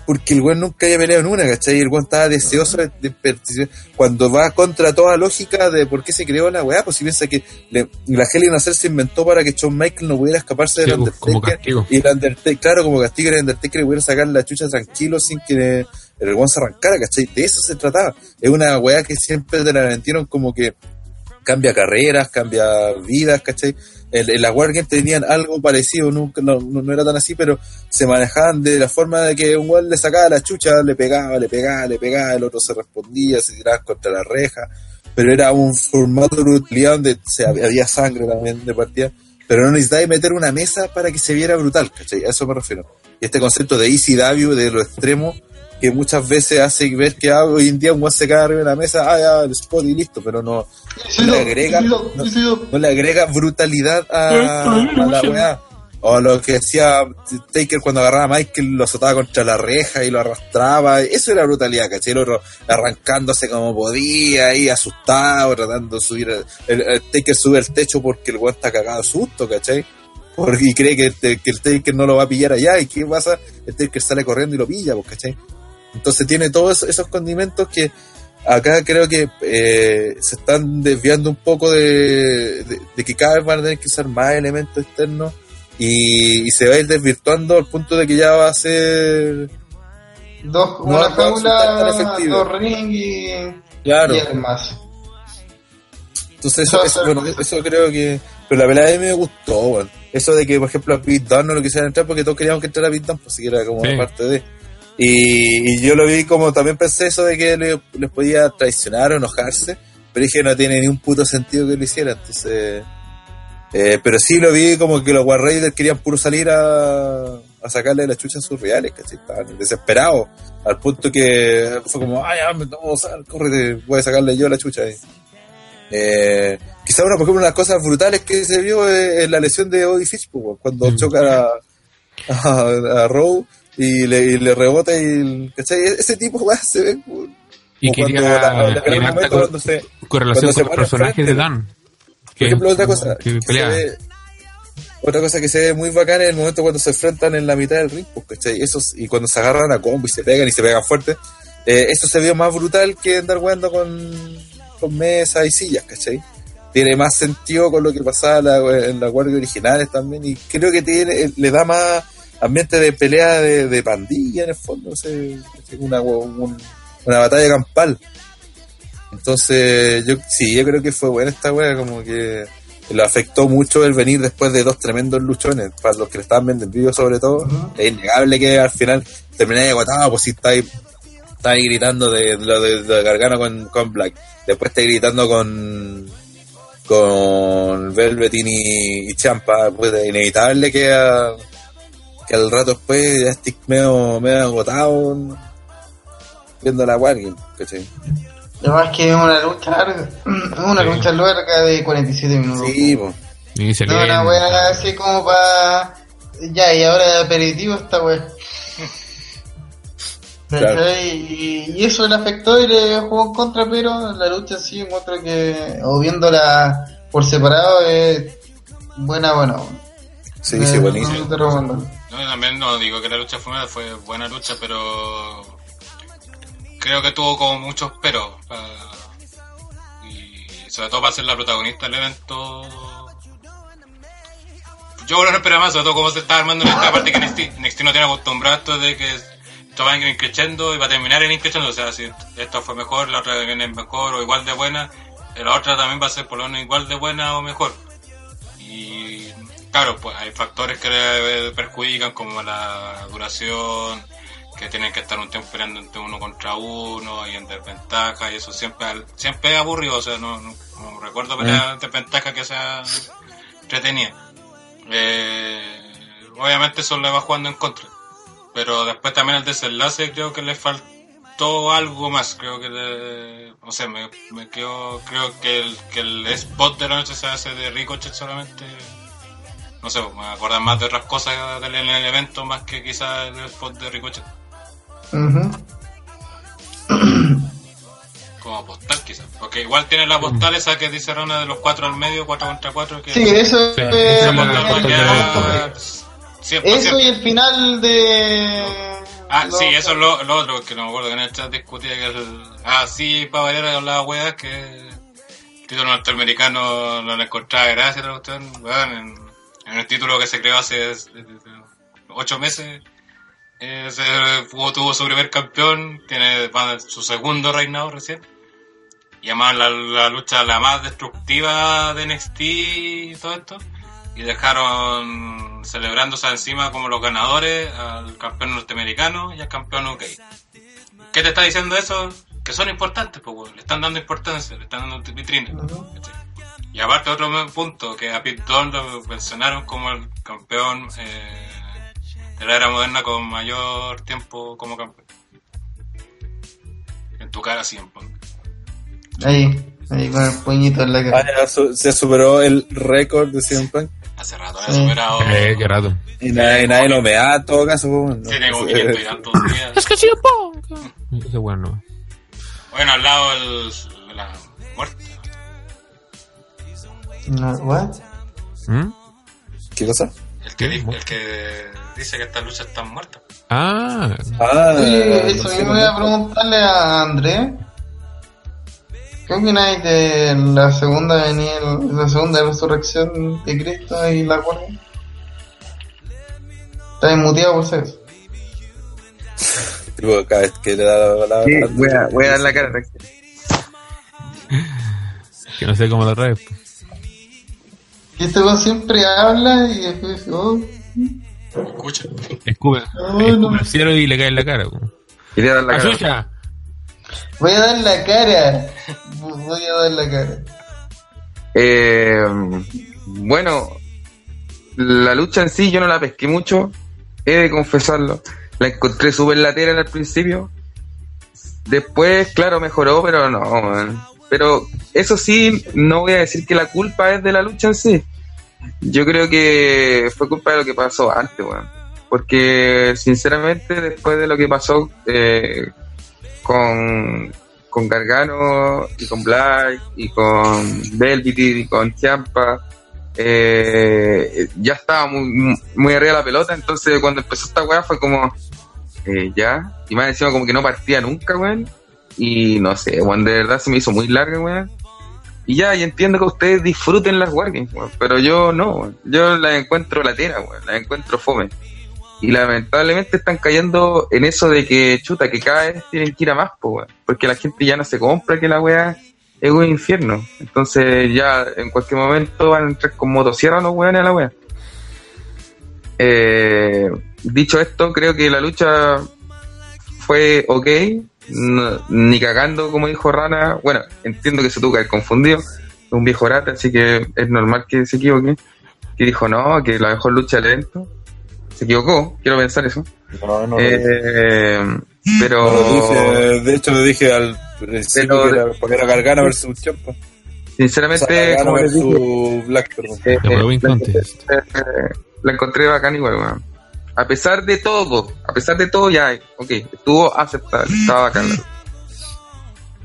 porque el weón nunca había peleado en una, ¿cachai? Y el weón estaba deseoso de, participar. Cuando va contra toda lógica de por qué se creó la weá, pues si piensa que le- la Hell in a Cell se inventó para que Shawn Michael no pudiera escaparse Sí, del pues, Undertaker. Y el Undertaker, claro, como castigo el Undertaker le pudiera sacar la chucha tranquilo sin que el weón se arrancara, ¿cachai? De eso se trataba. Es una weá que siempre te la vendieron como que cambia carreras, cambia vidas, ¿cachai? En, en la Wargame tenían algo parecido, nunca, no, no, era tan así, pero se manejaban de la forma de que un weón le sacaba la chucha, le pegaba, le pegaba, le pegaba, el otro se respondía, se tiraba contra la reja, pero era un formato de brutalidad donde se, había sangre también de partida, pero no necesitaba meter una mesa para que se viera brutal, ¿cachai? A eso me refiero. Y este concepto de ECW, de lo extremo, que muchas veces hace ver que ah, hoy en día un se cae arriba de la mesa, ah, ya, el spot y listo, pero no, no le agrega, no, no le agrega brutalidad a, a la weá. O lo que decía Taker cuando agarraba a Michael, lo azotaba contra la reja y lo arrastraba. Eso era brutalidad, ¿cachai? El otro arrancándose como podía, ahí asustado, tratando de subir. El, el Taker sube el techo porque el weón está cagado de susto, ¿cachai? Porque y cree que, que el Taker no lo va a pillar allá. ¿Y qué pasa? El Taker sale corriendo y lo pilla, pues, ¿cachai? Entonces tiene todos esos- esos condimentos que acá creo que eh, se están desviando un poco de, de- de que cada vez van a tener que usar más elementos externos y, y se va a ir desvirtuando al punto de que ya va a ser Dos, No, una efectivo. dos ring y, claro y armas. entonces eso, eso- bueno, eso creo que pero la pelea a mí me gustó bueno. eso de que por ejemplo a Pete Dunne no lo quisieran entrar porque todos queríamos que entrara Pete Dunne pues si era como Sí. una parte de y, y yo lo vi como también pensé eso de que le- les podía traicionar o enojarse pero dije no tiene ni un puto sentido que lo hiciera entonces eh, pero sí lo vi como que los War Raiders querían puro salir a, a sacarle la chucha a sus reales, ¿cachai? Estaban desesperados, al punto que fue como, ay, ya, me que córrete, voy a sacarle yo la chucha ahí. Eh, quizá una, por ejemplo, una de las cosas brutales que se vio es la lesión de Odie Fitch, cuando Mm. choca a, a, a Rowe y le, y le rebota y, ¿cachai? Ese tipo, weón, se ve Y quería cuando se- correlación con el pone personaje enfrente, de Dan. Por ejemplo, otra cosa, que que se ve- otra cosa que se ve muy bacana es el momento cuando se enfrentan en la mitad del ring, pues, ¿cachai? Esos, y cuando se agarran a combo y se pegan y se pegan fuerte, eh, eso se vio más brutal que andar jugando con, con mesas y sillas, ¿cachai? Tiene más sentido con lo que pasaba en la- en las guardias originales también, y creo que tiene, le da más ambiente de pelea de, de pandilla en el fondo, no una, un- una batalla campal. Entonces, yo sí, yo creo que fue buena esta wea, como que le afectó mucho el venir después de dos tremendos luchones, para los que le estaban viendo en vídeo sobre todo, es innegable que al final termináis agotado, pues si estáis, estáis gritando de, lo de, de Gargano con, con Black, después estáis gritando con con Velveteen y, y Champa, pues es inevitable que, a- que al rato después ya estés medio, medio agotado viendo la Wargame, ¿cachai? Además que es una lucha larga, es una Sí. lucha larga de 47 minutos. Sí, pues. No, una wea así como para... Ya, y ahora de aperitivo esta wea. Claro. ¿Cachai? Y, y eso le afectó y le jugó en contra, pero la lucha sí encuentro que, o viéndola por separado, es buena, buena. Sí, sí, buenísimo. no. No, también no digo que la lucha fue fue buena lucha, pero creo que tuvo como muchos peros. y sobre todo para ser la protagonista del evento. Yo no esperaba más, sobre todo como se está armando en esta parte que NXT, NXT no tiene acostumbrado esto de que esto va en increciendo y va a terminar en increciendo. O sea, si esta fue mejor, la otra viene mejor o igual de buena, la otra también va a ser por lo menos igual de buena o mejor. Y claro, pues hay factores que le perjudican como la duración, que tienen que estar un tiempo peleando entre uno contra uno y en desventaja y eso siempre siempre es aburrido, o sea, no, no, no recuerdo pelear en desventaja que sea entretenida. Eh, obviamente eso le va jugando en contra, pero después también el desenlace creo que le faltó algo más, creo que no sé, me, me quedo, creo que el, que el spot de la noche se hace de Ricochet solamente no sé, me acuerdan más de otras cosas del en el evento más que quizás el spot de Ricochet. Como postal quizás. Porque igual tiene la postal esa que dice Rona de los cuatro al medio, cuatro contra cuatro. Que Sí, eso eh, es la siempre- Eso siempre- y el final de... Ah, sí, eso es lo, lo otro que no me acuerdo que en el chat discutía que el... Ah, sí, para variar hablaba weas que el título norteamericano no le encontraba gracia a la cuestión. Weón, en, en el título que se creó hace ocho meses, eh, se, tuvo, tuvo su primer campeón, tiene su segundo reinado recién. Y además la, la lucha la más destructiva de NXT y todo esto. Y dejaron celebrándose encima como los ganadores al campeón norteamericano y al campeón UK. ¿Qué te está diciendo eso? Que son importantes, pues, le están dando importancia, le están dando vitrina. Ujú. Y aparte otro punto, que a Pete Dunne lo mencionaron como el campeón eh, de la era moderna con mayor tiempo como campeón. En tu cara siempre. Ahí, ahí con el puñito en la Ah, cara. su- se superó el récord de Punk. Hace rato Sí. he superado. Eh, qué rato. Y nadie, nadie lo me da en todo caso. pues, no. Tiene como 500 y tantos días. que sí, Ese bueno. Bueno, al lado el, la muerte. No, what? ¿Mm? ¿Qué cosa? El que, Sí, el que dice que estas luchas están muertas. Ah, Ah, Oye, eso mismo voy a preguntarle a André. ¿Qué opináis de la segunda venida, la segunda resurrección de Cristo y la guardia? Está muteado por ser. Tipo, cada vez que le da la palabra. Sí, voy, a, voy a dar la cara. que no sé cómo lo traes. Y este weón siempre habla y después dice, oh, Escucha. Escupe, No, escupe no. y le cae en la cara. pues. Quería dar la cara. ¡Azucha! voy a dar la cara. Voy a dar la cara. Eh, bueno, la lucha en sí yo no la pesqué mucho. he de confesarlo. La encontré súper lateral al principio. Después, claro, mejoró, pero no, weón. Pero eso sí, no voy a decir que la culpa es de la lucha en sí. Yo creo que fue culpa de lo que pasó antes, weón. Porque, sinceramente, después de lo que pasó eh, con, con Gargano y con Black y con Velvety y con Champa, eh, ya estaba muy, muy arriba de la pelota. Entonces, cuando empezó esta weá, fue como, eh, ya. Y más encima, como que no partía nunca, weón. Y no sé, weón, de verdad se me hizo muy larga, weón. Y ya, y entiendo que ustedes disfruten las Wargames, weón, pero yo no, weón. yo las encuentro latera, weón, las encuentro fome. Y lamentablemente están cayendo en eso de que, chuta, que cada vez tienen que ir a más, po, porque la gente ya no se compra que la weá es un infierno. Entonces ya en cualquier momento van a entrar con motosierra los weones a la weá. Eh, dicho esto, creo que la lucha fue ok, no- ni cagando, como dijo Rana. Bueno, entiendo que se tuvo que haber confundido, es un viejo rata, así que es normal que se equivoque. Que dijo no, que la mejor lucha del evento. Se equivocó, quiero pensar eso. No, no, Eh, pero. dije, de hecho lo dije al principio Pero- que era, porque era Gargano versus Champa. O Sinceramente, sea, Gargano como les dije, versus Black, perdón. eh, la, Contest. eh, la encontré bacán igual, weón. A pesar de todo, a pesar de todo, ya, ok, estuvo aceptable, estaba bacán.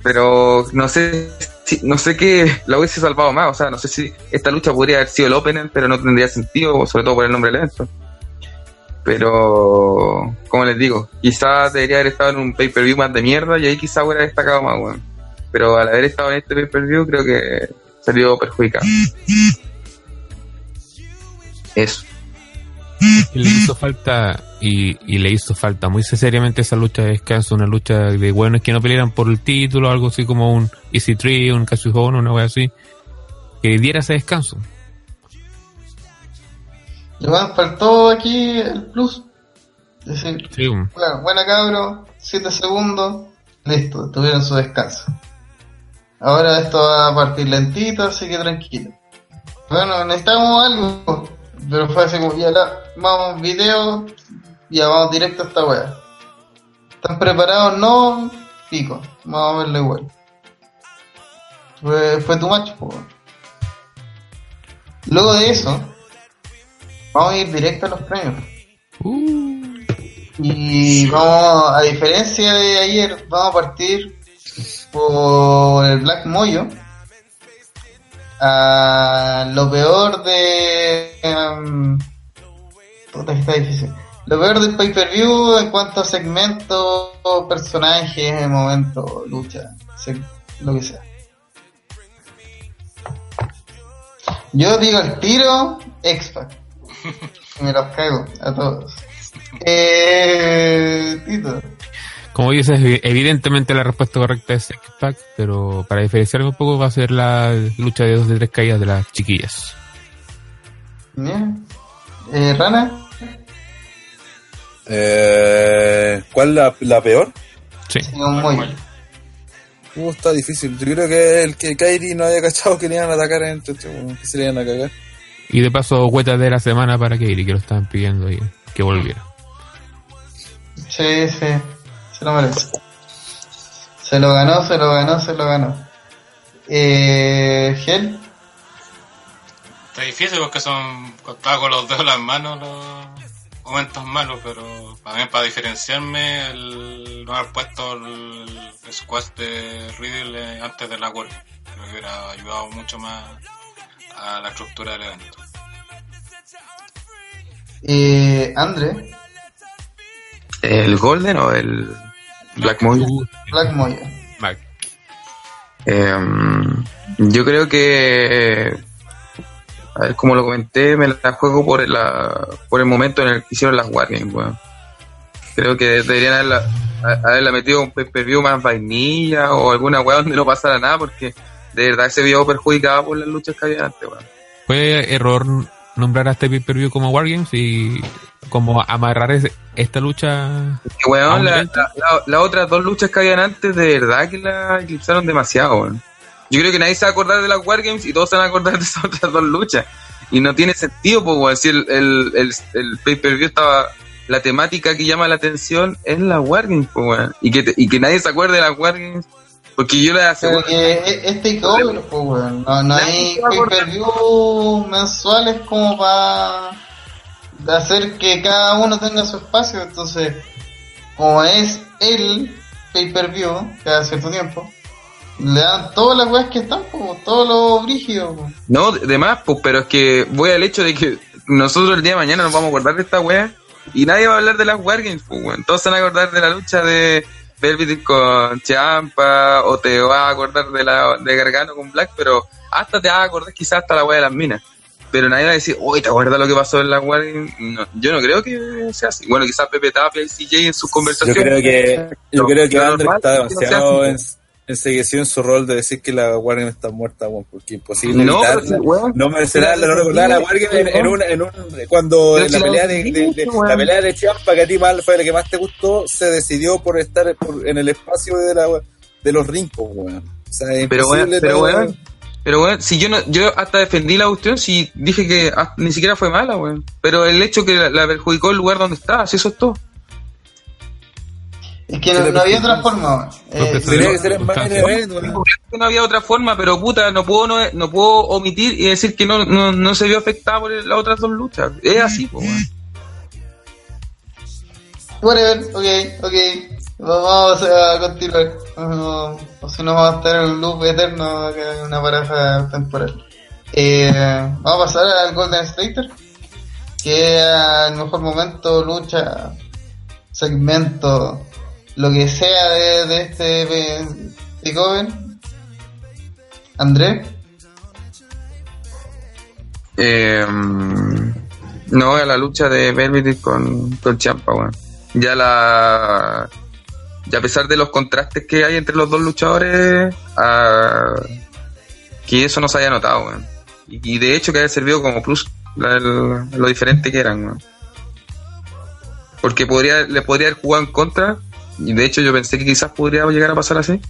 Pero no sé si, no sé qué la hubiese salvado más, o sea, no sé si esta lucha podría haber sido el opener, pero no tendría sentido, sobre todo por el nombre del evento. Pero, como les digo, quizás debería haber estado en un pay-per-view más de mierda y ahí quizás hubiera destacado más, weón. Pero al haber estado en este pay-per-view creo que salió perjudicado. Eso. Le hizo falta y, y le hizo falta muy seriamente esa lucha de descanso, una lucha de buenos que no pelearan por el título, algo así como un Easy Tree, un Casual una wea así, que diera ese descanso. Igual faltó aquí el plus. Es decir, Sí, bueno, buena cabro, 7 segundos, listo, tuvieron su descanso. Ahora esto va a partir lentito, así que tranquilo. Bueno, necesitamos algo, pero fue así como, ya la, vamos, video, ya vamos directo a esta wea. ¿Están preparados? No, pico, vamos a verlo igual. Fue, fue tu macho, Luego de eso, vamos a ir directo a los premios. Uh, Y vamos, a diferencia de ayer, vamos a partir por el Black Moyo. A lo peor de. puta que está difícil. Lo peor del pay per view en cuanto a segmentos, personajes, momento, lucha, lo que sea. Yo digo el tiro, X-Pac. Me los cago a todos. Eh, Tito. Como dices, evi- evidentemente la respuesta correcta es X-Pac, pero para diferenciarme un poco va a ser la lucha de dos de tres caídas de las chiquillas. Bien. Eh, Rana. Eh, ¿Cuál la, la peor? Sí. Sí, un muy. Uh, está difícil. Yo creo que el que Kairi no había cachado que le iban a atacar estos, weón, que se le iban a cagar. Y de paso, cuetas de la semana para Kairi, que lo estaban pidiendo ahí, que volviera. Sí, sí. Se lo merece. Se lo ganó, se lo ganó, se lo ganó. Eh, Gel. Está difícil porque son contados con los dedos en las manos los momentos malos, pero para mí, para diferenciarme, el no haber puesto el, squash de Riddle eh, antes de la cuerda. Creo que hubiera ayudado mucho más a la estructura del evento. Eh, Andre. ¿El Golden o el Black Moy? Uh, Black Moya. Mac. Em, yo creo que, a ver, como lo comenté, me la juego por, la, por el momento en el que hicieron las Wargames, weón. Creo que deberían haberla, haberla metido un pay-per-view más vainilla o alguna weá donde no pasara nada, porque de verdad se vio perjudicada por las luchas que había antes, weón. Fue error nombrar a este pay-per-view como Wargames y como amarrar ese- esta lucha. ¿A un la- la- la- las otras dos luchas que habían antes, de verdad que la eclipsaron demasiado, weón. Yo creo que nadie se va a acordar de las Wargames y todos se van a acordar de esas otras dos luchas. Y no tiene sentido, pues, weón, si el, el, el, el pay-per-view estaba la temática que llama la atención es la Wargames, pues. Y que, te- y que nadie se acuerde de las Wargames, porque yo le Pero aseguro que es es takeover, pues, weón. No, no hay pay-per-view mensuales como para hacer que cada uno tenga su espacio. Entonces, como es el pay-per-view cada cierto tiempo, le dan todas las weas que están, pues, todos los brígidos. pues. No, de de más, pues, pero es que voy al hecho de que nosotros el día de mañana nos vamos a acordar de esta wea y nadie va a hablar de las Wargames, pues, weón. Todos se van a acordar de la lucha de Velvet con Champa o te vas a acordar de la de Gargano con Black, pero hasta te vas a acordar quizás hasta la wea de las minas. Pero nadie va a decir, uy, ¿te acuerdas lo que pasó en las Wargames? No, yo no creo que sea así. Bueno, quizás Pepe Tapia y CJ en sus Yo conversaciones. creo que, yo creo que está demasiado en- enseguecido en su rol de decir que la Wargame está muerta, weón, porque imposible No, evitarla. sí, weón. no a la en, en un, en un, cuando en la la pelea de, la pelea de Champa que a ti mal fue la que más te gustó, se decidió por estar por- en el espacio de la de los rincos, weón. O sea, es Pero weón, imposible pero weón, pero weón, si yo no, yo hasta defendí la cuestión, si dije que ah, ni siquiera fue mala, weón. Pero el hecho que la, la perjudicó el lugar donde está, si eso es todo. Es que no, no había otra forma. Eh, Tenía que ser en. Que no había otra forma, pero puta, no puedo no, no puedo omitir y decir que no, no, no se vio afectada por las otras dos luchas. Es así, po. Whatever, ok, ok. Vamos a continuar. O, si no, vamos a estar en un loop eterno acá en una paraja temporal. Eh, vamos a pasar al Golden Slater, que es el mejor momento, lucha, segmento, lo que sea de, de este eh, takeover. André, Eh, no, a la lucha de Velvet con, con Champa, weón. Ya la. Ya a pesar de los contrastes que hay entre los dos luchadores, ah, que eso no se haya notado, weón. Y, de hecho que haya servido como plus lo diferente que eran. Porque podría, le podría haber jugado en contra, de hecho yo pensé que quizás podría llegar a pasar así,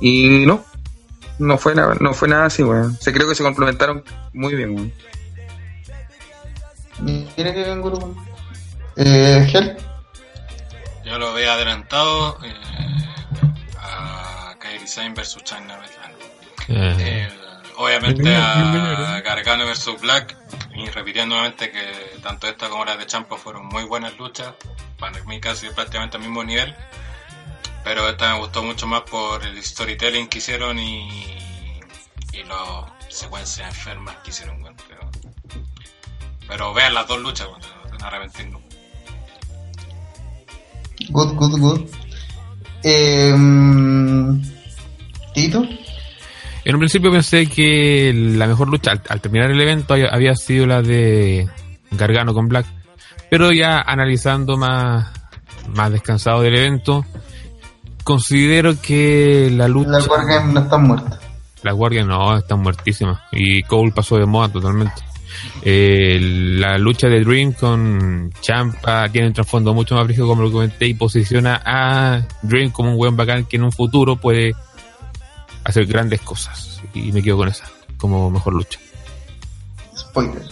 y no, no fue nada, no fue nada así, weón. Se creo que se complementaron muy bien, weón. mira que grupo. Eh, Gel, Yo lo había adelantado eh, a Kairi Sane versus China. Eh, Eh, obviamente a. Gargano versus Black y repitiendo nuevamente que tanto esta como la de Champa fueron muy buenas luchas para mí casi prácticamente al mismo nivel pero esta me gustó mucho más por el storytelling que hicieron y, y las secuencias enfermas que hicieron weón. pero, pero vean las dos luchas weón, no van a arrepentir nunca. good, good, good. Eh, mm, Tito, En un principio pensé que la mejor lucha al, al terminar el evento había, había sido la de Gargano con Black, pero ya analizando más, más descansado del evento, considero que la lucha... la Wargame no está muerta. Las guardias no, están muertísimas. Y Cole pasó de moda totalmente. Eh, la lucha de Dream con Champa tiene un trasfondo mucho más brígido como lo comenté y posiciona a Dream como un buen bacán que en un futuro puede hacer grandes cosas. Y me quedo con esa como mejor lucha. Spoiler.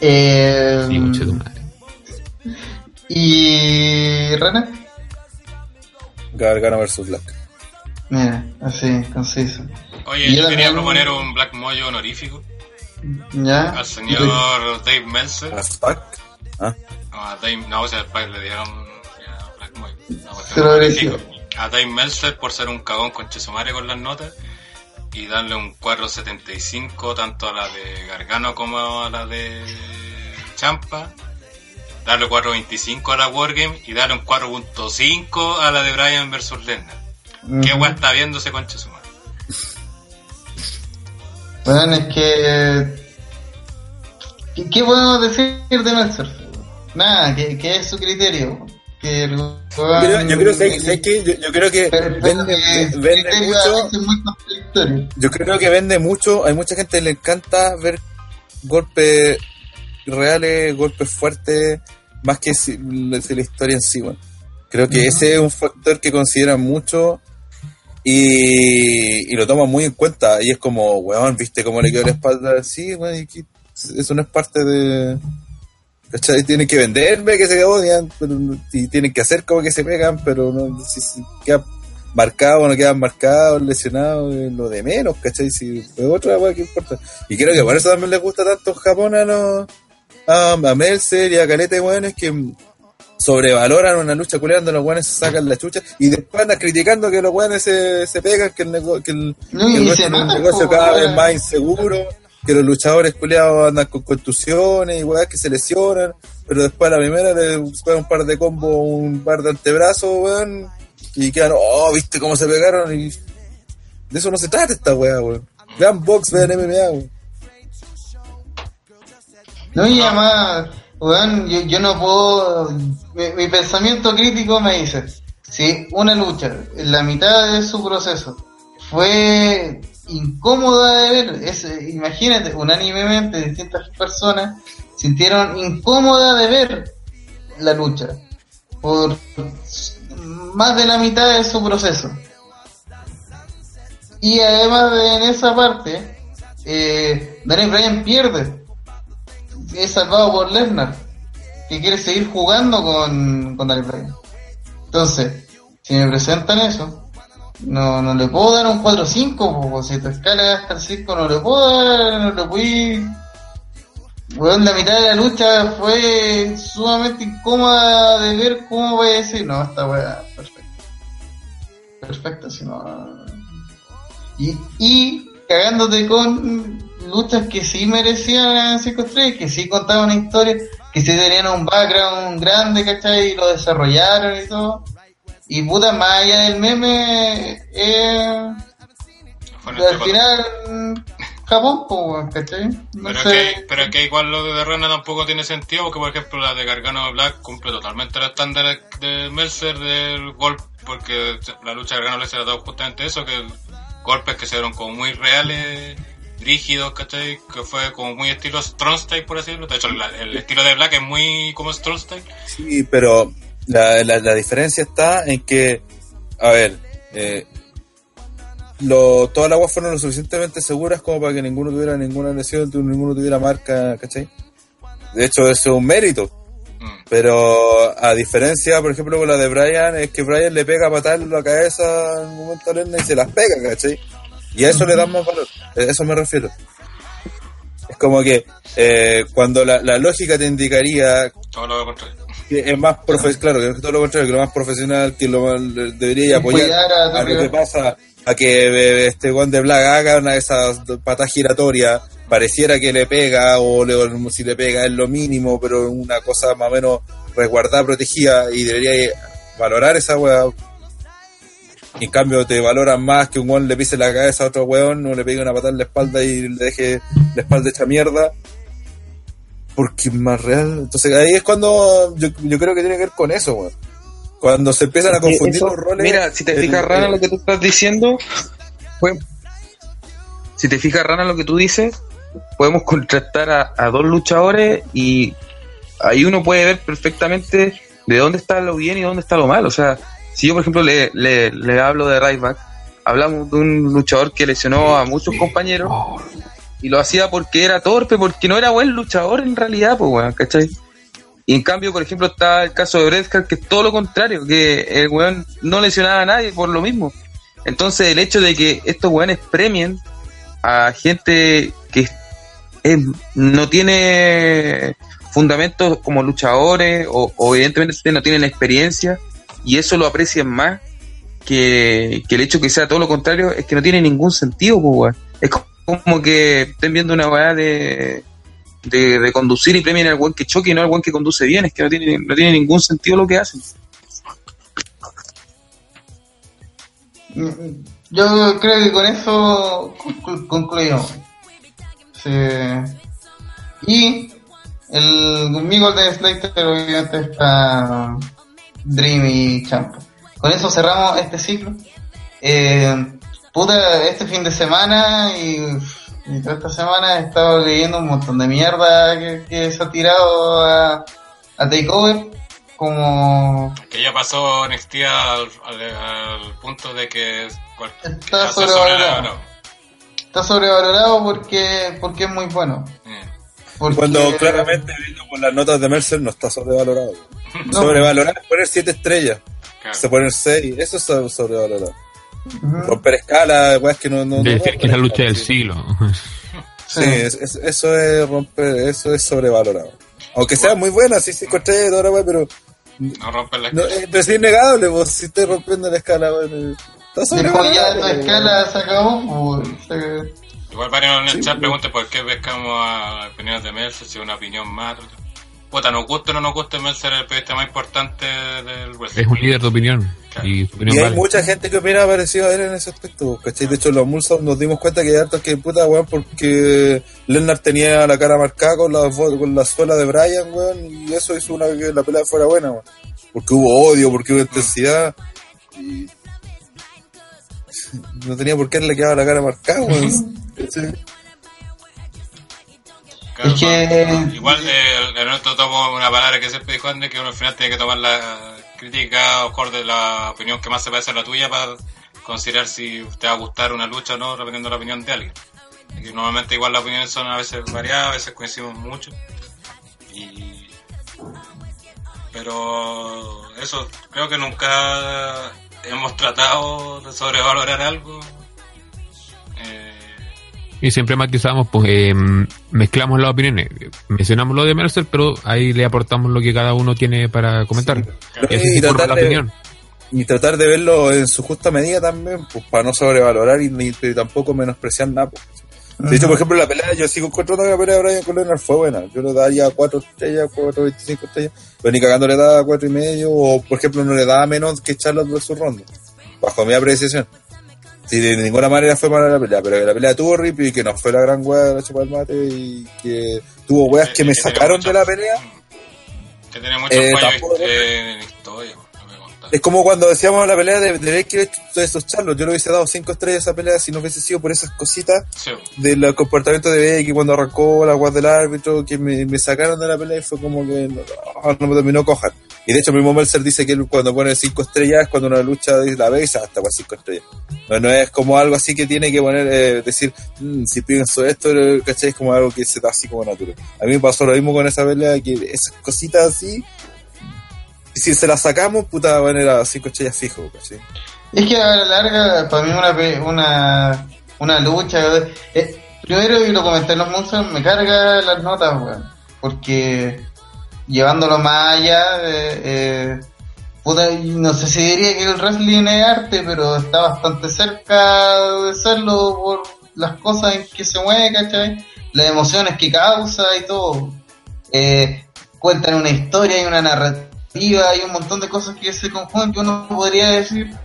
Eh, Sí, de madre. y Rana, Gargano versus Black. mira, así, conciso. oye yo yo quería también- proponer un Black Moyo honorífico ¿Ya? al señor Dave Meltzer Aspac. Ah, No, a Dave, no, o sea, después le dieron ya, Black Moy. No, pues, Se lo mereció. A Dave Meltzer por ser un cagón con Chesumare con las notas y darle un 4.75 tanto a la de Gargano como a la de Champa. Darle 4.25 a la Wargame y darle un 4.5 a la de Brian versus Lesnar. ¿Qué Ujú. guay está viéndose con Chesumare? Bueno, es que. ¿Qué, qué podemos decir de Meltzer? Nada, que, que es su criterio. Que el yo creo, yo creo que, ¿sabes qué? Yo, yo creo que vende, su mucho. Yo creo que vende mucho. Hay mucha gente que le encanta ver golpes reales, golpes fuertes, más que si, la historia en sí. weón. Creo que ese es un factor que consideran mucho y, lo toman muy en cuenta. Y es como, weón, ¿viste cómo le quedó la espalda? Sí, weón, eso no es parte de. ¿Cachai? Tienen que venderme que se odian, pero, no- y tienen que hacer como que se pegan, pero no, si, si quedan marcados o no quedan marcados, lesionados, es lo de menos, ¿cachai? Si es otra weá que importa. Y creo que por eso también les gusta tanto Japón a los, a, a Melzer y a Caleta de weones que sobrevaloran una lucha culeando, los weones se sacan la chucha y después andan criticando que los weones se, se pegan, que el, nego- que el, No, que el nota, negocio cada vez más inseguro, que los luchadores culeados andan con contusiones y weas que se lesionan, pero después a la primera le pegan un par de combos, un par de antebrazos, weón, y quedan, oh, viste cómo se pegaron y de eso no se trata esta wea, weón. Vean box, vean MMA, weón. No, y además, yo, yo no puedo. Mi, mi pensamiento crítico me dice: si una lucha en la mitad de su proceso fue incómoda de ver, es, imagínate, unánimemente distintas personas sintieron incómoda de ver la lucha por más de la mitad de su proceso. Y además de en esa parte, eh, Daniel Bryan pierde es salvado por Lesnar, que quiere seguir jugando con, con Daniel Bryan. Entonces, si me presentan eso, no, no le puedo dar un 4-5, po, si te escala hasta el 5 no le puedo dar, no le puedo Weón, la mitad de la lucha fue sumamente incómoda de ver cómo voy a decir, no, esta weá, perfecto. Perfecto, si no... Y, y cagándote con luchas que sí merecían 5 estrellas, que sí contaban una historia, que sí tenían un background grande, ¿cachai? Y lo desarrollaron y todo. Y puta, más allá del meme, eh, en al este final, Japón, pues, ¿cachai? No Pero, sé. que, pero que igual lo de Rana tampoco tiene sentido, porque por ejemplo la de Gargano Black cumple totalmente los estándares de Meltzer del golpe, porque la lucha de Gargano Black se trató justamente eso, que golpes que se vieron como muy reales, rígidos, ¿cachai? Que fue como muy estilo Strong Style, por así decirlo. De hecho, la- el estilo de Black es muy como Strong Style. Sí, pero la, la, la diferencia está en que, a ver, eh, lo, todas las aguas fueron lo suficientemente seguras como para que ninguno tuviera ninguna lesión, ninguno tuviera marca, ¿cachai? De hecho, eso es un mérito. Mm. Pero a diferencia, por ejemplo, con la de Brian, es que Brian le pega a patar la cabeza en un momento a y se las pega, ¿cachai? Y a eso le dan más valor. A eso me refiero. Es como que eh, cuando la, la lógica te indicaría Todo lo contrario. que es más profesional, claro, que es todo lo contrario, que lo más profesional, que lo más debería apoyar a lo que pasa, a que eh, este Juan de Black haga una de esas patas giratorias, pareciera que le pega, o, le- si le pega es lo mínimo, pero una cosa más o menos resguardada, protegida, y debería valorar esa weá. En cambio, te valoran más que un weón le pise la cabeza a otro weón, no le pegue una patada en la espalda y le deje la espalda hecha mierda porque es más real. Entonces ahí es cuando yo, yo creo que tiene que ver con eso, weón. Cuando se empiezan a confundir Eso- los roles. Mira, si te el- fijas, Rana, el- lo que tú estás diciendo, pues, si te fijas, Rana, lo que tú dices, podemos contrastar a, a dos luchadores y ahí uno puede ver perfectamente de dónde está lo bien y dónde está lo mal. O sea, si yo, por ejemplo, le, le, le hablo de Ryback, hablamos de un luchador que lesionó a muchos compañeros y lo hacía porque era torpe, porque no era buen luchador en realidad, pues, weón, ¿cachai? Y en cambio, por ejemplo, está el caso de Bret que es todo lo contrario, que el weón no lesionaba a nadie por lo mismo. Entonces, el hecho de que estos weones premien a gente que no tiene fundamentos como luchadores o, o evidentemente no tienen experiencia y eso lo aprecian más que, el hecho que sea todo lo contrario es que no tiene ningún sentido, pues. Es como que estén viendo una weá de, de, de conducir y premian al buen que choque y no al buen que conduce bien. Es que no tiene, no tiene ningún sentido lo que hacen. Mm, Yo creo que con eso conclu- concluimos. Sí. Y el mi Golden Slater obviamente está Dream y Champa. Con eso cerramos este ciclo. Eh, puta, este fin de semana y, y toda esta semana he estado leyendo un montón de mierda que, que se ha tirado a, a Takeover. Como Que ya pasó NXT al, al, al punto de que cual- Está sobrevalorado. está sobrevalorado porque, porque es muy bueno. Mm. Porque- Cuando claramente, viendo por las notas de Mercer, no está sobrevalorado. No. Sobrevalorar es poner 7 estrellas. Claro. Se poner 6, eso es sobre- sobrevalorado. Ujú. Romper escala, weas que no. no De no decir que es la lucha del escala, sí. siglo. Sí, es- es- eso es romper, eso es sobrevalorado. Aunque sea muy buena, sí, 5 estrellas, toda la wea, pero No rompen la no, escala. es, es innegable, vos si estás rompiendo la escala, bueno, está Después ya sobrevalorado. tu escala se acabó, pues, se- Igual varios en el Sí, chat pues. preguntan por qué pescamos a opiniones de Mercer, si es una opinión más. Puta, nos gusta o no nos gusta, Mercer es el periodista más importante del wrestling. Es un líder de opinión. Y su opinión Y hay vale. mucha gente que opina parecido a él en ese aspecto, ¿cachai? De hecho, los Mulsons nos dimos cuenta que hay hartos que puta, weón, porque Lennart tenía la cara marcada con la, con la suela de Brian, weón, y eso hizo una que la pelea fuera buena, weón. Porque hubo odio, porque hubo intensidad, y no tenía por qué le quedaba la cara marcada, weón. ¿cachai? Claro, Es que- Igual eh, Ernesto tomó una palabra que siempre dijo antes, que uno al final tiene que tomar la crítica o mejor de la opinión que más se parece a la tuya para considerar si te va a gustar una lucha o no, dependiendo de la opinión de alguien. Y normalmente igual las opiniones son a veces variadas, a veces coincidimos mucho. Y... Pero eso, creo que nunca hemos tratado de sobrevalorar algo. Eh, Y siempre matizamos, pues eh, mezclamos las opiniones. Mencionamos lo de Mercer, pero ahí le aportamos lo que cada uno tiene para comentar. Y así tratar la de- opinión. Y tratar de verlo en su justa medida también, pues para no sobrevalorar y, ni, y tampoco menospreciar nada. pues. De hecho, por ejemplo, la pelea, yo sigo encontrando que la pelea de Brian con Leonard fue buena. Yo le daría 4 estrellas, 4.25 estrellas, pero ni cagando le daba 4 y medio, o por ejemplo, no le daba menos que Charlotte versus Ronda, bajo mi apreciación. Sí, de ninguna manera fue mala la pelea, pero que la pelea tuvo rip y que no fue la gran wea de la chupa del mate y que tuvo weas que me tiene sacaron mucho- de la pelea. Que tiene muchos Eh, fallos eh, en historia. Es como cuando decíamos la pelea de, de Baker de esos Charlos, yo le hubiese dado 5 estrellas a esa pelea si no hubiese sido por esas cositas Sí, del comportamiento de Becky cuando arrancó la guas del árbitro, que me, me sacaron de la pelea y fue como que no, no, me terminó cojar. Y de hecho, el mismo Meltzer dice que él cuando pone 5 estrellas es cuando una lucha la ve y se hasta con 5 estrellas. No, no es como algo así que tiene que poner, eh, decir, "Mm, si pienso esto, ¿cachai? Es como algo que se da así como natural. A mí me pasó lo mismo con esa pelea, que esas cositas así, si se las sacamos, puta, van a ir a 5 estrellas fijo. Es que a la larga, para mí una, una, una lucha, eh, primero y lo comenté en los monstruos, me carga las notas, weón, porque llevándolo más allá, eh, eh, puta, no sé si diría que el wrestling es arte, pero está bastante cerca de serlo por las cosas en que se mueve, ¿cachai? Las emociones que causa y todo. Eh, cuentan una historia y una narrativa y un montón de cosas que se conjugan que uno podría decir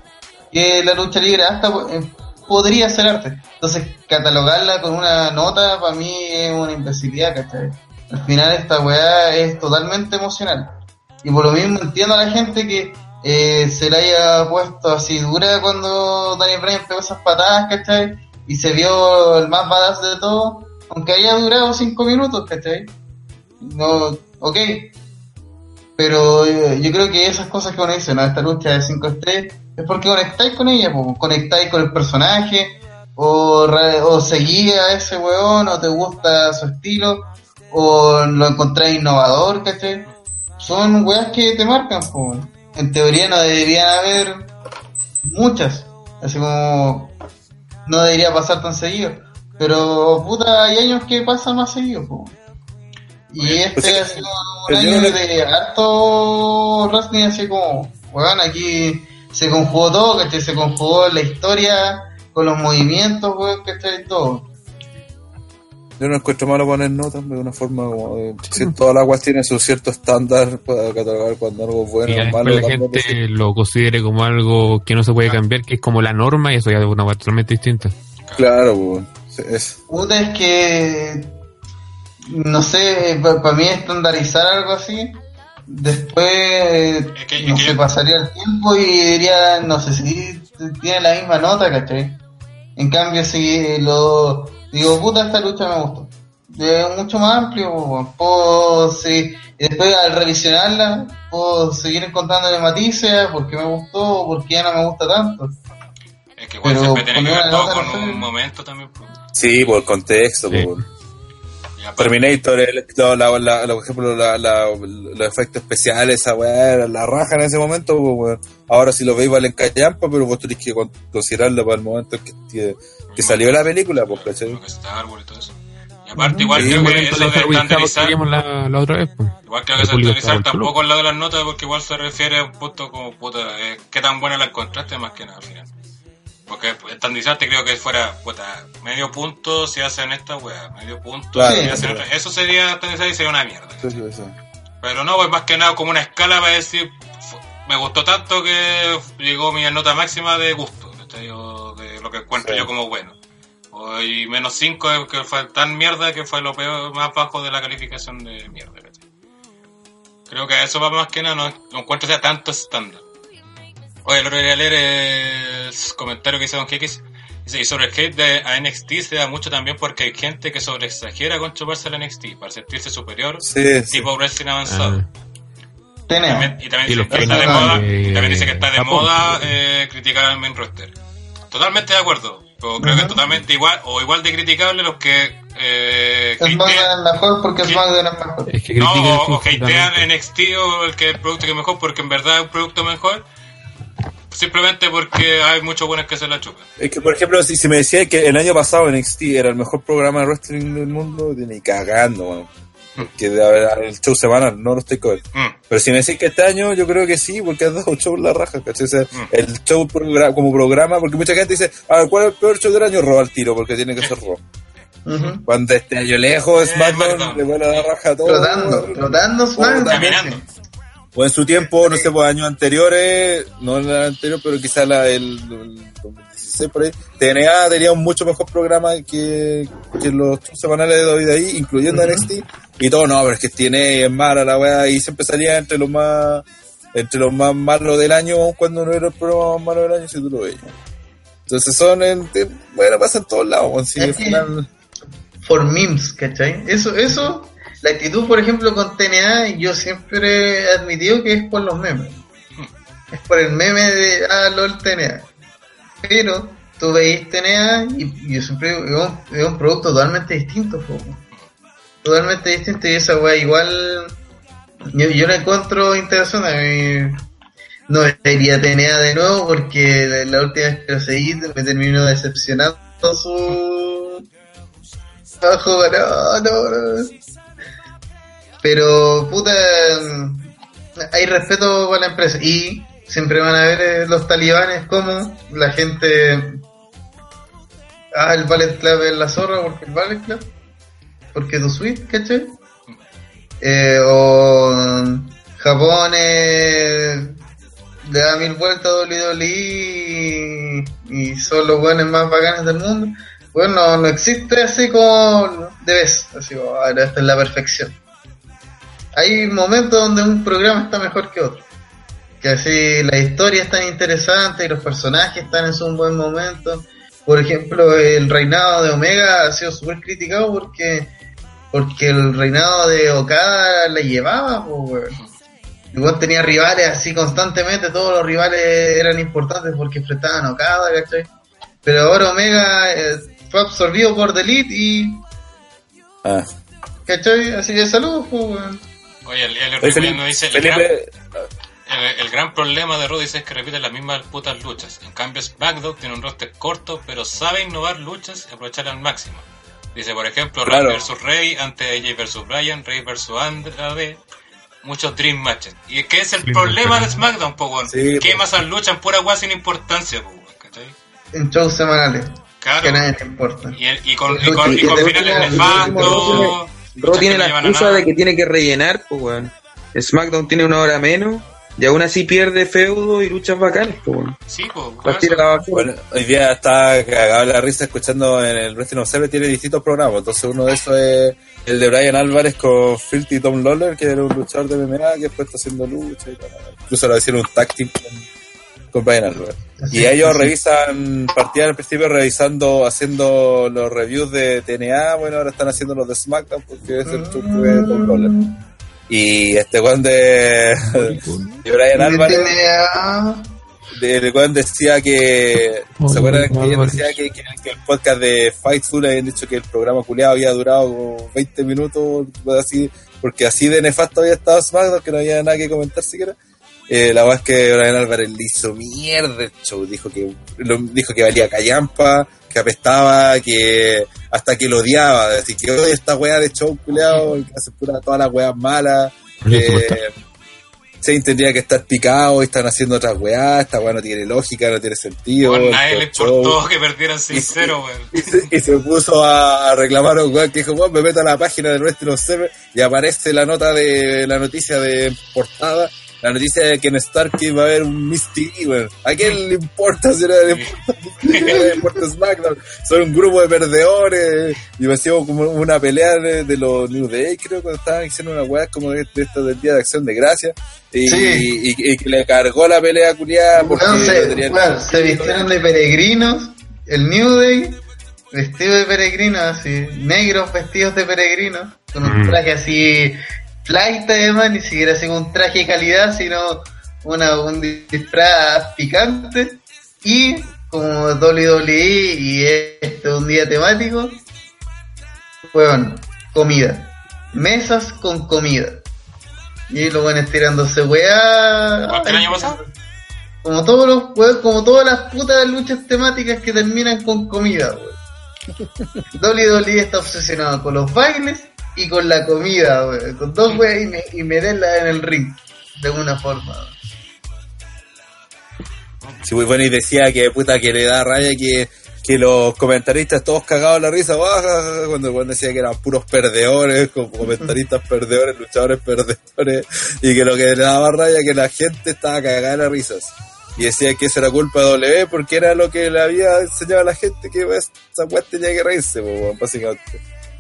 que la lucha libre hasta eh, podría ser arte. Entonces, catalogarla con una nota para mí es una imbecilidad, ¿cachai? Al final esta weá es totalmente emocional. Y por lo mismo entiendo a la gente que eh, se la haya puesto así dura cuando Daniel Bryan pegó esas patadas, ¿cachai? Y se vio el más badass de todo, aunque haya durado cinco minutos, ¿cachai? No, ok, pero eh, yo creo que esas cosas que uno dice, ¿no? Esta lucha de 5 estrellas, es porque conectáis con ella, po, conectáis con el personaje, o, o seguís a ese weón, o te gusta su estilo, o lo encontráis innovador, ¿cachai? Son weas que te marcan, po. En teoría no deberían haber muchas, así como no debería pasar tan seguido. Pero puta, hay años que pasa más seguido, po. Y este pues sí, ha sido un pero yo año no de harto wrestling, así como, weón, aquí se conjugó todo, ¿cachai? Se conjugó la historia con los movimientos, weón, ¿cachai? Todo. Yo no encuentro malo poner notas de una forma como de, si todas las aguas tienen su cierto estándar para catalogar cuando algo es bueno y o malo. la gente sí. lo considere como algo que no se puede cambiar, que es como la norma, y eso ya es una cosa totalmente distinta. Claro, pues, sí, es, Puta, es que, no sé, para mí estandarizar algo así, después, Es que- no es que- sé, pasaría el tiempo y diría, no sé si tiene la misma nota, ¿cachai? En cambio, si lo digo, puta, esta lucha me gustó. Es mucho más amplio, puedo, sí, y después al revisionarla, puedo seguir encontrándole matices, porque me gustó, porque ya no me gusta tanto. Es que igual Pero siempre tiene que ver todo con un momento también. pues. sí, por el contexto. Sí. pues. Aparte- Terminator, el, la, la, la- la- por ejemplo, la, la- los efectos especiales, esa weá, era la raja en ese momento, pues, weón. Ahora si lo veis valen callampa, pero vos tenés que con- considerarlo para el momento en que, que, que salió la película, pues, ¿cachai? Lo que es Star Wars y todo eso. Y aparte, igual Sí, creo que eso de estandarizar, la, la otra vez, pues. igual creo que estandarizar tampoco al lado de las notas, porque igual se refiere a un punto como puta, eh, qué tan buena la encontraste más que nada al final. Porque estandarizarte creo que fuera, puta, medio punto si hacen esta wea, medio punto Claro, si hacen otra. Eso sería estandizar y sería una mierda. Sí, sí, sí. Pero no, pues más que nada como una escala para decir, me gustó tanto que llegó mi nota máxima de gusto, de lo que encuentro yo como bueno. O, y menos 5 que fue tan mierda que fue lo peor, más bajo de la calificación de mierda. Creo que a eso va más que nada, no, no encuentro sea tanto estándar. Oye, lo que quería leer el comentario que hizo Don Kikis. Dice, y sobre el hate de a NXT se da mucho también porque hay gente que sobre exagera con chuparse el NXT para sentirse superior, Sí, sí. tipo wrestling avanzado. Ah. También- y también Y dice que está de moda, de y también dice que está de Japón. moda eh, criticar al main roster. Totalmente de acuerdo. Pero creo que es totalmente igual, o igual de criticable los que eh, hatean- es mejor porque es mejor. es que no, critican o, o hatean. NXT o el que el producto que es mejor porque en verdad es un producto mejor. Simplemente porque hay muchos buenos que se la chupan. Es que, por ejemplo, si, si me decía que el año pasado NXT era el mejor programa de wrestling del mundo, ni cagando, weón. Porque de haber- el show semanal, no lo estoy con. Mm. Pero si me decís que este año, yo creo que sí, porque has dado show en la raja, ¿cachai? O sea, Mm. el show como programa, porque mucha gente dice, a ver, ¿cuál es el peor show del año? Roba al tiro, porque tiene que ser Raw. Ujú. Cuando este año lejos, Eh, SmackDown le vuela la raja a todo. Trotando, trotando SmackDown. Caminando. O en su tiempo, no sé, pues años anteriores, no en el anterior, pero quizá la, el, el 2016 por ahí, TNA tenía un mucho mejor programa que, que los semanales de David ahí, incluyendo Ujú. NXT, y todo, no, pero es que TNA es mala la weá, y siempre salía entre los más, entre los más malos del año, cuando no era el programa más malo del año, si tú lo veías. Entonces son, en, bueno, pasa en todos lados, al que- final- por memes, ¿cachai? Eso, eso, la actitud, por ejemplo, con TNA, yo siempre he admitido que es por los memes. Es por el meme de, ah, LOL TNA. Pero tú veis TNA y yo siempre es un, es un producto totalmente distinto. Totalmente distinto y esa weá igual, yo, yo la encuentro interesante. No vería TNA de nuevo porque la, última vez que lo seguí me terminó decepcionando su Bajo, no, no, no. Pero, puta, hay respeto para la empresa. Y siempre van a ver eh, los talibanes como la gente. Ah, el Ballet Club es la zorra porque el Ballet Club. Porque tu suite, ¿cachai? Eh, o Japón eh, le da mil vueltas a WWE y, son los buenos más bacanes del mundo. Bueno, no, no existe así como debes, así como, ahora esta es la perfección. Hay momentos donde un programa está mejor que otro. Que así la historia es tan interesante y los personajes están en su buen momento. Por ejemplo, el reinado de Omega ha sido súper criticado porque porque el reinado de Okada le llevaba, pues. Igual tenía rivales así constantemente, todos los rivales eran importantes porque enfrentaban a Okada, ¿cachai? Pero ahora Omega eh, fue absorbido por The Elite y, Ah. ¿cachai? Así que saludos, pues, weón. Oye, el, el, Oye, Felipe nos dice, el, Felipe, el, el gran problema de Raw dice es que repiten las mismas putas luchas. En cambio, SmackDown tiene un roster corto, pero sabe innovar luchas y aprovechar al máximo. Dice, por ejemplo, Claro. Randy vs. Rey, antes de AJ vs. Bryan, Rey vs. Andrade, muchos Dream Matches. Y es que es el Dream problema de. SmackDown, po, weón. Sí, que po. más luchan pura weá sin importancia, po, weón, ¿cachai? En shows semanales, Claro. que a nadie le importa. Y, el- y con, y con, y Y con de finales nefastos. Raw luchas tiene la excusa de que tiene que rellenar, pues, weón. SmackDown tiene una hora menos y aún así pierde feudo y luchas bacanas, pues, weón. Sí, basura. Bueno, hoy día está cagado la risa escuchando en el Wrestling Observer, tiene distintos programas. Entonces, uno de esos es el de Brian Álvarez con Filthy Tom Lawler, que era un luchador de MMA que después está haciendo lucha. Y tal. Incluso lo hicieron un team con, Brian. Así Y ellos revisan, partían al principio revisando, haciendo los reviews de TNA. Bueno, ahora están haciendo los de SmackDown porque es el show de Lawler. Y este one de, de Brian Álvarez. El weón decía que. ¿Se acuerdan que ella decía que, que- que el podcast de Fightful habían dicho que el programa culiado había durado como 20 minutos, así, porque así de nefasto había estado SmackDown que no había nada que comentar siquiera? Eh, la verdad es que Brian Álvarez le hizo mierda el show, dijo que, lo- dijo que valía callampa, que apestaba, que hasta que lo odiaba, así que hoy esta weá de show culiado, que hace pura todas las weas malas. Eh, sí, tendría que estar picado, están haciendo otras weas, esta weá no tiene lógica, no tiene sentido. Bueno, nadie le show. importó que perdieran 6-0, weón. Y se, y se puso a, reclamar a un weón que dijo, weón, me meto a la página del Wrestling Observer y aparece la nota de la noticia de portada, la noticia de que en Starkey va a haber un Miss TV, weón. ¿A quién le importa si no le importa, no le importa SmackDown? Son un grupo de perdedores y me hacía como una pelea de, de los New Day, creo, cuando estaban haciendo una weá como de, de esto del Día de Acción de Gracia. Y, Sí. y- y que le cargó la pelea culiada porque se, no tenían- weón, se vistieron de peregrinos, el New Day, vestido de peregrinos, así, negros vestidos de peregrinos, con un Mm. traje así, flight además, ni siquiera así un traje de calidad, sino una, un disfraz picante, y como WWE y este un día temático, weón, comida, mesas con comida. Y los buenos tirándose weá. ¿Igual que el año pasado? Como todos los weón, como todas las putas luchas temáticas que terminan con comida, weón. WWE está obsesionado con los bailes y con la comida. Con dos weas y, me, y meterla en el ring. De alguna forma. weón. Sí, muy bueno, y decía que puta que le da raya que, que los comentaristas todos cagados la risa, baja, cuando, cuando decía que eran puros perdedores, como comentaristas perdedores, luchadores perdedores, y que lo que le daba raya que la gente estaba cagada las risas. Y decía que eso era culpa de W porque era lo que le había enseñado a la gente que esa weá tenía que reírse, pues, básicamente.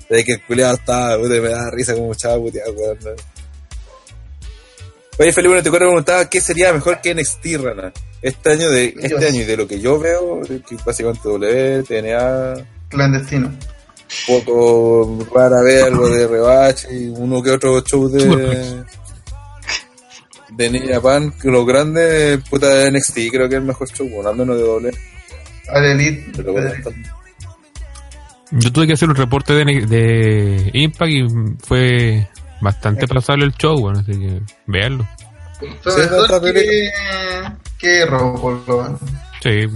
De que el culiado estaba, puta, me da risa como chavo, puteado, weón. ¿no? Oye, Felipe, no te acuerdas preguntaba qué sería mejor que NXT, Rana. Este año de, este año y de lo que yo veo, que básicamente W, TNA, Clandestino. poco rara ver algo de Rebach y uno que otro show de de New Japan, que los grandes, puta de NXT, creo que es el mejor show, bueno, al menos de doble. Al Elite. Pero bueno, Yo tuve que hacer un reporte de, de Impact y fue bastante pasable el show, bueno, así que veanlo. Sí, que, que lo menos. Sí,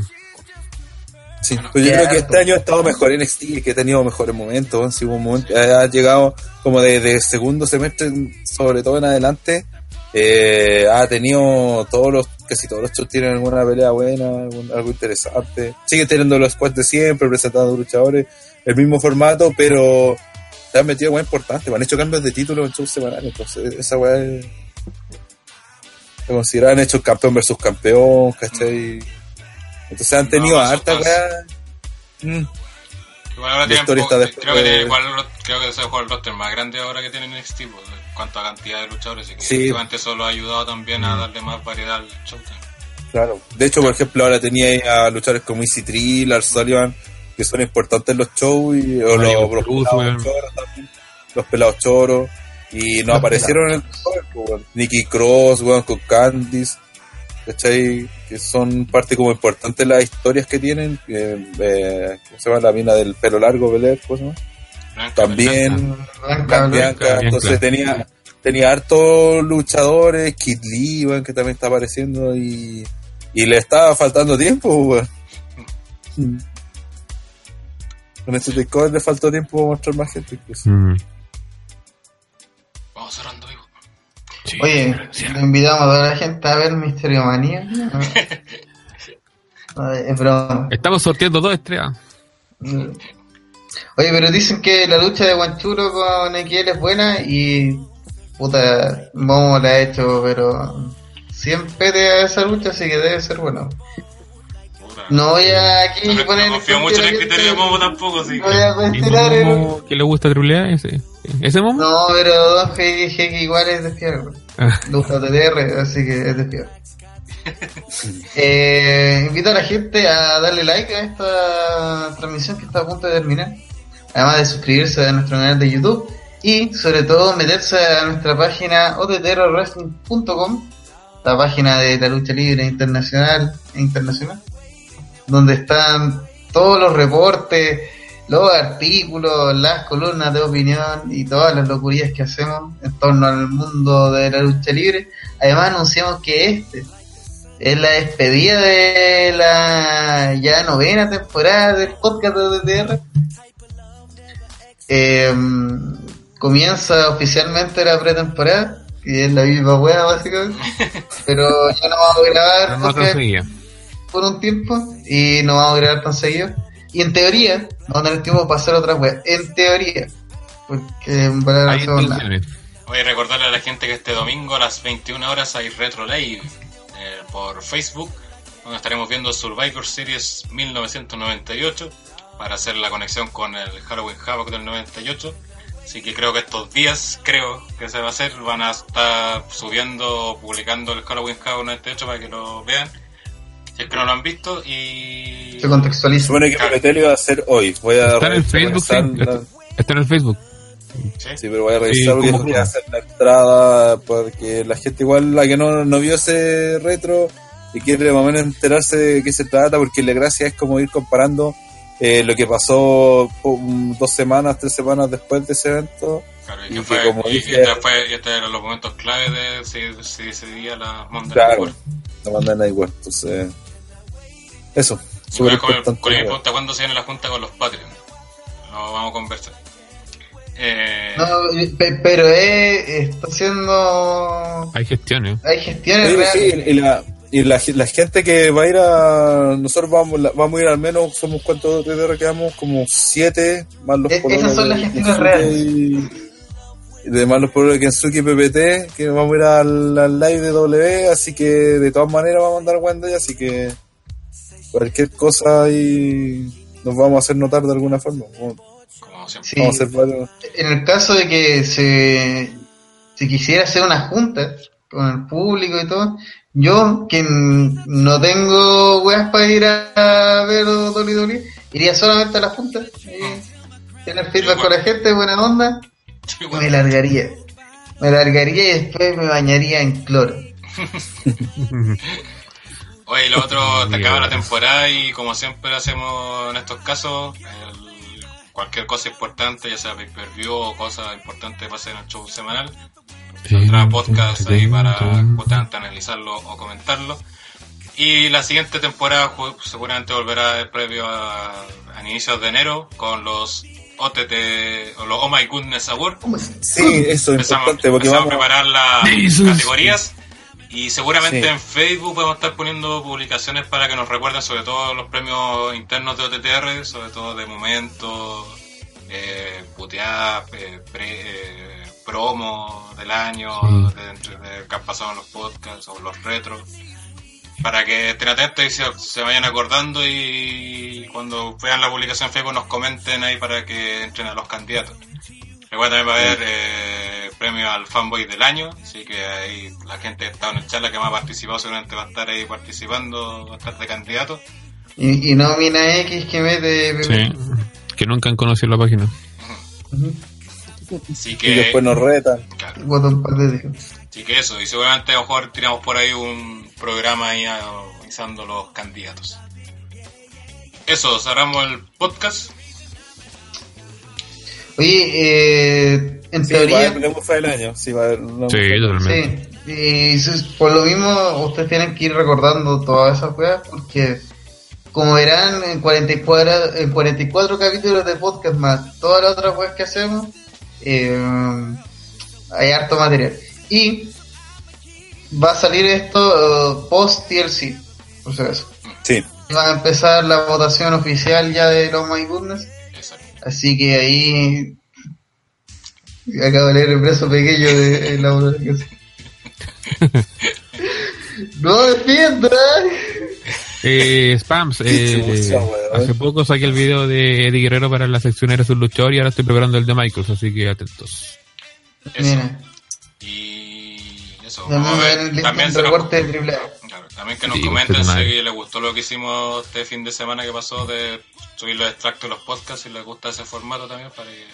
Sí, pues yo creo que este año ha estado mejor en NXT, que ha tenido mejores momentos, weón, sí, hubo un momento- ha llegado como de, de segundo semestre, sobre todo en adelante, eh, ha tenido todos los, casi todos los shows tienen alguna pelea buena, algún- algo interesante, sigue teniendo los squads de siempre, presentando luchadores, el mismo formato, pero se han metido weá importante, han hecho cambios de título en shows semanales, entonces esa weá es, se consideran hecho campeón versus campeón, ¿cachai? Entonces han tenido No, harta weá. Mm. Igual ahora La tienen historia poco- está después creo que de- tiene igual, creo que se juega el roster más grande ahora que tienen NXT, en cuanto a cantidad de luchadores, y que Sí. efectivamente eso lo ha ayudado también a darle más variedad al show. Claro. De hecho, por ejemplo, ahora tenía a luchadores como Easy Tree, Lars Sullivan, que son importantes los shows, y, o los, pelados choros también, los pelados choros, y no Los aparecieron en el cover, pues. Nicky Cross, weón, con Candice, ¿cachai? Que son parte como importante de las historias que tienen, que, eh, ¿cómo se llama? La mina del pelo largo, Belair, ¿cómo se llama? Blanca, También, Blanca, entonces tenía tenía hartos luchadores, Kid Lee, weón, que también está apareciendo y, y le estaba faltando tiempo, weón. Con este takeover le faltó tiempo para mostrar más gente. Pues. Mm. Vamos cerrando, vivo. Oye, le invitamos a toda la gente a ver Misterio Manía. Ay, es broma. Estamos sorteando dos estrellas. Oye, pero dicen que la lucha de Guanchulo con XL es buena y puta, Momo la ha hecho, pero siempre a esa lucha, así que debe ser buena. Puta. No voy a aquí No, poner no confío mucho en el criterio de Momo tampoco, así No voy a que. ¿Y ventilar el... Momo que le gusta Triple A? ¿Ese, ese Momo? No, pero Heidi igual es de fierro. Ah, Le gusta TTR, así que es de fierro. Eh, invito a la gente a darle like a esta transmisión que está a punto de terminar. Además de suscribirse a nuestro canal de YouTube y sobre todo meterse a nuestra página ottrwrestling.com la página de la lucha libre internacional e internacional, donde están todos los reportes, los artículos, las columnas de opinión y todas las locurías que hacemos en torno al mundo de la lucha libre. Además anunciamos que este es la despedida de la ya novena temporada del podcast de DTR. Eh, comienza oficialmente la pretemporada, que es la misma wea básicamente, pero ya no vamos a grabar no seguida. Por un tiempo y no vamos a grabar tan seguido. Y en teoría, vamos a tener tiempo para hacer otras weas. En teoría, porque en verdad no hacemos nada. Voy a recordarle a la gente que este domingo a las 21 horas hay Retro Live eh, por Facebook, donde estaremos viendo Survivor Series 1998 para hacer la conexión con el Halloween Havoc del 98. Así que creo que estos días, creo que se va a hacer, van a estar subiendo o publicando el Halloween Havoc 98 para que lo vean. Si es que no lo han visto y... Se contextualiza. supone que lo iba a hacer hoy. Voy a Está en el Facebook, sí. la- Está- en el Facebook. ¿Sí? Sí, pero voy a Sí, revisar porque como voy a hacer la entrada porque la gente igual la que no, no vio ese retro y quiere más o menos enterarse de qué se trata porque la gracia es como ir comparando eh, lo que pasó um, dos semanas, tres semanas después de ese evento. Claro, y Y que que fue, como y- y dije- este fue- y este eran los momentos clave de si, si decidía la Monday Night Claro, no mandan nada igual. Entonces, eso. Súper con, con mi pregunta, ¿cuándo se viene la junta con los Patreon? Lo vamos a conversar. Eh, No, pe- pero eh, está haciendo. Hay gestiones. Hay gestiones Sí, y la, y la, la gente que va a ir a. Nosotros vamos, la- vamos a ir al menos, somos cuántos TDR quedamos, como siete, más los E- esas pololos son de las gestiones reales. Y, y de más los pololos de Kensuke y PPT, que vamos a ir al, al live de W, así que de todas maneras vamos a andar Wendy, así que cualquier cosa ahí nos vamos a hacer notar de alguna forma. Vamos, como siempre. Sí. vamos a hacer varios. En el caso de que se, se quisiera hacer una junta con el público y todo, yo, que no tengo weas para ir a, ver WWE, iría solamente a la junta, y tener feedback con la gente, buena onda, y me largaría. Me largaría y después me bañaría en cloro. Oye, lo otro, te acaba la temporada y como siempre hacemos en estos casos, el- cualquier cosa importante, ya sea pay-per-view o cosa importante que pase en el show semanal, tendrá podcast ahí para justamente analizarlo o comentarlo. Y la siguiente temporada seguramente volverá el previo a, a inicios de enero con los OTT o los Oh My Goodness Awards. Sí, eso es Empezamos, importante porque empezamos vamos. a preparar las categorías y seguramente Sí. en Facebook vamos a estar poniendo publicaciones para que nos recuerden sobre todo los premios internos de OTTR, sobre todo de momentos, eh, puteadas, eh, eh, promo del año, Sí. de, entre- de que han pasado en los podcasts o los retros, para que estén atentos y se, se vayan acordando y cuando vean la publicación en Facebook nos comenten ahí para que entren a los candidatos. Recuerda también va a haber eh, premio al fanboy del año, así que ahí la gente que está en el chat, la que más ha participado seguramente va a estar ahí participando, va a estar de candidato. Y, y no Mina X que mete. Sí. Que nunca han conocido la página. Así que, Y después nos retan. claro, así que eso, y seguramente a lo mejor tiramos por ahí un programa ahí avisando los candidatos. Eso, cerramos el podcast. Oye, eh, en Sí, va a teoría. haber del año. Sí, va a haber. Sí, totalmente. Sí, y por lo mismo ustedes tienen que ir recordando todas esas cosas porque como verán en 44, en 44 capítulos de podcast más todas las otras cosas que hacemos eh, hay harto material y va a salir esto eh, post TLC por si acaso Sí. Y va a empezar la votación oficial ya de los My Goodness Exacto. Así que ahí acabo de leer el brazo pequeño de la publicación. No defienda. Eh, spams, eh, chucha, weón. hace poco saqué el video de Eddie Guerrero para la sección Eres un luchador y ahora estoy preparando el de Michaels, así que atentos. Eso. Mira, Y eso, también vamos a ver, el, también se nos- reporte de triple. Claro, también que nos Sí, comenten pues, si les gustó lo que hicimos este fin de semana que pasó de subir los extractos de los podcasts, si les gusta ese formato también, para que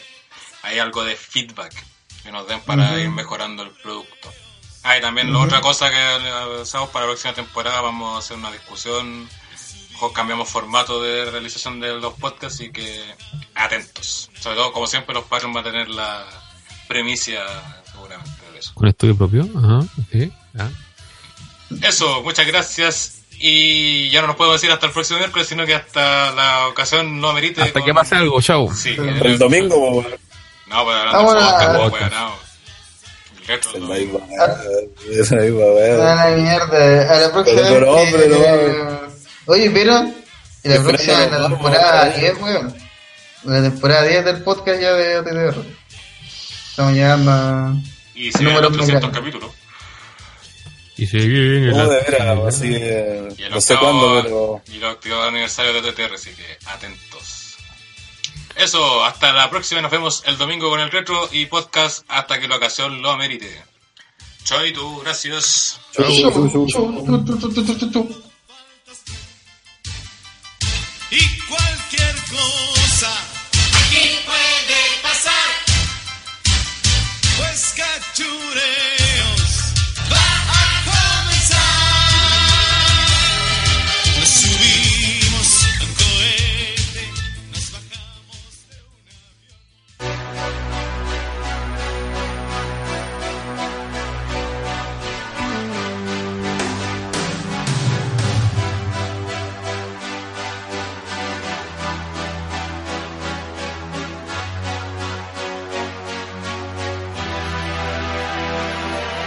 hay algo de feedback que nos den para ir mejorando el producto. Ah, y también la otra cosa que hacemos para la próxima temporada, vamos a hacer una discusión. Mejor cambiamos formato de realización de los podcasts y que atentos. Sobre todo, como siempre, los Patreons van a tener la premicia seguramente de eso. ¿Con estudio propio? Ajá, sí. ya. Eso, muchas gracias. Y ya no nos podemos decir hasta el próximo miércoles, sino que hasta la ocasión no amerite. Hasta con- que pase algo, chau. Sí, El domingo. No, pues hablando Vamos de a- podcast, podcast. retro, no. la misma weá, es la misma weá. A la mierda. A la próxima. Pero, pero, hombre, no. Oye, pero. En la próxima, en la vamos, temporada vamos. 10, weón. En la temporada 10 del podcast ya de OTTR. Estamos llegando a. Y se Número vienen los 300 muy capítulos. Y se viene No, la- de veras, así que Y el no sé octavo- cuándo, pero Y el octavo aniversario de TTR, así que atentos. Eso, hasta la próxima. Nos vemos el domingo con el retro y podcast hasta que la ocasión lo amerite. Chau y tú, gracias. Chu, chu, chu. y cualquier cosa. Aquí puede pasar. Pues cachureos